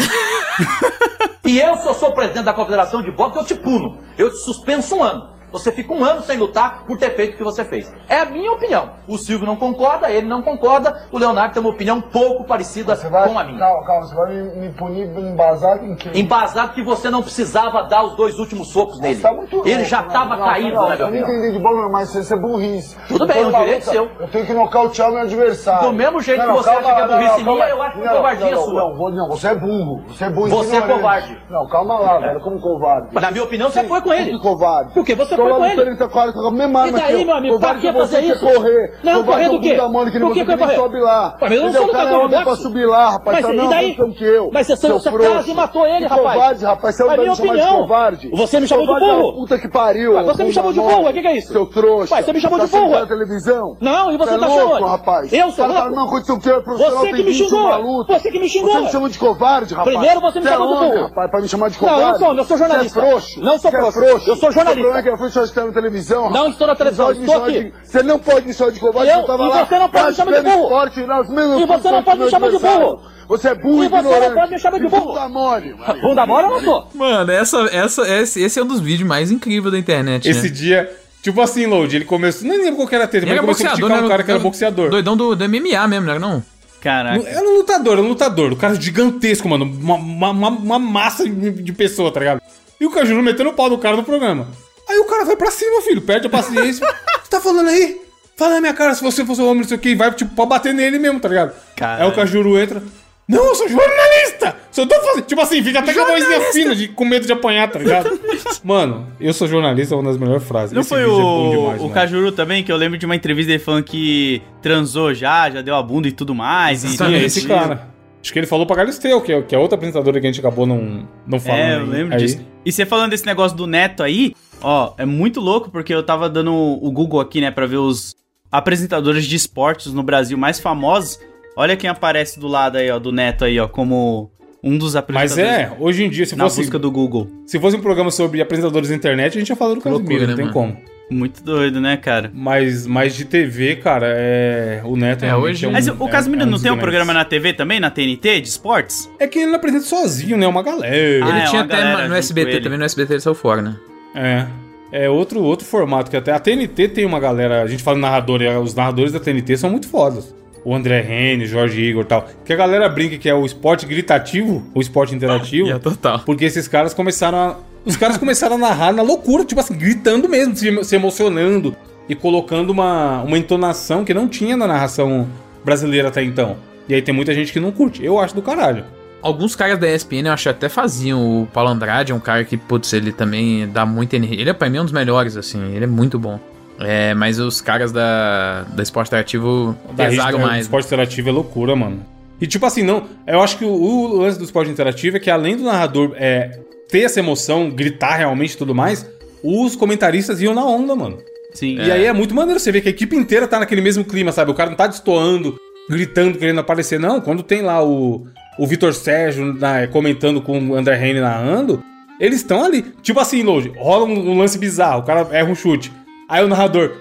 E eu, se eu sou presidente da Confederação de Boxe, eu te puno. Eu te suspenso um ano. Você fica um ano sem lutar por ter feito o que você fez. É a minha opinião. O Silvio não concorda, ele não concorda. O Leonardo tem uma opinião um pouco parecida com a minha. Calma, calma, você vai me, me punir embasado em quê? Embasado que você não precisava dar os dois últimos socos nele. Tá muito ele já né? estava Não, caído, não, né, Eu não entendi de bola, mas isso é burrice. Tudo bem, é um numa direito luta, seu. Eu tenho que nocautear o meu adversário. Do mesmo jeito que você acha que é burrice minha, eu acho que é covardia não, sua. Não, não, você é burro. Você é burro Você é covarde. Não, calma lá, velho, como covarde. Mas na minha opinião, você foi com ele. Covarde. Por quê? Você foi com ele. 34 com a mesma E daí, que eu. meu amigo, pra que você fazer isso? correr. Não, correr é do o quê? Mônica, Por que que eu correr? sobe lá. Mas eu não sou é lutador pra boxe. subir lá, rapaz. Mas tá e não daí? que eu. Mas você- seu você frouxo. quase matou ele, Que rapaz. covarde, rapaz. Você é minha opinião. covarde. Você me chamou de é burro. Puta que pariu. Mas você me chamou de burro, o que que é isso? Seu trouxa. Mas você me chamou Tá de burro. assistindo a televisão? Não, e você tá é louco, chamando? rapaz. Eu sou tá louco? numa condição que eu, Você que me 21 xingou. Você que me xingou. Você me chama de covarde, rapaz. Primeiro você me é chamou de burro. pra me chamar de Não, covarde. eu sou homem, eu sou jornalista. Você é frouxo. Não sou é frouxo. frouxo. Eu sou jornalista. O é só na televisão. Não estou na televisão, estou aqui. de- Você não pode me chamar de covarde, Eu- eu tava e lá. você não pode me chamar de burro. esporte, E você não condições pode me chamar de burro. Você é burro E você não ignorante. pode me chamar de burro. Bunda mole. Bunda mole eu não sou. Mano, essa, essa, esse, esse é um dos vídeos mais incríveis da internet, Esse né? dia, tipo assim, Load, ele começou. Nem lembro qual que era a treta, mas Ele começou a criticar né? um cara que era boxeador. Doidão do, do MMA mesmo, não era não? Caraca. Era um lutador, era um lutador. O cara gigantesco, mano. Uma, uma, uma- uma massa de, de pessoa, tá ligado? E o Cajuru metendo o pau do cara no programa. Aí o cara vai pra cima, filho. Perde a paciência. Você tá falando aí? Fala na minha cara se você fosse um homem, não sei o que. Vai, tipo, pra bater nele mesmo, tá ligado? Caralho. Aí o Cajuru entra. Não, eu sou jornalista! Só tô fazendo. Tipo assim, fica até com a vozinha fina, de, com medo de apanhar, tá ligado? mano, eu sou jornalista é uma das melhores frases. Não Esse foi vídeo o, é demais, o mano. Cajuru também, que eu lembro de uma entrevista dele falando que transou já, já deu a bunda e tudo mais. e Sim, é esse cara. Acho que ele falou pra Galisteu, que é, que é outra apresentadora que a gente acabou não, não falando. É, eu lembro Aí- disso. E você falando desse negócio do Neto aí, ó, é muito louco porque eu tava dando o Google aqui, né, pra ver os apresentadores de esportes no Brasil mais famosos. Olha quem aparece do lado aí, ó, do Neto aí, ó, como um dos Mas apresentadores. é, hoje em dia, se na fosse. busca do Google. Se fosse um programa sobre apresentadores da internet, a gente ia falar do Casimiro, não né, tem mano? como. Muito doido, né, cara? Mas, mas de TV, cara, é. O Neto realmente é um. Mas o é- Casimiro é um não tem um programa na TV também, na TNT, de esportes? É que ele não apresenta sozinho, né? Uma galera. Ele Ah, é, tinha uma até galera no SBT, ele. também no SBT ele saiu fora, né? É. É outro, outro formato que até. A TNT tem uma galera. A gente fala narrador, e os narradores da TNT são muito fodas. O André Rene, Jorge Igor e tal. Que a galera brinca que é o esporte gritativo, o esporte interativo. É total. Porque esses caras começaram a. Os caras começaram a narrar na loucura, tipo assim, gritando mesmo, se emocionando e colocando uma, uma entonação que não tinha na narração brasileira até então. E aí tem muita gente que não curte. Eu acho do caralho. Alguns caras da ESPN eu acho que até faziam. O Paulo Andrade é um cara que, putz, ele também dá muita energia. Ele é pra mim um dos melhores, assim, ele é muito bom. É, mas os caras da, da Esporte Interativo Da pesaram rede- mais. O esporte interativo é loucura, mano. E tipo assim, não. Eu acho que o, o lance do esporte interativo é que além do narrador é, ter essa emoção, gritar realmente e tudo mais, os comentaristas iam na onda, mano. Sim. E aí é muito maneiro você ver que a equipe inteira tá naquele mesmo clima, sabe? O cara não tá destoando, gritando, querendo aparecer. Não, quando tem lá o, o Vitor Sérgio né, comentando com o André Reine narrando, eles estão ali. Tipo assim, Load, rola um, um lance bizarro, o cara erra um chute. Aí o narrador.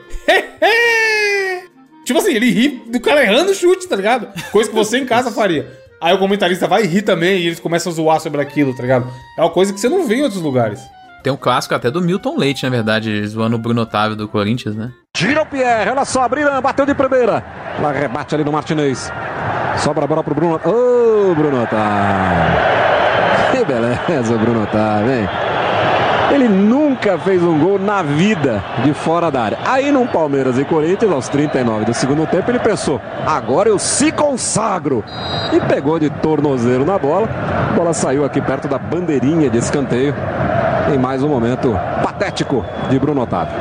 tipo assim, ele ri do cara errando o chute, tá ligado? Coisa que você em casa faria. Aí o comentarista vai rir também e eles começam a zoar sobre aquilo, tá ligado? É uma coisa que você não vê em outros lugares. Tem um clássico até do Milton Leite, na verdade, zoando o Bruno Otávio do Corinthians, né? Tira o Pierre, olha só, Brilhan bateu de primeira. Lá rebate ali no Martinez. Sobra a bola pro Bruno. Bruno Otávio. Que beleza, Bruno Otávio, hein? Ele nunca fez um gol na vida de fora da área. Aí no Palmeiras e Corinthians, aos 39 do segundo tempo, ele pensou: agora eu se consagro. E pegou de tornozeiro na bola. A bola saiu aqui perto da bandeirinha de escanteio. Em mais um momento patético de Bruno Otávio.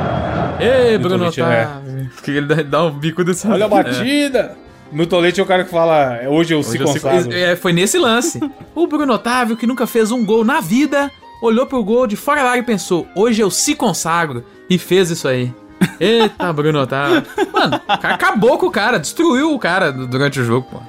Ei, Bruno Leite, Otávio. Que ele dá, dá um bico desse Olha a batida! Milton Leite é o cara que fala, hoje eu se Hoje se- consagro. É, foi nesse lance. o Bruno Otávio, que nunca fez um gol na vida, olhou pro gol de fora da área e pensou: hoje eu se consagro. E fez isso aí. Eita, Bruno Otávio. Mano, o cara acabou com o cara, destruiu o cara durante o jogo, pô.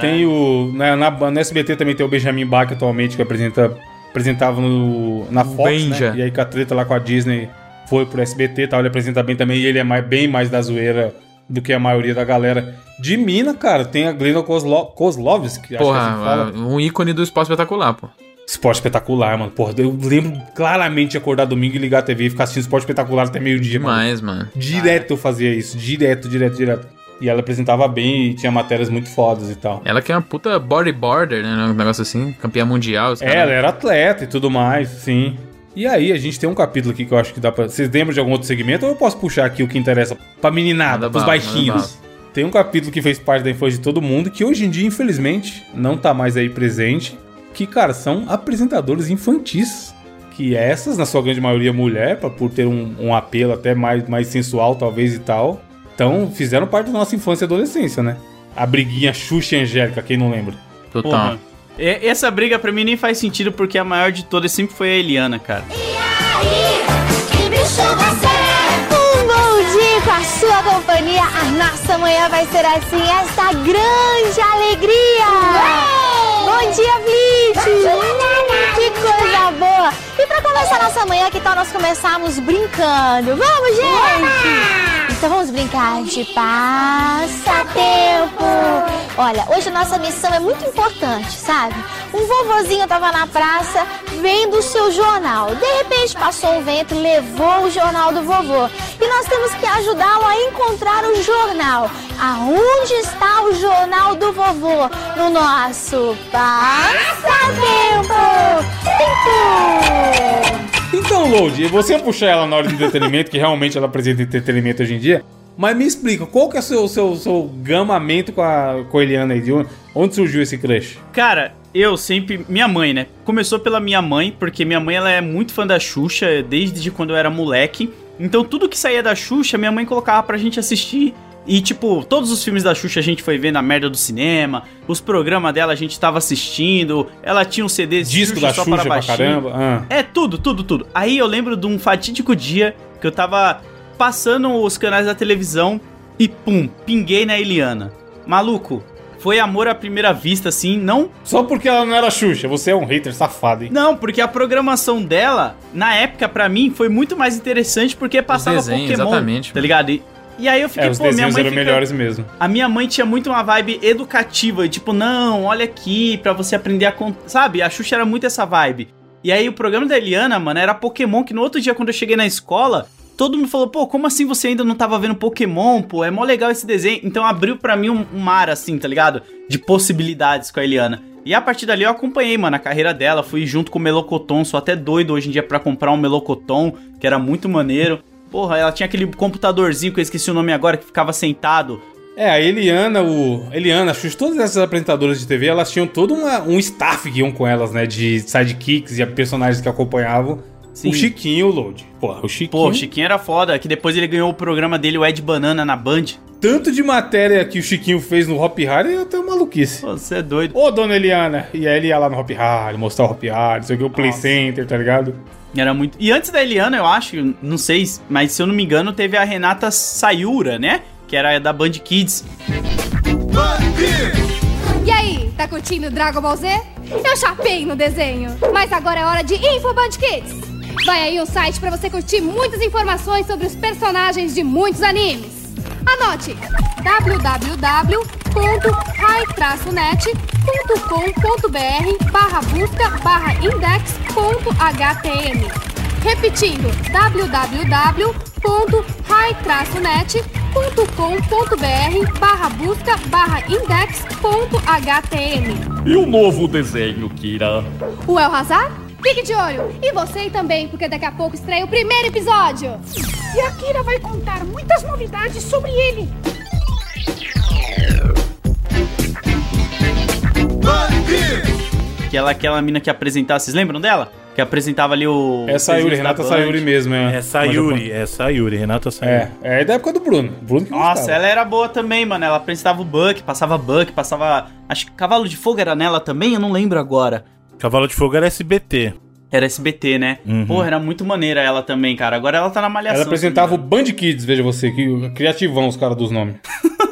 Tem o. Na, na, no SBT também tem o Benjamin Bach atualmente, que apresenta, apresentava no, na Fox. Benja. Né? E aí com a treta lá com a Disney foi pro SBT e tal. Ele apresenta bem também. E ele é mais, bem mais da zoeira do que a maioria da galera. De Mina, cara, tem a Glenda Kozlo, Kozlovski, acho que é assim fala. Porra, um ícone do esporte espetacular, pô. Esporte espetacular, mano. Porra, eu lembro claramente de acordar domingo e ligar a TV e ficar assistindo esporte espetacular até meio-dia, mano. Demais, mano. Direto eu fazia isso. Direto, direto, direto. E ela apresentava bem e tinha matérias muito fodas e tal. Ela que é uma puta bodyboarder, né? Um negócio assim, campeã mundial. É, ela era atleta e tudo mais, sim. E aí, a gente tem um capítulo aqui que eu acho que dá pra. Vocês lembram de algum outro segmento ou eu posso puxar aqui o que interessa pra meninada, Manda pros baixinhos? Tem um capítulo que fez parte da infância de todo mundo que hoje em dia, infelizmente, não tá mais aí presente. Que, cara, são apresentadores infantis. Que essas, na sua grande maioria, mulher, pra, por ter um, um apelo até mais, mais sensual, talvez e tal. Então, fizeram parte da nossa infância e adolescência, né? A briguinha Xuxa e Angélica, quem não lembra? Porra. E- Essa briga pra mim nem faz sentido porque a maior de todas sempre foi a Eliana, cara. Que bicho você é? Um bom dia com a sua companhia. A nossa manhã vai ser assim, esta grande alegria. Bom dia, Blitz. Que coisa boa. E pra começar nossa manhã, que tal nós começarmos brincando? Vamos, gente? Então vamos brincar de passatempo. Olha, hoje a nossa missão é muito importante, sabe? Um vovozinho tava na praça vendo o seu jornal. De repente passou um vento e levou o jornal do vovô. E nós temos que ajudá-lo a encontrar o jornal. Aonde está o jornal do vovô? No nosso passatempo. Tempo. Então, Load, você puxar ela na hora de entretenimento, que realmente ela apresenta entretenimento hoje em dia. Mas me explica, qual que é o seu, seu, seu gamamento com a, com a Eliana aí? De onde, onde surgiu esse crush? Cara, eu sempre. Minha mãe, né? Começou pela minha mãe, porque minha mãe ela é muito fã da Xuxa desde quando eu era moleque. Então tudo que saía da Xuxa, minha mãe colocava pra gente assistir. E, tipo, todos os filmes da Xuxa a gente foi ver na merda do cinema. Os programas dela a gente tava assistindo. Ela tinha um CD Disco da só Xuxa pra baixinho. caramba, ah. É, tudo, tudo, tudo. Aí eu lembro de um fatídico dia que eu tava passando os canais da televisão e pum, pinguei na Eliana. Maluco, foi amor à primeira vista, assim, não... Só porque ela não era Xuxa, você é um hater safado, hein? Não, porque a programação dela, na época, pra mim, foi muito mais interessante porque passava desenhos, Pokémon, exatamente, tá ligado? E, e aí eu fiquei, É, os pô, minha mãe eram fica- melhores mesmo. A minha mãe tinha muito uma vibe educativa, tipo, não, olha aqui, pra você aprender a contar. Sabe? A Xuxa era muito essa vibe. E aí o programa da Eliana, mano, era Pokémon, que no outro dia, quando eu cheguei na escola, todo mundo falou, pô, como assim você ainda não tava vendo Pokémon, pô? É mó legal esse desenho. Então abriu pra mim um, um mar, assim, tá ligado? De possibilidades com a Eliana. E a partir dali eu acompanhei, mano, a carreira dela. Fui junto com o Melocoton, sou até doido hoje em dia pra comprar um Melocoton, que era muito maneiro. Porra, ela tinha aquele computadorzinho que eu esqueci o nome agora, que ficava sentado. É, a Eliana, o. Eliana, a Xuxa, todas essas apresentadoras de TV, elas tinham todo uma- um staff que iam com elas, né? De sidekicks e personagens que acompanhavam. Sim. O Chiquinho, o Load. Pô, o Chiquinho. Pô, o Chiquinho era foda, que depois ele ganhou o programa dele, o Ed Banana, na Band. Tanto de matéria que o Chiquinho fez no Hop Harry, eu tenho maluquice. Você é doido. Ô, dona Eliana. E aí ele ia lá no Hop Harry, mostrar o Hop Harry, sei o que, o Play Center, tá ligado? Era muito. E antes da Eliana, eu acho, não sei, mas se eu não me engano, teve a Renata Sayura, né? Que era da Band Kids. E aí, tá curtindo Dragon Ball Z? Eu chapei no desenho, mas agora é hora de Infoband Kids. Vai aí um site pra você curtir muitas informações sobre os personagens de muitos animes. Anote www.high-net.com.br barra busca barra index.htm Repetindo, www.high-net.com.br barra busca barra index.htm E o novo desenho, Kira? O El Hazard? Fique de olho! E você também, porque daqui a pouco estreia o primeiro episódio! E a Kira vai contar muitas novidades sobre ele. Aquela, aquela mina que apresentava, vocês lembram dela? Que apresentava ali o. É Sayuri, desenho da Renata. Sayuri mesmo, é. É Sayuri, é Sayuri, Renata Sayuri. É, é da época do Bruno. Bruno que Nossa, gostava. ela era boa também, mano. Ela apresentava o Buck, passava Buck, passava. Acho que Cavalo de Fogo era nela também, eu não lembro agora. Cavalo de Fogo era SBT. Era SBT, né? Uhum. Porra, era muito maneira ela também, cara. Agora ela tá na malhação. Ela apresentava o Band Kids, veja você, que criativão os caras dos nomes.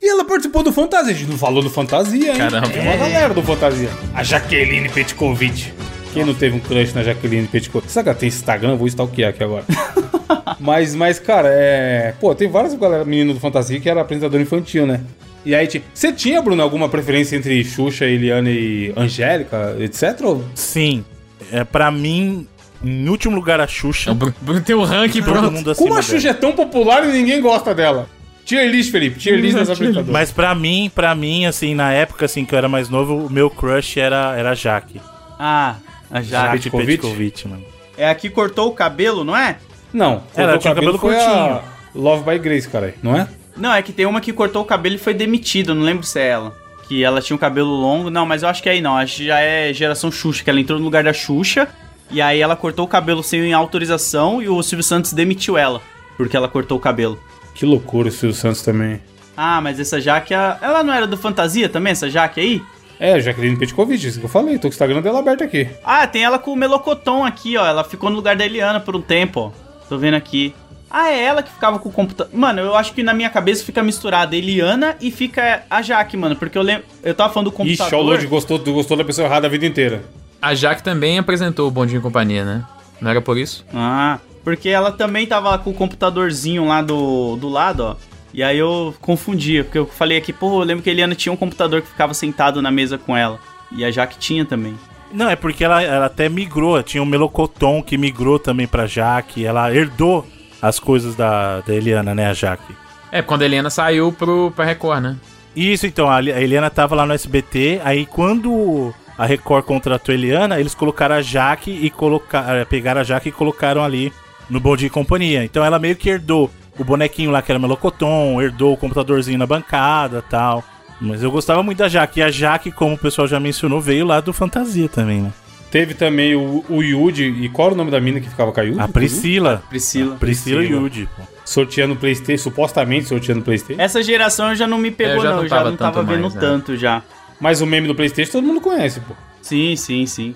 e ela participou do Fantasia, a gente não falou do Fantasia, hein? Caramba. Tem uma galera do Fantasia. A Jaqueline Petkovic. Quem não teve um crush na Jaqueline Petkovic? Será que ela tem Instagram? Eu Vou stalkear aqui agora. mas, mas, cara, é... Pô, tem várias galera, meninas do Fantasia que era apresentador infantil, né? E aí, você tinha, Bruno, alguma preferência entre Xuxa, Eliane e Angélica, etc? ou- Sim. É, pra mim, em último lugar a Xuxa. O Bruno tem o ranking Todo pronto. mundo Como a dela. Xuxa é tão popular e ninguém gosta dela? Tier list, Felipe. Tier list das apresentadoras. Mas pra mim, pra mim, assim, na época assim, que eu era mais novo, o meu crush era, era a Jaque. Ah, a Jaque. Jaque Petkovic, mano. É a que cortou o cabelo, não é? Não, Ela cortou tinha o cabelo cabelo foi curtinho. a Love by Grace, cara, não é? Não, é que tem uma que cortou o cabelo e foi demitida, não lembro se é ela. Que ela tinha um cabelo longo. Não, mas eu acho que aí não. Acho que já é geração Xuxa, que ela entrou no lugar da Xuxa. E aí ela cortou o cabelo sem autorização e o Silvio Santos demitiu ela. Porque ela cortou o cabelo. Que loucura o Silvio Santos também. Ah, mas essa Jaque, ela não era do Fantasia também, essa Jaque aí? É, Jaqueline Petkovic, isso que eu falei. Tô com o Instagram dela aberto aqui. Ah, tem ela com o Melocoton aqui, ó. Ela ficou no lugar da Eliana por um tempo, ó. Tô vendo aqui. Ah, é ela que ficava com o computador. Mano, eu acho que na minha cabeça fica misturada Eliana e fica a Jaque, mano. Porque eu lembro. Eu tava falando do computador. Ixi, o Lodi gostou, gostou da pessoa errada a vida inteira. A Jaque também apresentou o Bondinho e Companhia, né? Não era por isso? Ah, porque ela também tava com o computadorzinho lá do, do lado, ó. E aí eu confundia, porque eu falei aqui, pô, eu lembro que a Eliana tinha um computador que ficava sentado na mesa com ela. E a Jaque tinha também. Não, é porque ela, ela até migrou. Tinha o Melocoton que migrou também pra Jaque. Ela herdou as coisas da, da Eliana, né, a Jaque. É, quando a Helena saiu pro, pra Record, né? Isso, então, a Li- a Eliana tava lá no SBT, aí quando a Record contratou a Eliana, eles colocaram a Jaque e colocaram, pegaram a Jaque e colocaram ali no Bom Dia e Companhia. Então ela meio que herdou o bonequinho lá que era Melocoton, herdou o computadorzinho na bancada tal. Mas eu gostava muito da Jaque. E a Jaque, como o pessoal já mencionou, veio lá do Fantasia também, né? Teve também o, o. E qual era o nome da mina que ficava com a? A Priscila. Priscila. Priscila Priscila. Yudi. pô. Sorteando Playstation, supostamente sorteando Playstation. Essa geração já não me pegou, É, já não. não Eu já não tava vendo mais, né? tanto já. Mas o meme do Playstation todo mundo conhece, pô. Sim, sim, sim.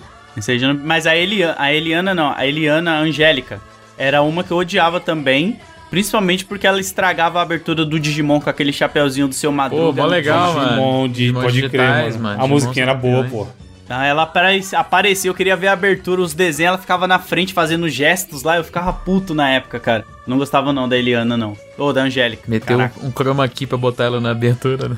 Não- Mas a Eliana, a Eliana não, a Eliana Angélica era uma que eu odiava também. Principalmente porque ela estragava a abertura do Digimon com aquele chapeuzinho do seu Madruga. Pô, mó legal, mano. Digimon, de, Digimon pode crer, digitais, mano. mano. A Digimon musiquinha era boa, pô. Ah, ela aparece- apareceu, eu queria ver a abertura, os desenhos, ela ficava na frente fazendo gestos lá, eu ficava puto na época, cara. Não gostava não da Eliana, não. Ou da Angélica. Meteu Caraca. um chroma aqui pra botar ela na abertura. né?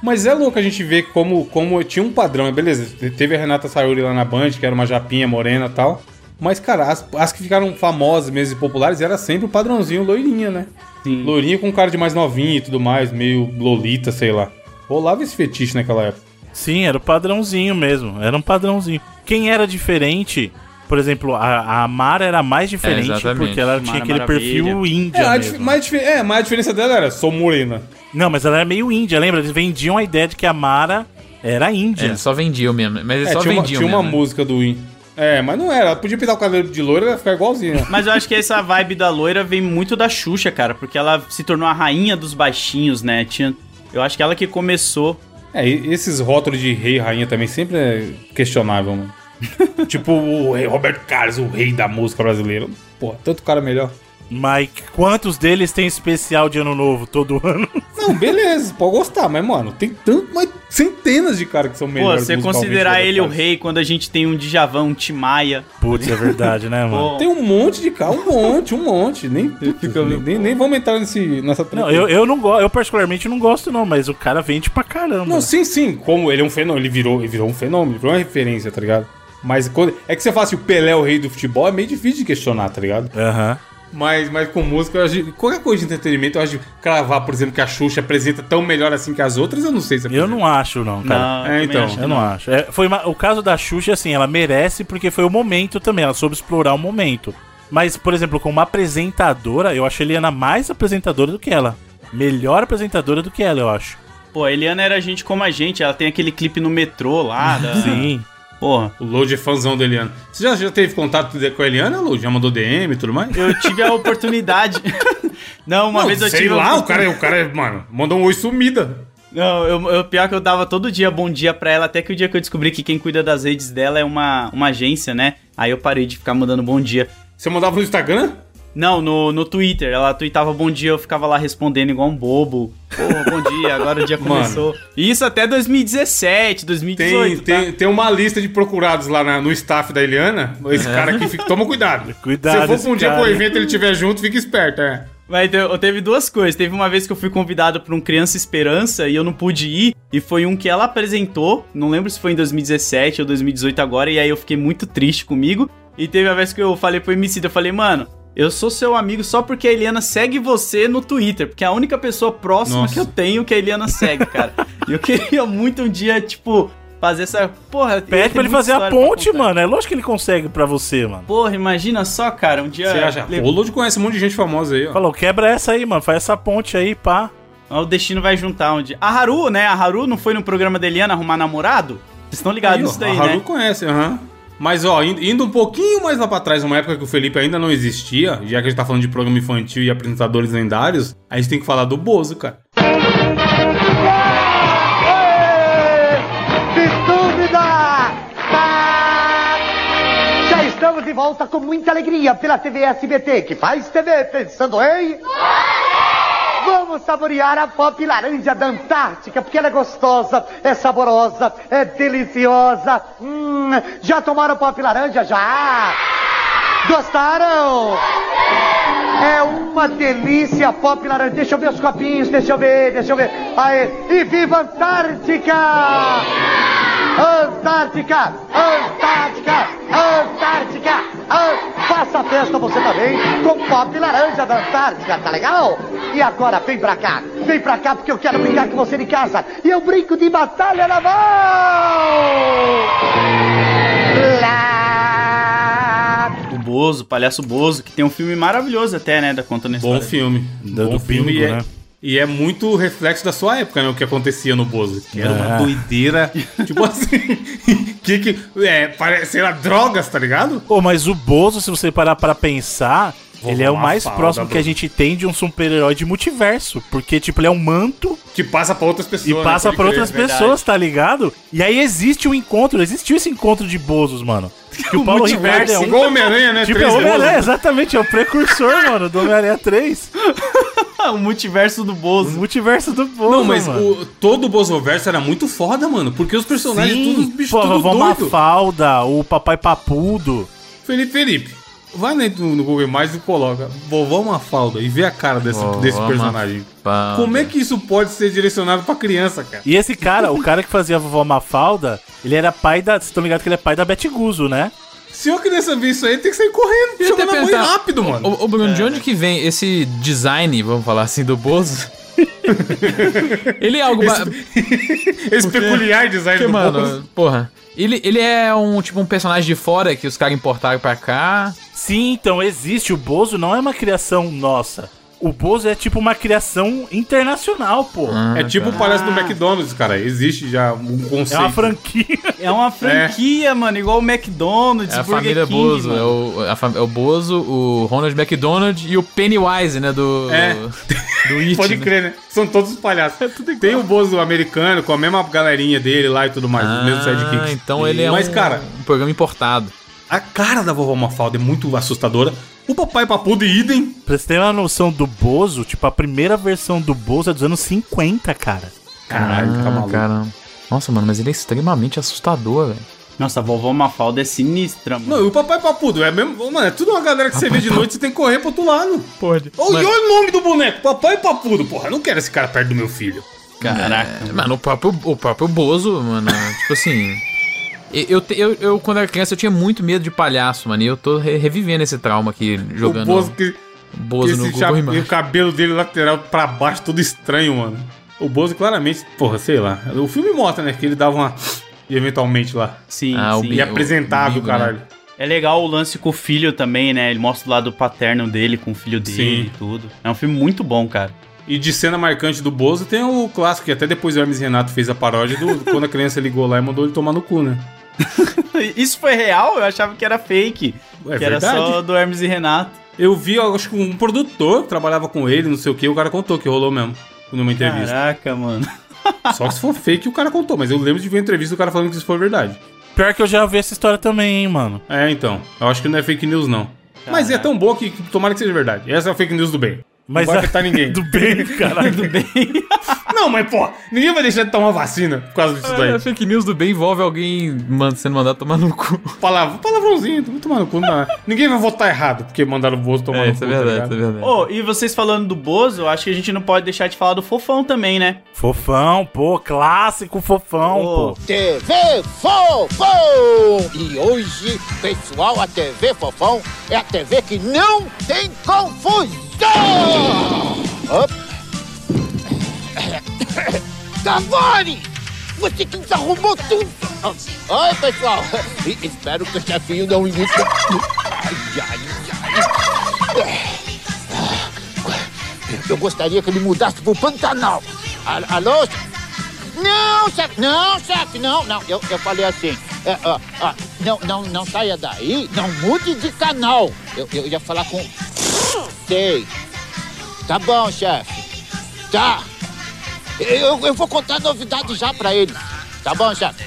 Mas é louco a gente ver como, como tinha um padrão, beleza. Teve a Renata Sayuri lá na Band, que era uma japinha morena e tal. Mas, cara, as, as que ficaram famosas mesmo e populares era sempre o padrãozinho loirinha, né? Sim. Loirinha com cara de mais novinho e tudo mais, meio lolita, sei lá. Rolava esse fetiche naquela época. Sim, era o padrãozinho mesmo. Era um padrãozinho. Quem era diferente, por exemplo, a, a Mara era mais diferente exatamente. porque ela Mara tinha aquele Maravilha. perfil índia É, a, mesmo. mais, dife- é, mas a diferença dela era, sou morena. Não, mas ela era meio índia, lembra? Eles vendiam a ideia de que a Mara era índia. É, só vendiam mesmo. Mas eles É, só tinha uma, vendiam tinha uma mesmo, né? música do Win. É, mas não era. Ela podia pintar o cabelo de loira e ia ficar igualzinha. Mas eu acho que essa vibe da loira vem muito da Xuxa, cara, porque ela se tornou a rainha dos baixinhos, né? Tinha, eu acho que ela que começou. É, esses rótulos de rei e rainha também sempre é questionável, mano. tipo o Roberto Carlos, o rei da música brasileira. Pô, tanto cara melhor. Mike, quantos deles tem especial de ano novo todo ano? Não, beleza, pode gostar, mas, mano, tem tanto, mas centenas de caras que são Pô, melhores. você musicalmente, considerar ele o rei quando a gente tem um Djavan, um Timaya. Putz, é verdade, né, mano? Pô, Tem um monte de cara, um monte, um monte. Nem, nem, nem, nem vamos entrar nesse, nessa treta. Não, eu, eu não gosto, eu particularmente não gosto, não, mas o cara vende pra caramba. Não, sim, sim. Como ele é um fenômeno, ele virou, ele virou um fenômeno, ele virou uma referência, tá ligado? Mas quando, é que você fala assim, o Pelé é o rei do futebol, é meio difícil de questionar, tá ligado? Aham. Mas, mas com música, eu acho, qualquer coisa de entretenimento, eu acho de cravar, por exemplo, que a Xuxa apresenta tão melhor assim que as outras, eu não sei se Eu não acho, não, cara. Não, É, eu então. Eu não acho. É, foi uma- o caso da Xuxa, assim, ela merece porque foi o momento também, ela soube explorar o momento. Mas, por exemplo, como apresentadora, eu acho a Eliana mais apresentadora do que ela. Melhor apresentadora do que ela, eu acho. Pô, a Eliana era gente como a gente, ela tem aquele clipe no metrô lá. Da... Sim. Porra. O Load é fãzão da Eliana. Você já, já teve contato com a Eliana, Load? Já mandou DM e tudo mais? Eu tive a oportunidade. não, uma Não, vez eu sei tive. a lá, o oportunidade- cara, o cara, mano, mandou um oi sumida. Não, eu, eu, pior que eu dava todo dia bom dia pra ela, até que o dia que eu descobri que quem cuida das redes dela é uma, uma agência, né? Aí eu parei de ficar mandando bom dia. Você mandava no Instagram? Não, no, no Twitter. Ela tweetava bom dia, eu ficava lá respondendo igual um bobo. Porra, bom dia, agora o dia Mano. começou. E isso até 2017, Tem, 2018. tem, tá? tem uma lista de procurados lá na- no staff da Eliana. Esse cara aqui, fica, toma cuidado. Cuidado, Se for pra um dia cara. pro evento e ele estiver junto, fica esperto, é. Mas eu teve duas coisas. Teve uma vez que eu fui convidado pra um Criança Esperança e eu não pude ir. E foi um que ela apresentou. Não lembro se foi em 2017 ou 2018 agora. E aí eu fiquei muito triste comigo. E teve a vez que eu falei pro MC, eu falei, mano, eu sou seu amigo só porque a Eliana segue você no Twitter. Porque é a única pessoa próxima Nossa. que eu tenho que a Eliana segue, cara. e eu queria muito um dia, tipo, fazer essa. Porra, Pede pra ele fazer a ponte, mano. É lógico que ele consegue pra você, mano. Porra, imagina só, cara. Um dia. Você acha? le- O Load conhece um monte de gente famosa aí, ó. Falou, quebra essa aí, mano. Faz essa ponte aí, pá. Ó, O destino vai juntar onde. A Haru, né? A Haru não foi no programa da Eliana arrumar namorado? Vocês estão ligados nisso daí, a Haru né? conhece, aham. Mas, ó, indo, um pouquinho mais lá pra trás, numa época que o Felipe ainda não existia, já que a gente tá falando de programa infantil e apresentadores lendários, a gente tem que falar do Bozo, cara. Tá! Volta com muita alegria pela TV SBT, que faz TV pensando em... Vamos saborear a pop laranja da Antártica, porque ela é gostosa, é saborosa, é deliciosa. Hum, já tomaram pop laranja? Já! Gostaram? É uma delícia pop laranja. Deixa eu ver os copinhos, deixa eu ver, deixa eu ver. Aê, e viva Antártica! Antártica! Antártica! Antártica! An- Faça festa você também com pop laranja da Antártica, tá legal? E agora vem pra cá, vem pra cá porque eu quero brincar com você de casa. E eu brinco de batalha naval! Lá! O Bozo, o Palhaço Bozo, que tem um filme maravilhoso até, né? Da contando a Bom história. filme. Do- Bom do filme bingo, e é, né? E é muito reflexo da sua época, né? O que acontecia no Bozo. Que era uma É. doideira. tipo assim. que que. É, parece, sei lá, drogas, tá ligado? Pô, mas o Bozo, se você parar pra pensar, Ele é o mais próximo que a gente tem de um super-herói de multiverso. Porque, tipo, ele é um manto Que passa pra outras pessoas. e né? passa Pode pra crer, outras verdade. pessoas, tá ligado? E aí existe um encontro, existiu esse encontro de Bozos, mano. Que o, O Paulo multiverso, Ricardo é um. igual o Homem-Aranha, né? Tipo, é o Homem-Aranha, exatamente, é o precursor, mano, do Homem-Aranha 3. o multiverso do Bozo. O multiverso do Bozo, Não, mas mano. o, todo o Bozoverso era muito foda, mano. Porque os personagens, Sim, todos os bichos pô, a tudo. Mafalda, o Papai Papudo. Felipe, Felipe, vai no, no Google Mais e coloca Vovó Mafalda e vê a cara desse, Vovó desse personagem. Mafalda. Como é que isso pode ser direcionado pra criança, cara? E esse cara, o cara que fazia a vovó Mafalda, ele era pai da. Vocês estão ligados que ele é pai da Betty Guzo, né? Se uma criança ver isso aí, tem que sair correndo, chamando a mãe rápido, mano. Ô, ô, Bruno, de onde que vem esse design, vamos falar assim, do Bozo? ele é algo... ba- Esse peculiar design Porque, do mano, Bozo. porra... Ele, ele é um, tipo, um personagem de fora que os caras importaram pra cá. Sim, então existe. O Bozo não é uma criação nossa. O Bozo é tipo uma criação internacional, pô. é tipo o palhaço do McDonald's, cara. Existe já um conceito. É uma franquia. É uma franquia, mano, igual o McDonald's, É a Burger família King, Bozo. É o, a fam- é o Bozo, o Ronald McDonald e o Pennywise, né? Do. É. Do It. Pode né? crer, né? São todos os palhaços. Tem o Bozo americano com a mesma galerinha dele lá e tudo mais, os mesmos Ah, sidekicks. então ele é Mas, um, cara, um programa importado. a cara da vovó Mafalda é muito assustadora. O papai papudo e idem. Pra você ter uma noção do Bozo, tipo, a primeira versão do Bozo é dos anos 50, cara. Caralho, tá Ah, maluco. cara. Nossa, mano, mas ele é extremamente assustador, velho. Nossa, a vovó Mafalda é sinistra, mano. Não, e o papai papudo é mesmo. Mano, é tudo uma galera que você vê de noite você tem que correr pro outro lado. Pode. Oh, E olha o nome do boneco, papai papudo. Porra, eu não quero esse cara perto do meu filho. Caraca. É, mano, o próprio, o próprio Bozo, mano, tipo assim. Eu, eu, te- eu, quando era criança, eu tinha muito medo de palhaço, mano. E eu tô re- revivendo esse trauma aqui, jogando O Bozo que. Bozo que no esse Google E o cabelo dele lateral pra baixo, todo estranho, mano. O Bozo claramente, porra, sei lá. O filme mostra, né? Que ele dava uma. Eventualmente lá. Sim, Ah, o sim. E apresentável, né? caralho. É legal o lance com o filho também, né? Ele mostra o lado paterno dele com o filho dele Sim. e tudo. É um filme muito bom, cara. E de cena marcante do Bozo tem o clássico, que até depois o Hermes Renato fez a paródia do quando a criança ligou lá e mandou ele tomar no cu, né? Isso foi real? Eu achava que era fake. É que era verdade. só do Hermes e Renato. Eu vi, acho que um produtor que trabalhava com ele, não sei o que, o cara contou que rolou mesmo. Numa entrevista. Caraca, mano. Só que se for fake, o cara contou. Mas eu lembro de ver uma entrevista do cara falando que isso foi verdade. Pior que eu já vi essa história também, hein, mano. É, então. Eu acho que não é fake news, não. Mas é tão boa que, que tomara que seja verdade. Essa é a fake news do bem. Mas não vai a- afetar ninguém. Do bem, caralho. Do bem. Não, mas pô, ninguém vai deixar de tomar vacina por causa disso daí. É, fake news do bem envolve alguém sendo mandado tomar no cu. Palavra, palavrãozinho, vou tomar no cu. Não. Ninguém vai votar errado porque mandaram o Bozo tomar É, no isso cu. é tá verdade, ligado? isso é verdade. Ô, e vocês falando do Bozo, eu acho que a gente não pode deixar de falar do Fofão também, né? Fofão, pô, clássico fofão, Ô, pô. TV Fofão! E hoje, pessoal, a TV Fofão é a TV que não tem confusão! Op. Cavani! Você que desarrumou tudo! Oi, pessoal! Espero que o chefinho não imite. Ai, ai, ai. Eu gostaria que ele mudasse pro Pantanal. Alô? Não, chefe, não, chefe, não, não. Eu, eu falei assim, é, ó, ó, não, não, não saia daí, não mude de canal. Eu, eu ia falar com... Sei. Tá bom, chefe. Tá. Eu, eu vou contar novidade já pra ele. Tá bom, chefe?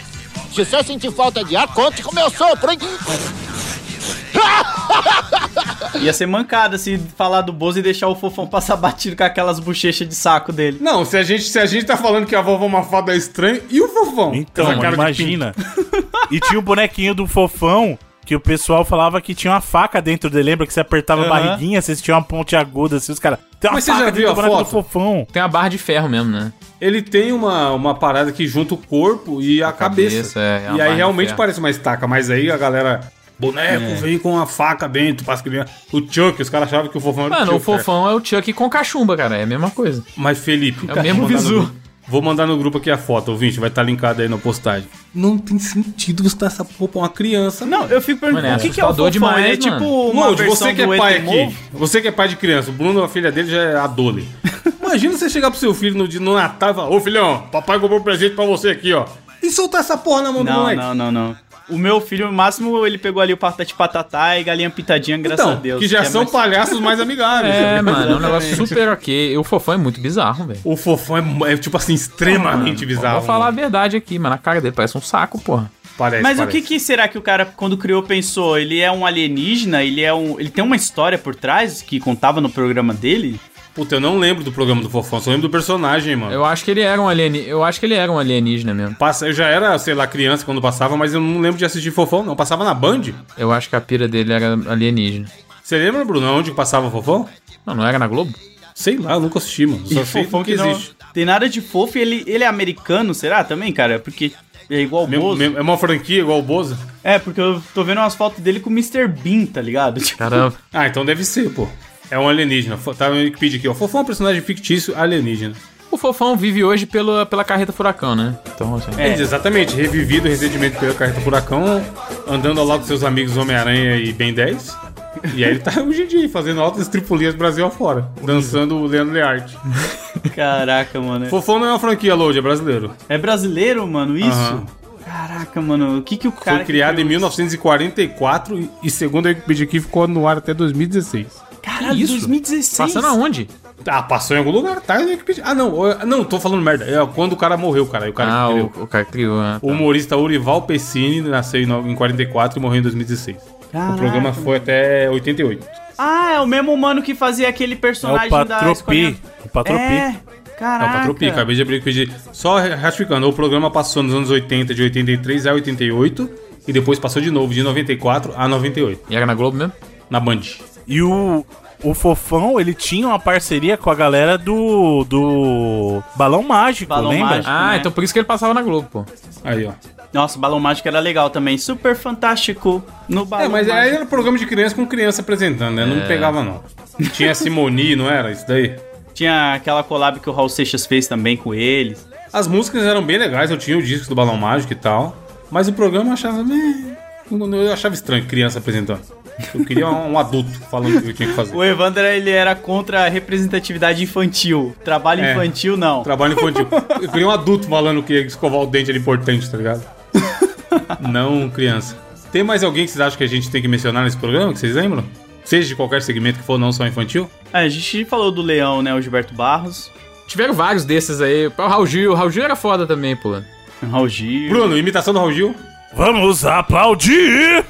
Se você sentir falta de ar, conte com o meu sopro, hein? Ia ser mancada se falar do Bozo e deixar o Fofão passar batido com aquelas bochechas de saco dele. Não, se a, gente, se a gente tá falando que a vovó Mafalda é estranha, e o fofão? Então, imagina. e tinha o bonequinho do fofão que o pessoal falava que tinha uma faca dentro dele. Lembra que você apertava a Aham. barriguinha, você tinha uma ponte aguda, assim, os caras. Tem uma Mas você já faca viu a foto? fofão. Tem uma barra de ferro mesmo, né? Ele tem uma, uma parada que junta o corpo e a, cabeça. cabeça, é, é uma e aí realmente parece uma estaca, mas aí a galera. Boneco É. veio com a faca dentro, passa. O Chuck, os caras achavam que o fofão era Mano, o Chuck, cara. fofão é o Chuck com cachumba, cara. É a mesma coisa. Mas Felipe, É o mesmo visu. Vou mandar no grupo aqui a foto, ouvinte, vai estar linkado aí na postagem. Não tem sentido você dar essa porra pra uma criança. Não, eu fico perguntando, Mano, é o que, que é o Fofão? Ele é demais, tipo mano. uma você que é do pai aqui, você que é pai de criança, o Bruno, a filha dele já é adole. Imagina você chegar pro seu filho no, dia- no Natal e falar, ô filhão, papai comprou um presente pra você aqui, ó. E soltar essa porra na mão do Não, moleque. não, não, não. O meu filho, no máximo, ele pegou ali o patati patatá e galinha pitadinha, graças Então, a Deus. que já é são mais- palhaços mais amigáveis. É, mano, é um negócio super ok. O fofão é muito bizarro, velho. O fofão é, é, tipo assim, extremamente bizarro. Vou falar a verdade aqui, mano. A cara dele parece um saco, porra. Parece, Mas o que, que será que o cara, quando criou, pensou? Ele é um alienígena? Ele é um. Ele tem uma história por trás que contava no programa dele? Puta, eu não lembro do programa do Fofão, só lembro do personagem, mano. Eu acho que ele era um alienígena. Eu acho que ele era um alienígena mesmo. Passa, eu já era, sei lá, criança quando passava, mas eu não lembro de assistir Fofão, não. Passava na Band? Eu acho que a pira dele era alienígena. Você lembra, Bruno, onde que passava Fofão? Não, não era na Globo? Sei lá, eu nunca assisti, mano. Só E sei fofão que que não existe. tem nada de fofo e ele, ele é americano, será também, cara? Porque é igual o Bozo. mesmo- é uma franquia igual o Bozo? É, porque eu tô vendo umas fotos dele com o Mr. Bean, tá ligado? Tipo, Caramba. Ah, então deve ser, pô. É um alienígena. Tá no Wikipedia aqui, ó. Fofão é um personagem fictício alienígena. O fofão vive hoje pela, pela carreta furacão, né? Então, assim. É. Exatamente, revivido recentemente pela Carreta Furacão, andando ao lado dos seus amigos Homem-Aranha e Ben 10. E aí ele tá hoje em dia fazendo altas tripulias Brasil afora, dançando o Leandro Learte. Caraca, mano. Fofão não é uma franquia, Load, é brasileiro. É brasileiro, mano, isso? Aham. Caraca, mano, o que que o cara... Foi criado em 1944 e, e segundo a Wikipedia aqui, ficou no ar até 2016. Caralho, isso? 2016? Passando aonde? Ah, passou em algum lugar, tá na Wikipedia. Ah, não, eu- não, tô falando merda. É quando o cara morreu, cara. aí O cara Ah, que criou. o, o cara criou. ah, O humorista Urival Pessini nasceu em no- em 44 e morreu em 2016. Caraca. O programa foi até 88. Ah, é o mesmo mano que fazia aquele personagem da Patropi. escolinha... O Patropi. É, É caraca. o Patropi, acabei de abrir o Wikipedia. Só ratificando, o programa passou nos anos 80, de 83 a 88, e depois passou de novo, de 94 a 98. E era na Globo mesmo? Na Band. E o, o Fofão, ele tinha uma parceria com a galera do. do. Balão Mágico, Balão lembra? Mágico. Ah, né? então por isso que ele passava na Globo, pô. Aí, ó. Nossa, o Balão Mágico era legal também. Super fantástico no Balão É, mas aí Mágico. era programa de criança com criança apresentando, né? Não É. pegava, não. Tinha Simoni, não era? Isso daí. Tinha aquela collab que o Raul Seixas fez também com eles. As músicas eram bem legais, eu tinha o disco do Balão Mágico e tal. Mas o programa eu achava. né, Eu achava estranho criança apresentando. Eu queria um adulto falando o que eu tinha que fazer. O Evander, ele era contra a representatividade infantil. Trabalho É. infantil, não. Trabalho infantil. Eu queria um adulto falando que escovar o dente era importante, tá ligado? Não criança. Tem mais alguém que vocês acham que a gente tem que mencionar nesse programa, que vocês lembram? Seja de qualquer segmento que for, não só infantil? É, a gente falou do Leão, né? O Gilberto Barros. Tiveram vários desses aí. O Raul Gil. O Raul Gil era foda também, pô. Raul Gil. Bruno, imitação do Raul Gil? Vamos aplaudir!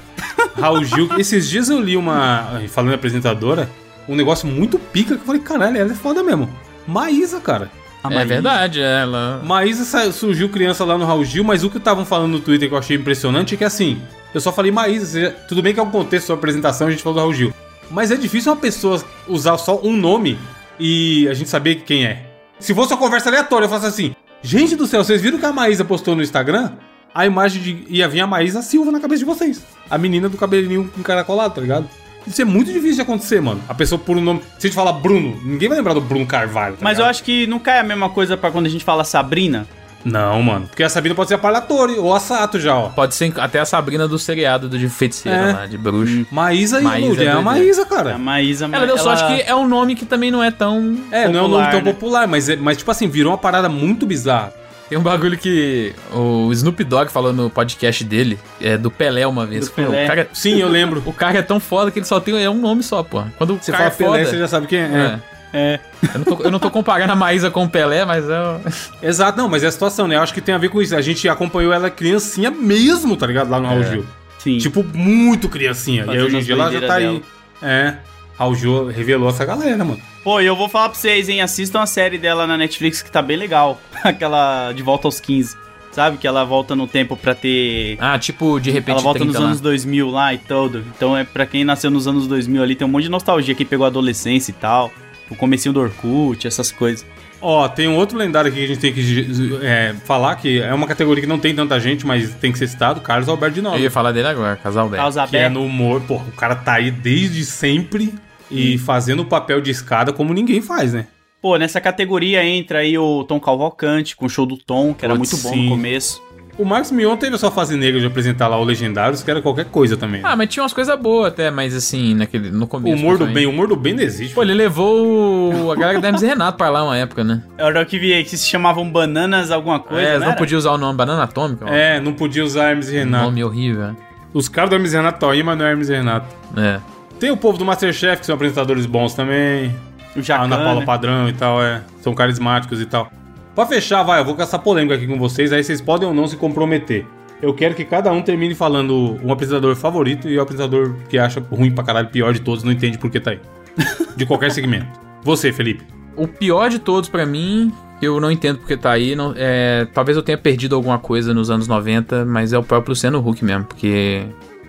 Raul Gil. Esses dias eu li uma. Falando em apresentadora, um negócio muito pica que eu falei, caralho, ela é foda mesmo. Maísa, cara. É verdade, ela. Maísa sa- surgiu criança lá no Raul Gil, mas o que estavam falando no Twitter que eu achei impressionante é que assim, eu só falei Maísa, seja, tudo bem que é um contexto da apresentação, a gente falou do Raul Gil. Mas é difícil uma pessoa usar só um nome e a gente saber quem é. Se fosse uma conversa aleatória, eu falasse assim: Gente do céu, vocês viram que a Maísa postou no Instagram? A imagem de. ia vir a Maísa Silva na cabeça de vocês. A menina do cabelinho encaracolado, tá ligado? Isso é muito difícil de acontecer, mano. A pessoa por um nome. Se a gente falar Bruno, ninguém vai lembrar do Bruno Carvalho. tá Mas eu ligado? acho que não cai a mesma coisa pra quando a gente fala Sabrina. Não, mano. Porque a Sabina pode ser a Parlatore ou a Sato já, ó. Pode ser até a Sabrina do seriado do de feiticeira É. lá, de bruxo. Maísa e Maísa Lud, é a. Maísa, cara. A Maísa, Ela deu sorte que é um nome que também não é tão. É, não é um nome popular, tão né? popular, mas, é- mas tipo assim, virou uma parada muito bizarra. Tem um bagulho que o Snoop Dogg falou no podcast dele, é do Pelé uma vez. Do Pelé. O cara, Sim, eu lembro. O cara é tão foda que ele só tem é um nome só, pô. Quando Você o cara fala é Pelé, foda, você já sabe quem é. É. Eu, não tô, eu não tô comparando a Maísa com o Pelé, mas é. Exato, não, mas é a situação, né? Eu acho que tem a ver com isso. A gente acompanhou ela criancinha mesmo, tá ligado? Lá no Raul É. Gil. Sim. Tipo, muito criancinha. e Fazendo aí hoje em dia ela já tá aí. doideiras É. Gil revelou essa galera, mano. Pô, e eu vou falar pra vocês, hein? Assistam a série dela na Netflix que tá bem legal. Aquela De Volta aos 15. Sabe? Que ela volta no tempo pra ter. Ah, tipo, de repente. Ela volta 30 nos lá. anos 2000 lá e todo. Então é pra quem nasceu nos anos 2000 ali, tem um monte de nostalgia. Quem pegou a adolescência e tal. O comecinho do Orkut, essas coisas. Ó, tem um outro lendário aqui que a gente tem que é, falar, que é uma categoria que não tem tanta gente, mas tem que ser citado, Carlos Alberto de Eu Nóbrega. ia falar dele agora, Casal Belo. Causa Que é no humor, pô, o cara tá aí desde sempre e fazendo o papel de escada como ninguém faz, né? Pô, nessa categoria entra aí o Tom Cavalcante com o show do Tom, que era Putz, muito bom sim. no começo. O Marcos Mion teve a sua fase negra de apresentar lá o Legendários, que era qualquer coisa também. Ah, mas tinha umas coisas boas até, mas assim, naquele, no o começo. humor do bem, o humor do bem não existe. Pô, ele levou o- a galera da Hermes e Renato pra lá uma época, né? Era o que vi aí, que se chamavam bananas alguma coisa, é, né? eles não podia usar o nome Banana Atômica. É, não podia usar Hermes e Renato. Nome horrível. né? Os caras do Hermes e Renato estão aí, mas não é Hermes e Renato. É. Tem o povo do Masterchef, que são apresentadores bons também. O Jacan, Ana Paula né? Padrão e tal, é. São carismáticos e tal. Pra fechar, vai, eu vou essa polêmica aqui com vocês, aí vocês podem ou não se comprometer. Eu quero que cada um termine falando um apresentador favorito e o apresentador que acha ruim pra caralho, pior de todos, não entende por que tá aí. De qualquer segmento. Você, Felipe. O pior de todos pra mim, eu não entendo porque tá aí. Não, é, talvez eu tenha perdido alguma coisa nos anos 90, mas é o próprio Luciano Huck mesmo, porque.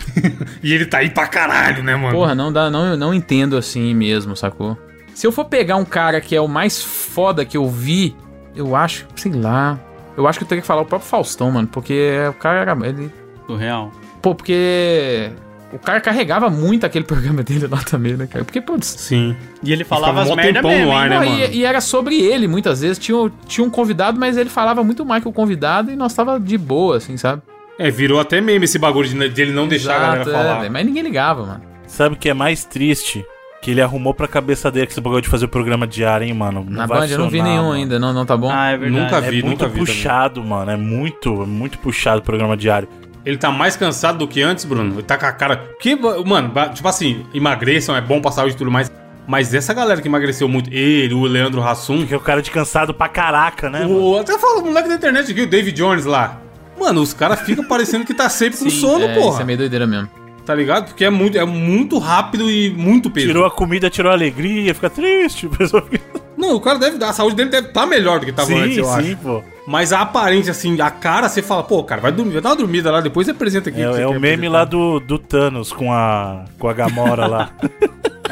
E ele tá aí pra caralho, né, mano? Porra, não dá, não, eu não entendo assim mesmo, sacou? Se eu for pegar um cara que é o mais foda que eu vi, eu acho, sei lá. Eu acho que eu teria que falar o próprio Faustão, mano, porque o cara era. Ele, Surreal. Pô, porque. O cara carregava muito aquele programa dele lá também, né, cara? Porque, putz. Sim. E ele falava as mó merda mesmo, no ar, né, Não, e, e era sobre ele, muitas vezes. Tinha, tinha um convidado, mas ele falava muito mais que o convidado e nós tava de boa, assim, sabe? É, virou até meme esse bagulho de, de ele não deixar a galera é, falar. velho, mas ninguém ligava, mano. Sabe o que é mais triste? Que ele arrumou pra cabeça dele que esse bagulho de fazer o programa diário, hein, mano. Não Na Band eu não vi nenhum mano. ainda, não, não tá bom? Ah, é verdade. Nunca vi, é muito nunca vi também. puxado, mano. É muito, é muito puxado o programa diário. Ele tá mais cansado do que antes, Bruno. Ele tá com a cara. Que, mano, tipo assim, emagreçam, é bom pra saúde e tudo mais. Mas essa galera que emagreceu muito, ele, o Leandro Hassum. Que é o cara de cansado pra caraca, né? mano? O, até fala o moleque da internet aqui, o David Jones lá. Mano, os caras ficam parecendo que tá sempre com sono, é, porra. Isso é meio doideira mesmo. Tá ligado? Porque é muito, é muito rápido e muito peso. Tirou a comida, tirou a alegria, fica triste. a pessoa fica- Não, o cara deve. A saúde dele deve estar melhor do que tava Sim, antes, eu sim, acho. pô. Mas a aparência, assim, a cara, você fala, pô, cara, vai dormir, vai dar uma dormida lá, depois você apresenta aqui. É, é o meme apresentar. lá do, do Thanos com a, com a Gamora lá.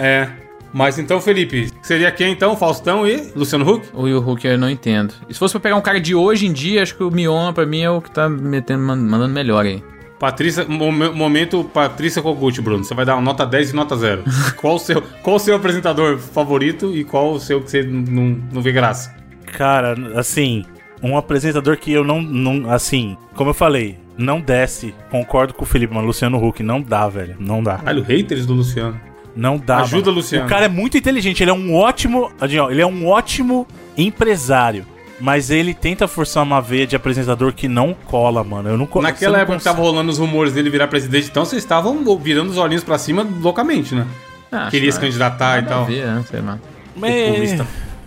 É. Mas então, Felipe, seria quem então? Faustão e Luciano Huck? O Will Huck eu não entendo. E se fosse pra pegar um cara de hoje em dia, acho que o Mion pra mim é o que tá metendo, man- mandando melhor aí. Patrícia, momen- momento Patrícia Kogut, Bruno. Você vai dar uma nota 10 e nota 0. qual, o seu, qual o seu apresentador favorito e qual o seu que você não, não vê graça? Cara, assim, um apresentador que eu não, não. Assim, como eu falei, não desce. Concordo com o Felipe, mas Luciano Huck não dá, velho. Não dá. Caralho, haters do Luciano. Não dá. Ajuda, mano. Luciano. O cara é muito inteligente, ele é um ótimo. Adinho, Ele é um ótimo empresário. Mas ele tenta forçar uma veia de apresentador que não cola, mano. Eu não Naquela não época que tava rolando os rumores dele virar presidente, então vocês estavam virando os olhinhos pra cima loucamente, né? Ah, acho Queria que se candidatar e tal. ver, né? Sei lá.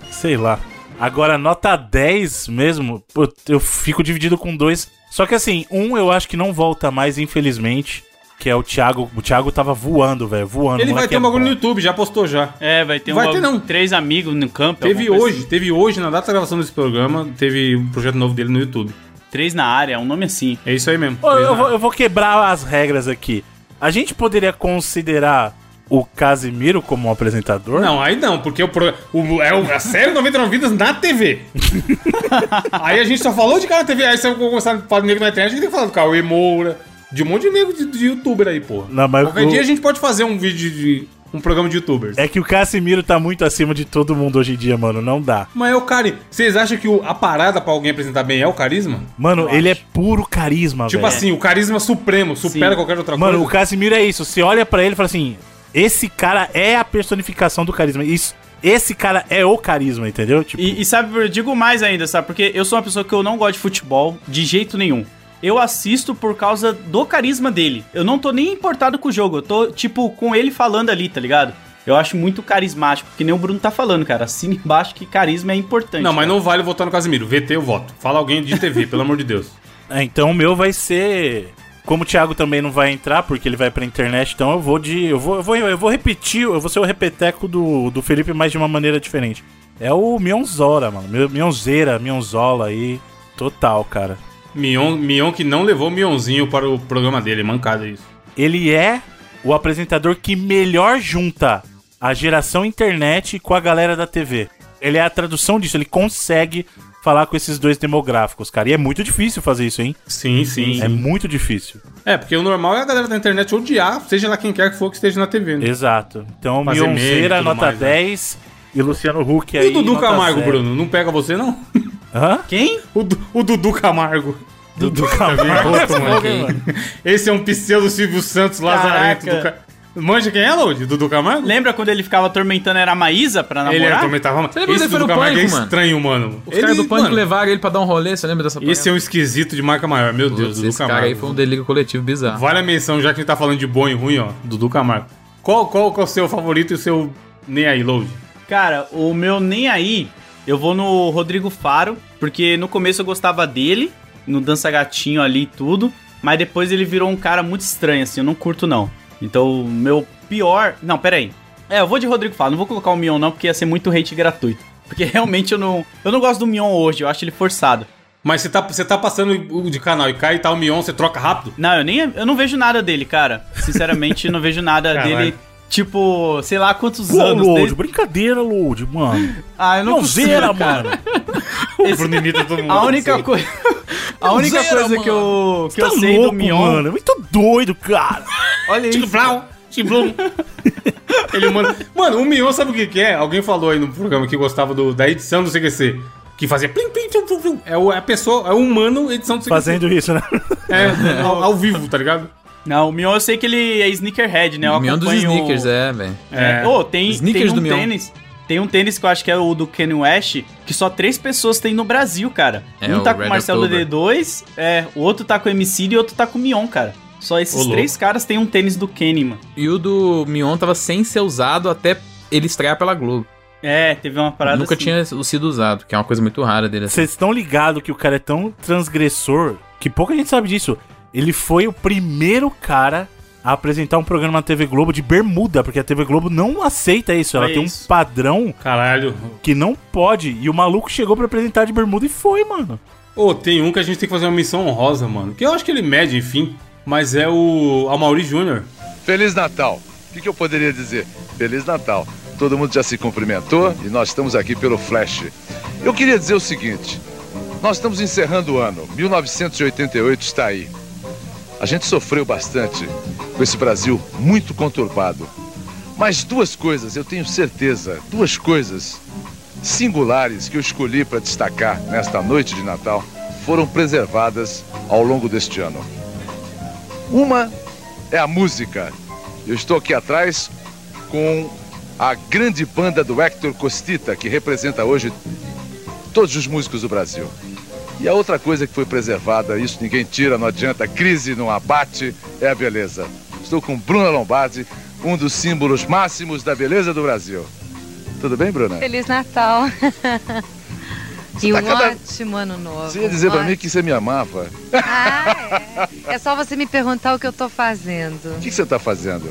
Sei lá. Agora, nota 10 mesmo, eu fico dividido com dois. Só que assim, um eu acho que não volta mais, infelizmente. Que é o Thiago. O Thiago tava voando, velho. Voando. Ele vai ter um é bagulho no YouTube, já postou já. É, vai ter Vai um, ter, não. três amigos no campo. Teve hoje, teve hoje, na data da gravação desse programa, teve um projeto novo dele no YouTube. assim. Três na área, um nome assim. É isso aí mesmo. Ô, eu, vou, eu vou quebrar as regras aqui. A gente poderia considerar o Casimiro como um apresentador? Não, aí não, porque o, pro- o- é o- a série 99 Vidas na TV. aí a gente só falou de cara na TV, aí se eu começar a falar de nego na internet, a gente tem que falar do Cauê Moura, de um monte de nego de, de youtuber aí, porra. Não, mas Qualquer o- dia a gente pode fazer um vídeo de. um programa de youtubers. É que o Casimiro tá muito acima de todo mundo hoje em dia, mano. Não dá. Mas é o cara. Vocês acham que o- a parada pra alguém apresentar bem é o carisma? Mano, ele é puro carisma, Tipo velho. assim, o carisma supremo, supera Sim. qualquer outra Mano, o coisa. Casimiro é isso. Você olha pra ele e fala assim: esse cara é a personificação do carisma. Isso, esse cara é o carisma, entendeu? Tipo, E, e sabe, eu digo mais ainda, sabe? Porque eu sou uma pessoa que eu não gosto de futebol de jeito nenhum. Eu assisto por causa do carisma dele. Eu não tô nem importado com o jogo. Eu tô, tipo, com ele falando ali, tá ligado? Eu acho muito carismático, que nem o Bruno tá falando, cara. Assina embaixo que carisma é importante. Não, mas cara. não vale votar no Casimiro. VT eu voto. Fala alguém de TV, pelo amor de Deus. é, então o meu vai ser. Como o Thiago também não vai entrar, porque ele vai pra internet, então eu vou de. Eu vou, eu vou, eu vou repetir, eu vou ser o repeteco do, do Felipe, mas de uma maneira diferente. É o Mionzora, mano. Meu- Mionzeira, Mionzola aí. Total, cara. Mion, Mion que não levou o Mionzinho para o programa dele, mancada isso. Ele é o apresentador que melhor junta a geração internet com a galera da TV. Ele é a tradução disso, ele consegue falar com esses dois demográficos, cara. E é muito difícil fazer isso, hein? Sim, sim. É muito difícil. É, porque o normal é a galera da internet odiar, seja lá quem quer que for que esteja na TV, né? Exato. Então, Fazer e Mionzeira, nota mais, né? 10 e Luciano Huck E aí. o Dudu Camargo. Bruno? Não pega você, não? Hã? Quem? O, o Dudu Camargo. Dudu Camargo, mano. Esse é um pseudo Silvio Santos Lazarento. Caraca. Do ca... Manja quem é, Load? Dudu Camargo? Lembra quando ele ficava atormentando era a Maísa pra namorar? Ele atormentava Você lembra Esse Dudu Camargo é Pânico, mano? estranho, mano. Os caras do Pânico mano, levaram ele pra dar um rolê, você lembra dessa Esse é um esquisito de marca maior, meu Deus, Putz, Dudu esse Camargo. cara aí foi um delírio coletivo bizarro. Vale a menção, já que a gente tá falando de bom e ruim, ó. Dudu Camargo. Qual, qual que é o seu favorito e o seu nem aí, Load? Cara, o meu nem aí, eu vou no Rodrigo Faro, porque no começo eu gostava dele, no Dança Gatinho ali e tudo, mas depois ele virou um cara muito estranho, assim, eu não curto não. Então, o meu pior. Não, pera aí. É, eu vou de Rodrigo Faro, não vou colocar o Mion não, porque ia ser muito hate gratuito. Porque realmente eu não. Eu não gosto do Mion hoje, eu acho ele forçado. Mas você tá, você tá passando o de canal e cai e tá o Mion, você troca rápido? Não, eu nem. Eu não vejo nada dele, cara. Sinceramente, não vejo nada Caralho. dele. Tipo, sei lá quantos Pô, anos. Load, desde- brincadeira, Load, mano. Ah, eu não consigo, zera, cara. mano. O Bruno imita todo mundo. A única assim. coisa. A Não única zera, coisa que eu, que Você eu tá sei louco, do Mion. mano. É muito doido, cara. Olha isso. Flau, Blum. Ele manda. Mano, o Mion sabe o que, que é? Alguém falou aí no programa que gostava do, da edição do CQC. Que fazia plim, plim, plim, plim, plim. É o- é a pessoa, é o humano edição do CQC. Fazendo isso, né? É, ao, ao vivo, tá ligado? Não, o Mion eu sei que ele é sneakerhead, né? Eu O Mion dos sneakers, é, velho. É. Ô, tem, Sneakers tem um do Mion. tênis. Tem um tênis que eu acho que é o do Kanye West, que só três pessoas têm no Brasil, cara. É, um o tá com o Marcelo October. D2, é, o outro tá com o MC e o outro tá com o Mion, cara. Só esses Ô, louco. três caras têm um tênis do Kenny, mano. E o do Mion tava sem ser usado até ele estrear pela Globo. É, teve uma parada Nunca assim. tinha sido usado, que é uma coisa muito rara dele. Assim. Vocês estão ligados que o cara é tão transgressor que pouca gente sabe disso. Ele foi o primeiro cara a apresentar um programa na TV Globo de bermuda, porque a TV Globo não aceita isso. Ela É tem isso. um padrão Caralho. que não pode. E o maluco chegou pra apresentar de bermuda e foi, mano. Ô, tem um que a gente tem que fazer uma missão honrosa, mano. Que eu acho que ele mede, enfim. Mas é o Amaury Júnior. Feliz Natal. O que, que eu poderia dizer? Feliz Natal. Todo mundo já se cumprimentou e nós estamos aqui pelo Flash. Eu queria dizer o seguinte: nós estamos encerrando o ano. 1988 está aí. A gente sofreu bastante com esse Brasil muito conturbado. Mas duas coisas, eu tenho certeza, duas coisas singulares que eu escolhi para destacar nesta noite de Natal foram preservadas ao longo deste ano. Uma é a música. Eu estou aqui atrás com a grande banda do Hector Costita, que representa hoje todos os músicos do Brasil. E a outra coisa que foi preservada, isso ninguém tira, não adianta, crise não abate, é a beleza. Estou com Bruna Lombardi, um dos símbolos máximos da beleza do Brasil. Tudo bem, Bruna? Feliz Natal. e tá um cada- ótimo ano novo. Você ia dizer pra Um mim que você me amava. ótimo- É só você me perguntar o que eu tô fazendo. O que que você está fazendo?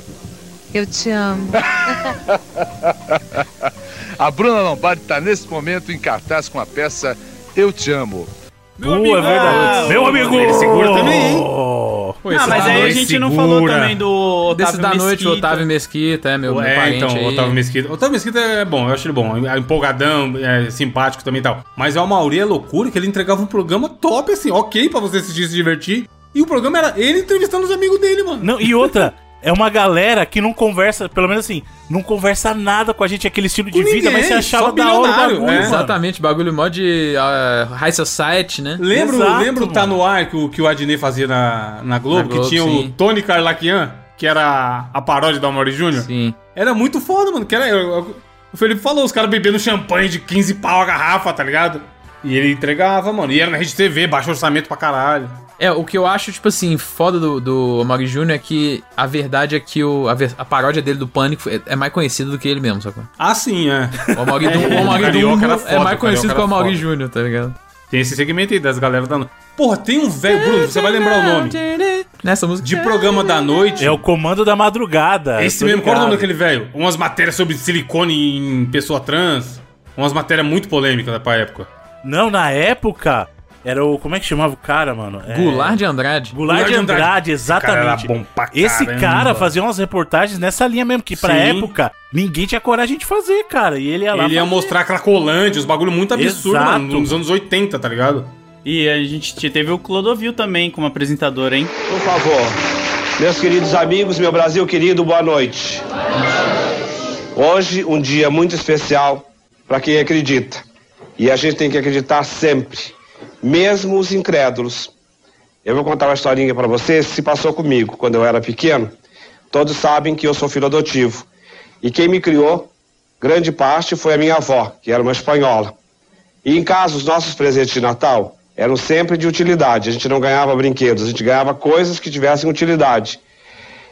Eu te amo. A Bruna Lombardi está nesse momento em cartaz com a peça Eu Te Amo. Pô, é verdade. Meu amigo! Ele segura também, hein? Pô, Não, esse mas aí a gente não segura. falou também do Otávio Desses da noite, o Mesquita. Otávio Mesquita, é meu, meu é, parente então, aí. o Otávio Mesquita. O Otávio Mesquita é bom, eu acho ele bom. É empolgadão, é simpático também e tal. Mas o Amaury é loucura que ele entregava um programa top, assim, ok pra você assistir e se divertir. E o programa era ele entrevistando os amigos dele, mano. Não, e outra, é uma galera que não conversa, pelo menos assim, não conversa nada com a gente, aquele estilo de Com vida, mas ninguém, você achava da hora o bagulho, é. Exatamente, bagulho mó de ah, High Society, né? Lembro, Exato, lembro Tá. No Ar que o, que o Adnet fazia na, na Globo, Na Globo, que tinha sim. o Tony Carlaquian, que era a paródia do Amaury Júnior. Sim. Era muito foda, mano. Que era, eu- eu- o Felipe falou, os caras bebendo champanhe de 15 pau a garrafa, tá ligado? E ele entregava, mano. E era na Rede TV, baixo orçamento pra caralho. É, o que eu acho, tipo assim, foda do, do Amaury Júnior é que a verdade é que o, a, a paródia dele do Pânico é, é mais conhecida do que ele mesmo, sacou? Ah, sim, é. O Amaury, do, É, o Amaury Dumbo é foda, mais conhecido que o Amaury. Júnior, tá ligado? Tem esse segmento aí das galera da noite. Porra, tem um velho, Bruno, você vai lembrar o nome. Nessa música. De programa da noite. É o comando da madrugada. Esse mesmo, qual é o nome daquele velho? Umas matérias sobre silicone em pessoa trans. Umas matérias muito polêmicas pra época. Não, na época, era o. Como é que chamava o cara, mano? É... Goulart de Andrade. Goulart de Andrade, exatamente. Esse cara era bom pra Esse cara fazia umas reportagens nessa linha mesmo, que pra Sim. época ninguém tinha coragem de fazer, cara. E ele ia lá. Ele ia fazer. mostrar Cracolândia, os bagulho muito absurdo, Exato. mano, nos anos 80, tá ligado? E a gente teve o Clodovil também como apresentador, hein? Por favor, meus queridos amigos, meu Brasil querido, boa noite. Hoje, um dia muito especial para quem acredita. E a gente tem que acreditar sempre, mesmo os incrédulos. Eu vou contar uma historinha para vocês se passou comigo quando eu era pequeno. Todos sabem que eu sou filho adotivo. E quem me criou, grande parte, foi a minha avó, que era uma espanhola. E em casa, os nossos presentes de Natal eram sempre de utilidade. A gente não ganhava brinquedos, a gente ganhava coisas que tivessem utilidade.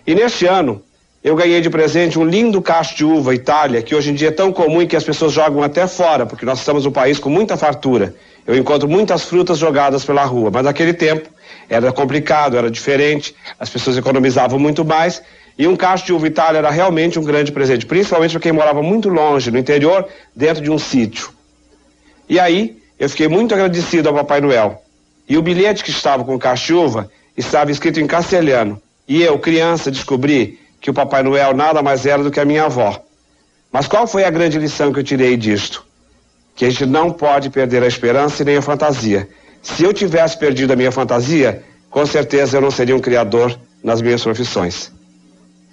E neste ano, eu ganhei de presente um lindo cacho de uva Itália, que hoje em dia é tão comum que as pessoas jogam até fora, porque nós estamos um país com muita fartura. Eu encontro muitas frutas jogadas pela rua, mas naquele tempo era complicado, era diferente, as pessoas economizavam muito mais. E um cacho de uva Itália era realmente um grande presente, principalmente para quem morava muito longe, no interior, dentro de um sítio. E aí, eu fiquei muito agradecido ao Papai Noel. E o bilhete que estava com o cacho de uva estava escrito em castelhano. E eu, criança, descobri que o Papai Noel nada mais era do que a minha avó. Mas qual foi a grande lição que eu tirei disto? Que a gente não pode perder a esperança e nem a fantasia. Se eu tivesse perdido a minha fantasia, com certeza eu não seria um criador nas minhas profissões.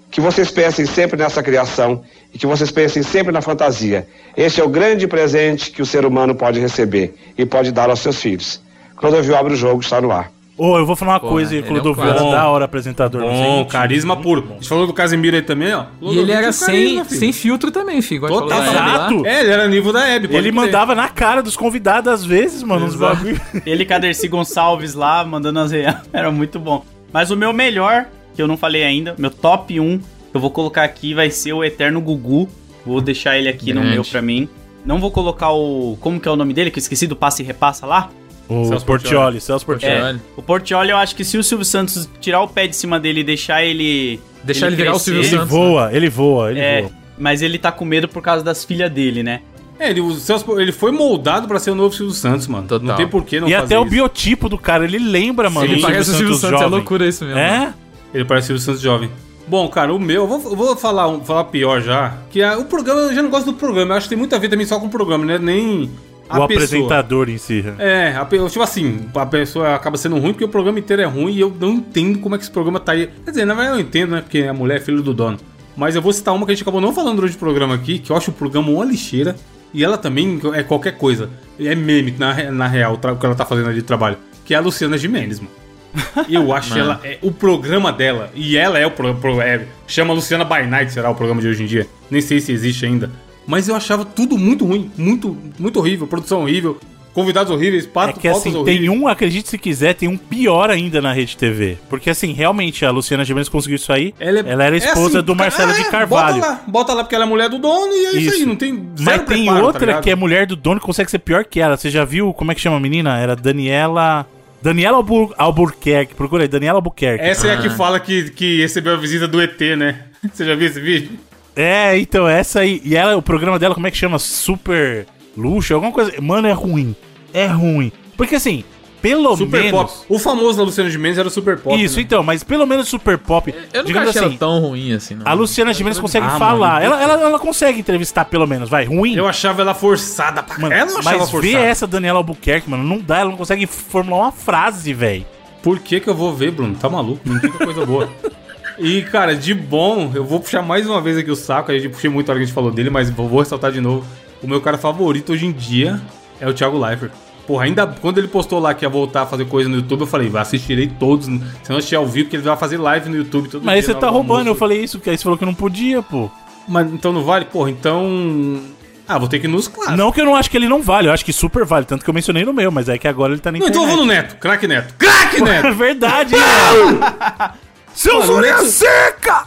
Que vocês pensem sempre nessa criação e que vocês pensem sempre na fantasia. Este é o grande presente que o ser humano pode receber e pode dar aos seus filhos. Clodovil abre o jogo, está no ar. Ô, eu vou falar uma Pô, coisa, é um Clodovil, era da hora apresentador. não sei Bom, mentir. carisma puro. A gente falou do Casemiro aí também, ó. E ele era carisma, sem, filho. sem filtro também, filho. Total. Exato. É, ele era nível da Hebe. Ele mandava na cara dos convidados às vezes, mano, uns Exato. bagulho. Ele com a Dercy Gonçalves lá, mandando as reais. Era muito bom. Mas o meu melhor, que eu não falei ainda, meu top 1, que eu vou colocar aqui, vai ser o Eterno Gugu. Vou deixar ele aqui no Grande. meu pra mim. Não vou colocar o. Como que é o nome dele? Que eu esqueci do passe e repassa lá. O Celso Portioli, Celso Portioli. É, o Portioli, eu acho que se o Silvio Santos tirar o pé de cima dele e deixar ele. Deixar ele virar o Silvio Ele Santos. voa, ele voa, ele É, voa. mas ele tá com medo por causa das filhas dele, né? É, ele, o Celso, ele foi moldado pra ser o novo Silvio Santos, mano. Total. Não tem por que não E fazer até o isso. biotipo do cara, ele lembra, mano. Sim, do Parece o Silvio Santos, é jovem. loucura isso mesmo. É? Ele parece o Silvio Santos jovem. Bom, cara, o meu, eu vou, vou falar, um- falar pior já. Que é, o programa, eu já não gosto do programa. Eu acho que tem muito a ver também só com o programa, né? Nem o apresentador em si. É, a, tipo assim, a pessoa acaba sendo ruim porque o programa inteiro é ruim e eu não entendo como é que esse programa tá aí. Quer dizer, na verdade eu entendo, né? Porque a mulher é filho do dono. Mas eu vou citar uma que a gente acabou não falando durante o programa aqui, que eu acho o programa uma lixeira. E ela também é qualquer coisa. É meme, na, na real, o que ela tá fazendo ali de trabalho. Que é a Luciana Gimenez, mano. Eu acho Mano. ela. É, o programa dela, e ela é o pro, pro- é, chama Luciana by Night, será o programa de hoje em dia. Nem sei se existe ainda. Mas eu achava tudo muito ruim, muito, muito horrível, produção horrível, convidados horríveis, É pato, que assim, tem um, acredite se quiser, tem um pior ainda na Rede TV. Porque assim, realmente a Luciana Gimenez conseguiu isso aí. Ela, era É esposa assim, do Marcelo é, de Carvalho. Bota lá, bota lá porque ela é mulher do dono e é isso, aí, não tem zero Mas tem preparo, tá outra ligado? que é mulher do dono que consegue ser pior que ela. Você já viu como é que chama a menina? Era Daniela. Daniela Albur Albuquerque. Procura aí, Daniela Albuquerque. Essa é a que fala que, que recebeu a visita do ET, né? Você já viu esse vídeo? É, então, essa aí. E ela, o programa dela, como é que chama? Super luxo? Alguma coisa. Mano, é ruim. É ruim. Porque assim, pelo Super menos. Pop. O famoso da Luciana Gimenez era o Super Pop. Isso, né? então, mas pelo menos Super Pop. Eu digamos achei assim, ela tão ruim assim, não. A Luciana Gimenez consegue Ah, falar. mano. Ela, ela, ela consegue entrevistar, pelo menos, vai. Ruim. Eu achava ela forçada pra Mano, Ela não achava mas forçada. vê essa Daniela Albuquerque, mano. Não dá, ela não consegue formular uma frase, velho. Por que que eu vou ver, Bruno? Tá maluco? Não fica coisa boa. E, cara, de bom, eu vou puxar mais uma vez aqui o saco. A gente puxei muito a hora que a gente falou dele, mas vou vou ressaltar de novo. O meu cara favorito hoje em dia é o Thiago Leifert. Porra, ainda quando ele postou lá que ia voltar a fazer coisa no YouTube, eu falei, assistirei todos. Se não assistir ao vivo, porque ele vai fazer live no YouTube todo Mas aí dia você tá roubando, eu almoço. falei isso, que aí você falou que não podia, pô. Mas então não vale? Porra, então. Ah, vou ter que ir nos clássicos. Não que eu não acho que ele não vale, eu acho que super vale, tanto que eu mencionei no meu, mas é que agora ele tá na Não, então eu vou no Neto, craque Neto. Craque Neto! É verdade, hein, o orelha Neto- seca!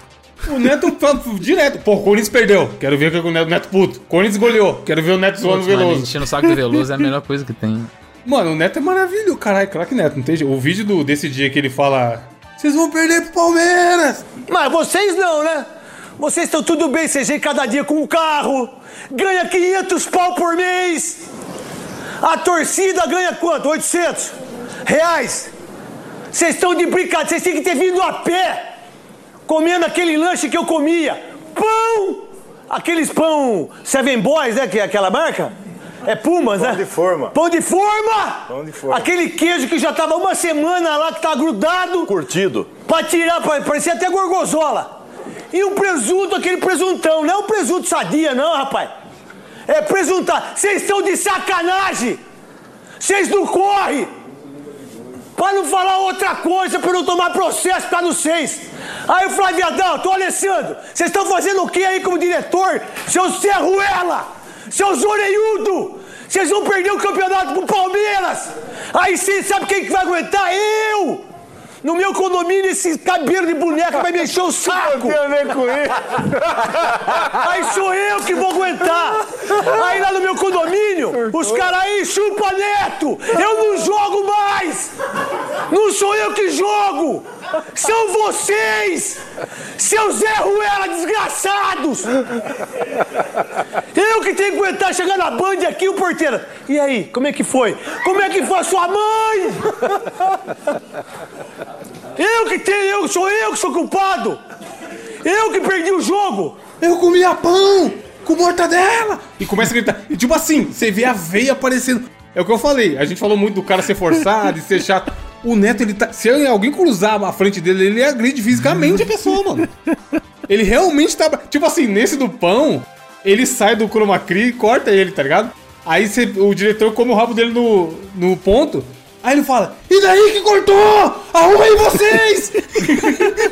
O Neto direto. Pô, o Corinthians perdeu. Quero ver o que o Neto, Neto puto. O Corinthians goleou. Quero ver o Neto zoando o Veloso. enchendo o saco do Veloso é a melhor coisa que tem. Mano, o Neto é maravilhoso, caralho. Craque Neto, não tem jeito. O vídeo do, desse dia que ele fala. Vocês vão perder pro Palmeiras! Mas vocês não, né? Vocês estão tudo bem, vocês vêm cada dia com um carro, ganha 500 pau por mês. A torcida ganha quanto? 800 reais. Vocês estão de brincadeira, vocês têm que ter vindo a pé, comendo aquele lanche que eu comia. Pão! Aqueles pão Seven Boys, né? Que é aquela marca? É Pumas, né? Pão de forma. Pão de forma! Pão de forma. Aquele queijo que já tava uma semana lá, que tá grudado. Curtido. Pra tirar, parecia até gorgonzola. E o presunto, aquele presuntão. Não é um presunto sadia, não, rapaz. É presuntar. Vocês estão de sacanagem! Vocês não correm! Pra não falar outra coisa, pra não tomar processo pra não seis. Aí o Flávio Adalto, ô Alessandro, vocês estão fazendo o que aí como diretor? Seu Serruela! Seu Zoreiudo! Vocês vão perder o campeonato pro Palmeiras! Aí sim, sabe quem que vai aguentar? Eu! No meu condomínio, esse cabelo de boneca vai me encher o saco! Não tem a ver com isso. Aí sou eu que vou aguentar! Aí lá no meu condomínio, os caras aí chupa neto! Eu não jogo mais! Não sou eu que jogo! São vocês! Seus Zé Ruela desgraçados! Eu que tenho que aguentar chegar na Band aqui, o porteiro. E aí, como é que foi? Como é que foi a sua mãe? Eu que tenho, eu sou eu que sou culpado! Eu que perdi o jogo! Eu comia pão com mortadela! E começa a gritar. E tipo assim, você vê a veia aparecendo. É o que eu falei. A gente falou muito do cara ser forçado e ser chato. O Neto, ele tá. Se alguém cruzar a frente dele, ele agride fisicamente a pessoa, mano. Ele realmente tá. Tipo assim, nesse do pão, ele sai do chroma e corta ele, tá ligado? Aí o diretor come o rabo dele no, no ponto. Aí ele fala: E daí que cortou? Arruma aí vocês!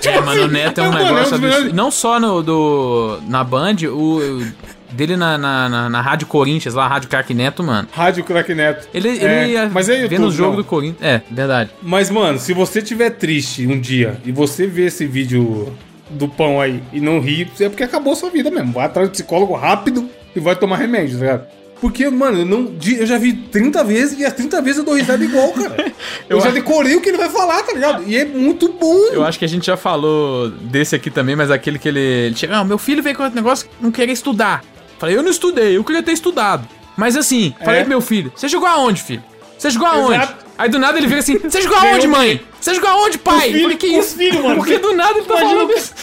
É, mano, o Neto é um é negócio absurdo. Não só no, do, na Band, o, o dele na, na, na, na Rádio Corinthians, lá, Rádio Crack Neto, mano. Rádio Crack Neto. Ele, ele É, ia mas é vendo o YouTube, jogo não. do Corinthians. É, verdade. Mas, mano, se você tiver triste um dia e você ver esse vídeo do pão aí e não rir, é porque acabou a sua vida mesmo. Vai atrás do psicólogo rápido e vai tomar remédio, tá ligado? Porque, mano, eu, não, eu já vi 30 vezes e as 30 vezes eu dou risada igual, cara. Eu, Eu já decorei o que ele vai falar, tá ligado? E é muito bom. Eu acho que a gente já falou desse aqui também, mas aquele que ele, ele chega, ah, meu filho veio com esse negócio não querer estudar. Falei, eu não estudei, eu queria ter estudado. Mas assim, falei É. pro meu filho, você jogou aonde, filho? Você jogou aonde? Exato. Aí do nada ele vira assim, você jogou aonde, mãe? Você jogou aonde, pai? Os filhos- Falei, que isso? filhos, mano. Porque do nada ele tá Imagina falando isso.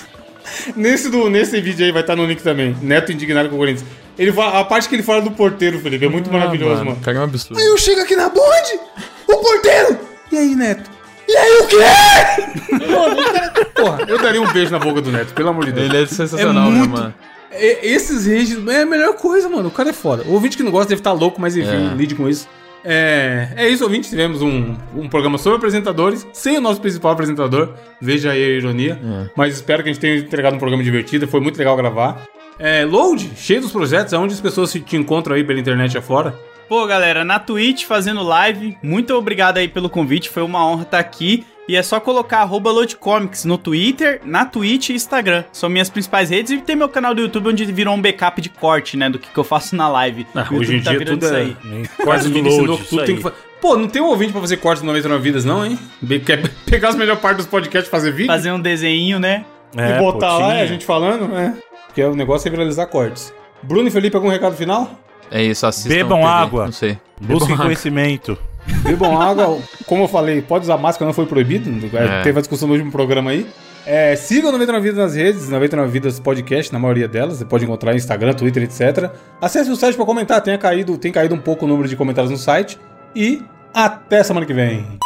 Nesse, do, nesse vídeo aí vai estar no link também. Neto indignado com o Corinthians. Ele, fa- a parte que ele fala do porteiro, Felipe, é muito maravilhoso, mano. Cara, é um absurdo. Aí eu chego aqui na Bond, o porteiro! E aí, Neto? E aí, o quê? Mano, Porra, eu daria um beijo na boca do Neto, pelo amor de Deus. Ele é sensacional, né, mano? É, esses reis é a melhor coisa, mano. O cara é foda. O ouvinte que não gosta deve estar louco, mas enfim, É. lide com isso. É, é isso, ouvinte. Tivemos um, um programa sobre apresentadores, sem o nosso principal apresentador. Veja aí a ironia. É. Mas espero que a gente tenha entregado um programa divertido. Foi muito legal gravar. É, Load, cheio dos projetos, aonde as pessoas se- te encontram aí pela internet afora. Pô, galera, na Twitch fazendo live. Muito obrigado aí pelo convite, foi uma honra estar aqui. E é só colocar arroba LoadComics no Twitter, na Twitch e Instagram. São minhas principais redes. E tem meu canal do YouTube onde virou um backup de corte, né? Do que, que eu faço na live. Ah, hoje em tá dia virando tudo é- isso aí. Quase do me ensinou Load, que tudo tem aí. que fa- Pô, não tem um ouvinte pra fazer corte no 99 Vidas, não, hein? Quer pegar as melhores partes dos podcasts e fazer vídeo? Fazer um desenho, né? e botar lá, e a gente falando, né? Porque o negócio é viralizar cortes. Bruno e Felipe, algum recado final? É isso, assistam. Bebam TV, água. Não sei. Busquem conhecimento. Bebam água. Como eu falei, pode usar máscara, não foi proibido. É. Teve a discussão no último programa aí. É, sigam o 99 Vidas nas redes, 99 Vidas Podcast, na maioria delas. Você pode encontrar no Instagram, Twitter, etc. Acesse o site pra comentar. Tenha caído, tem caído um pouco o número de comentários no site. E até semana que vem.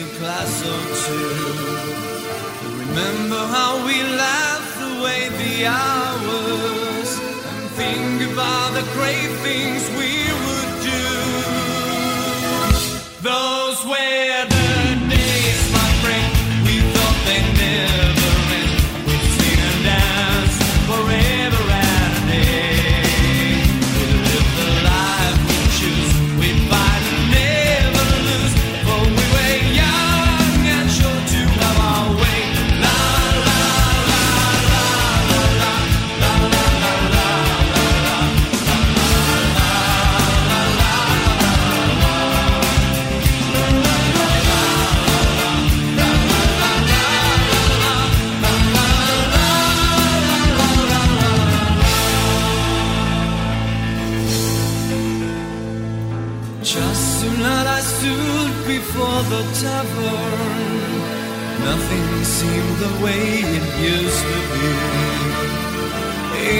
A glass or two. Remember how we laughed away the hours and think about the great things we seem the way it used to be.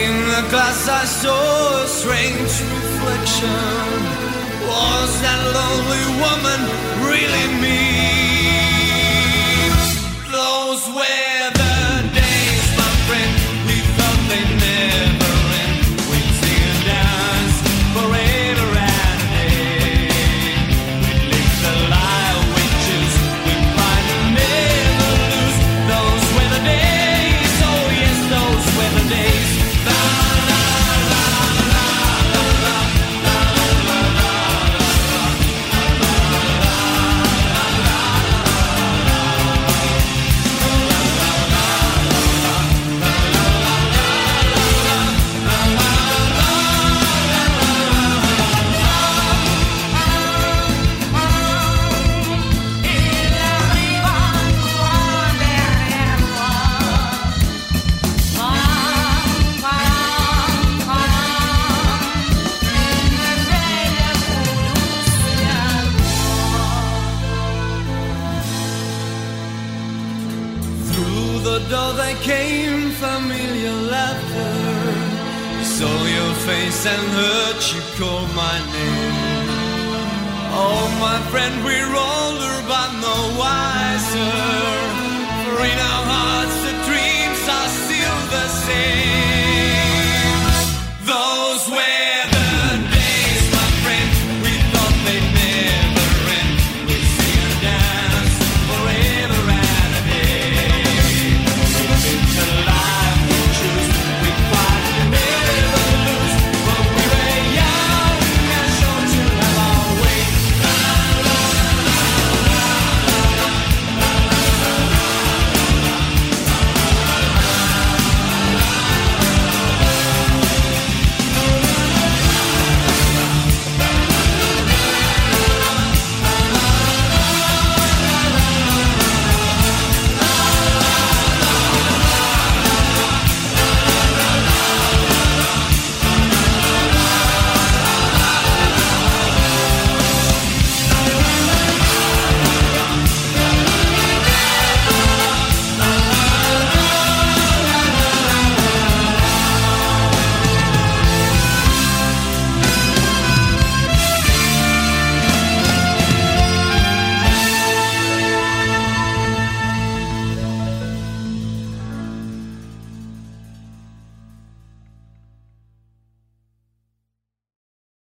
In the glass, I saw a strange reflection. Was that lonely woman really me? my friend, we're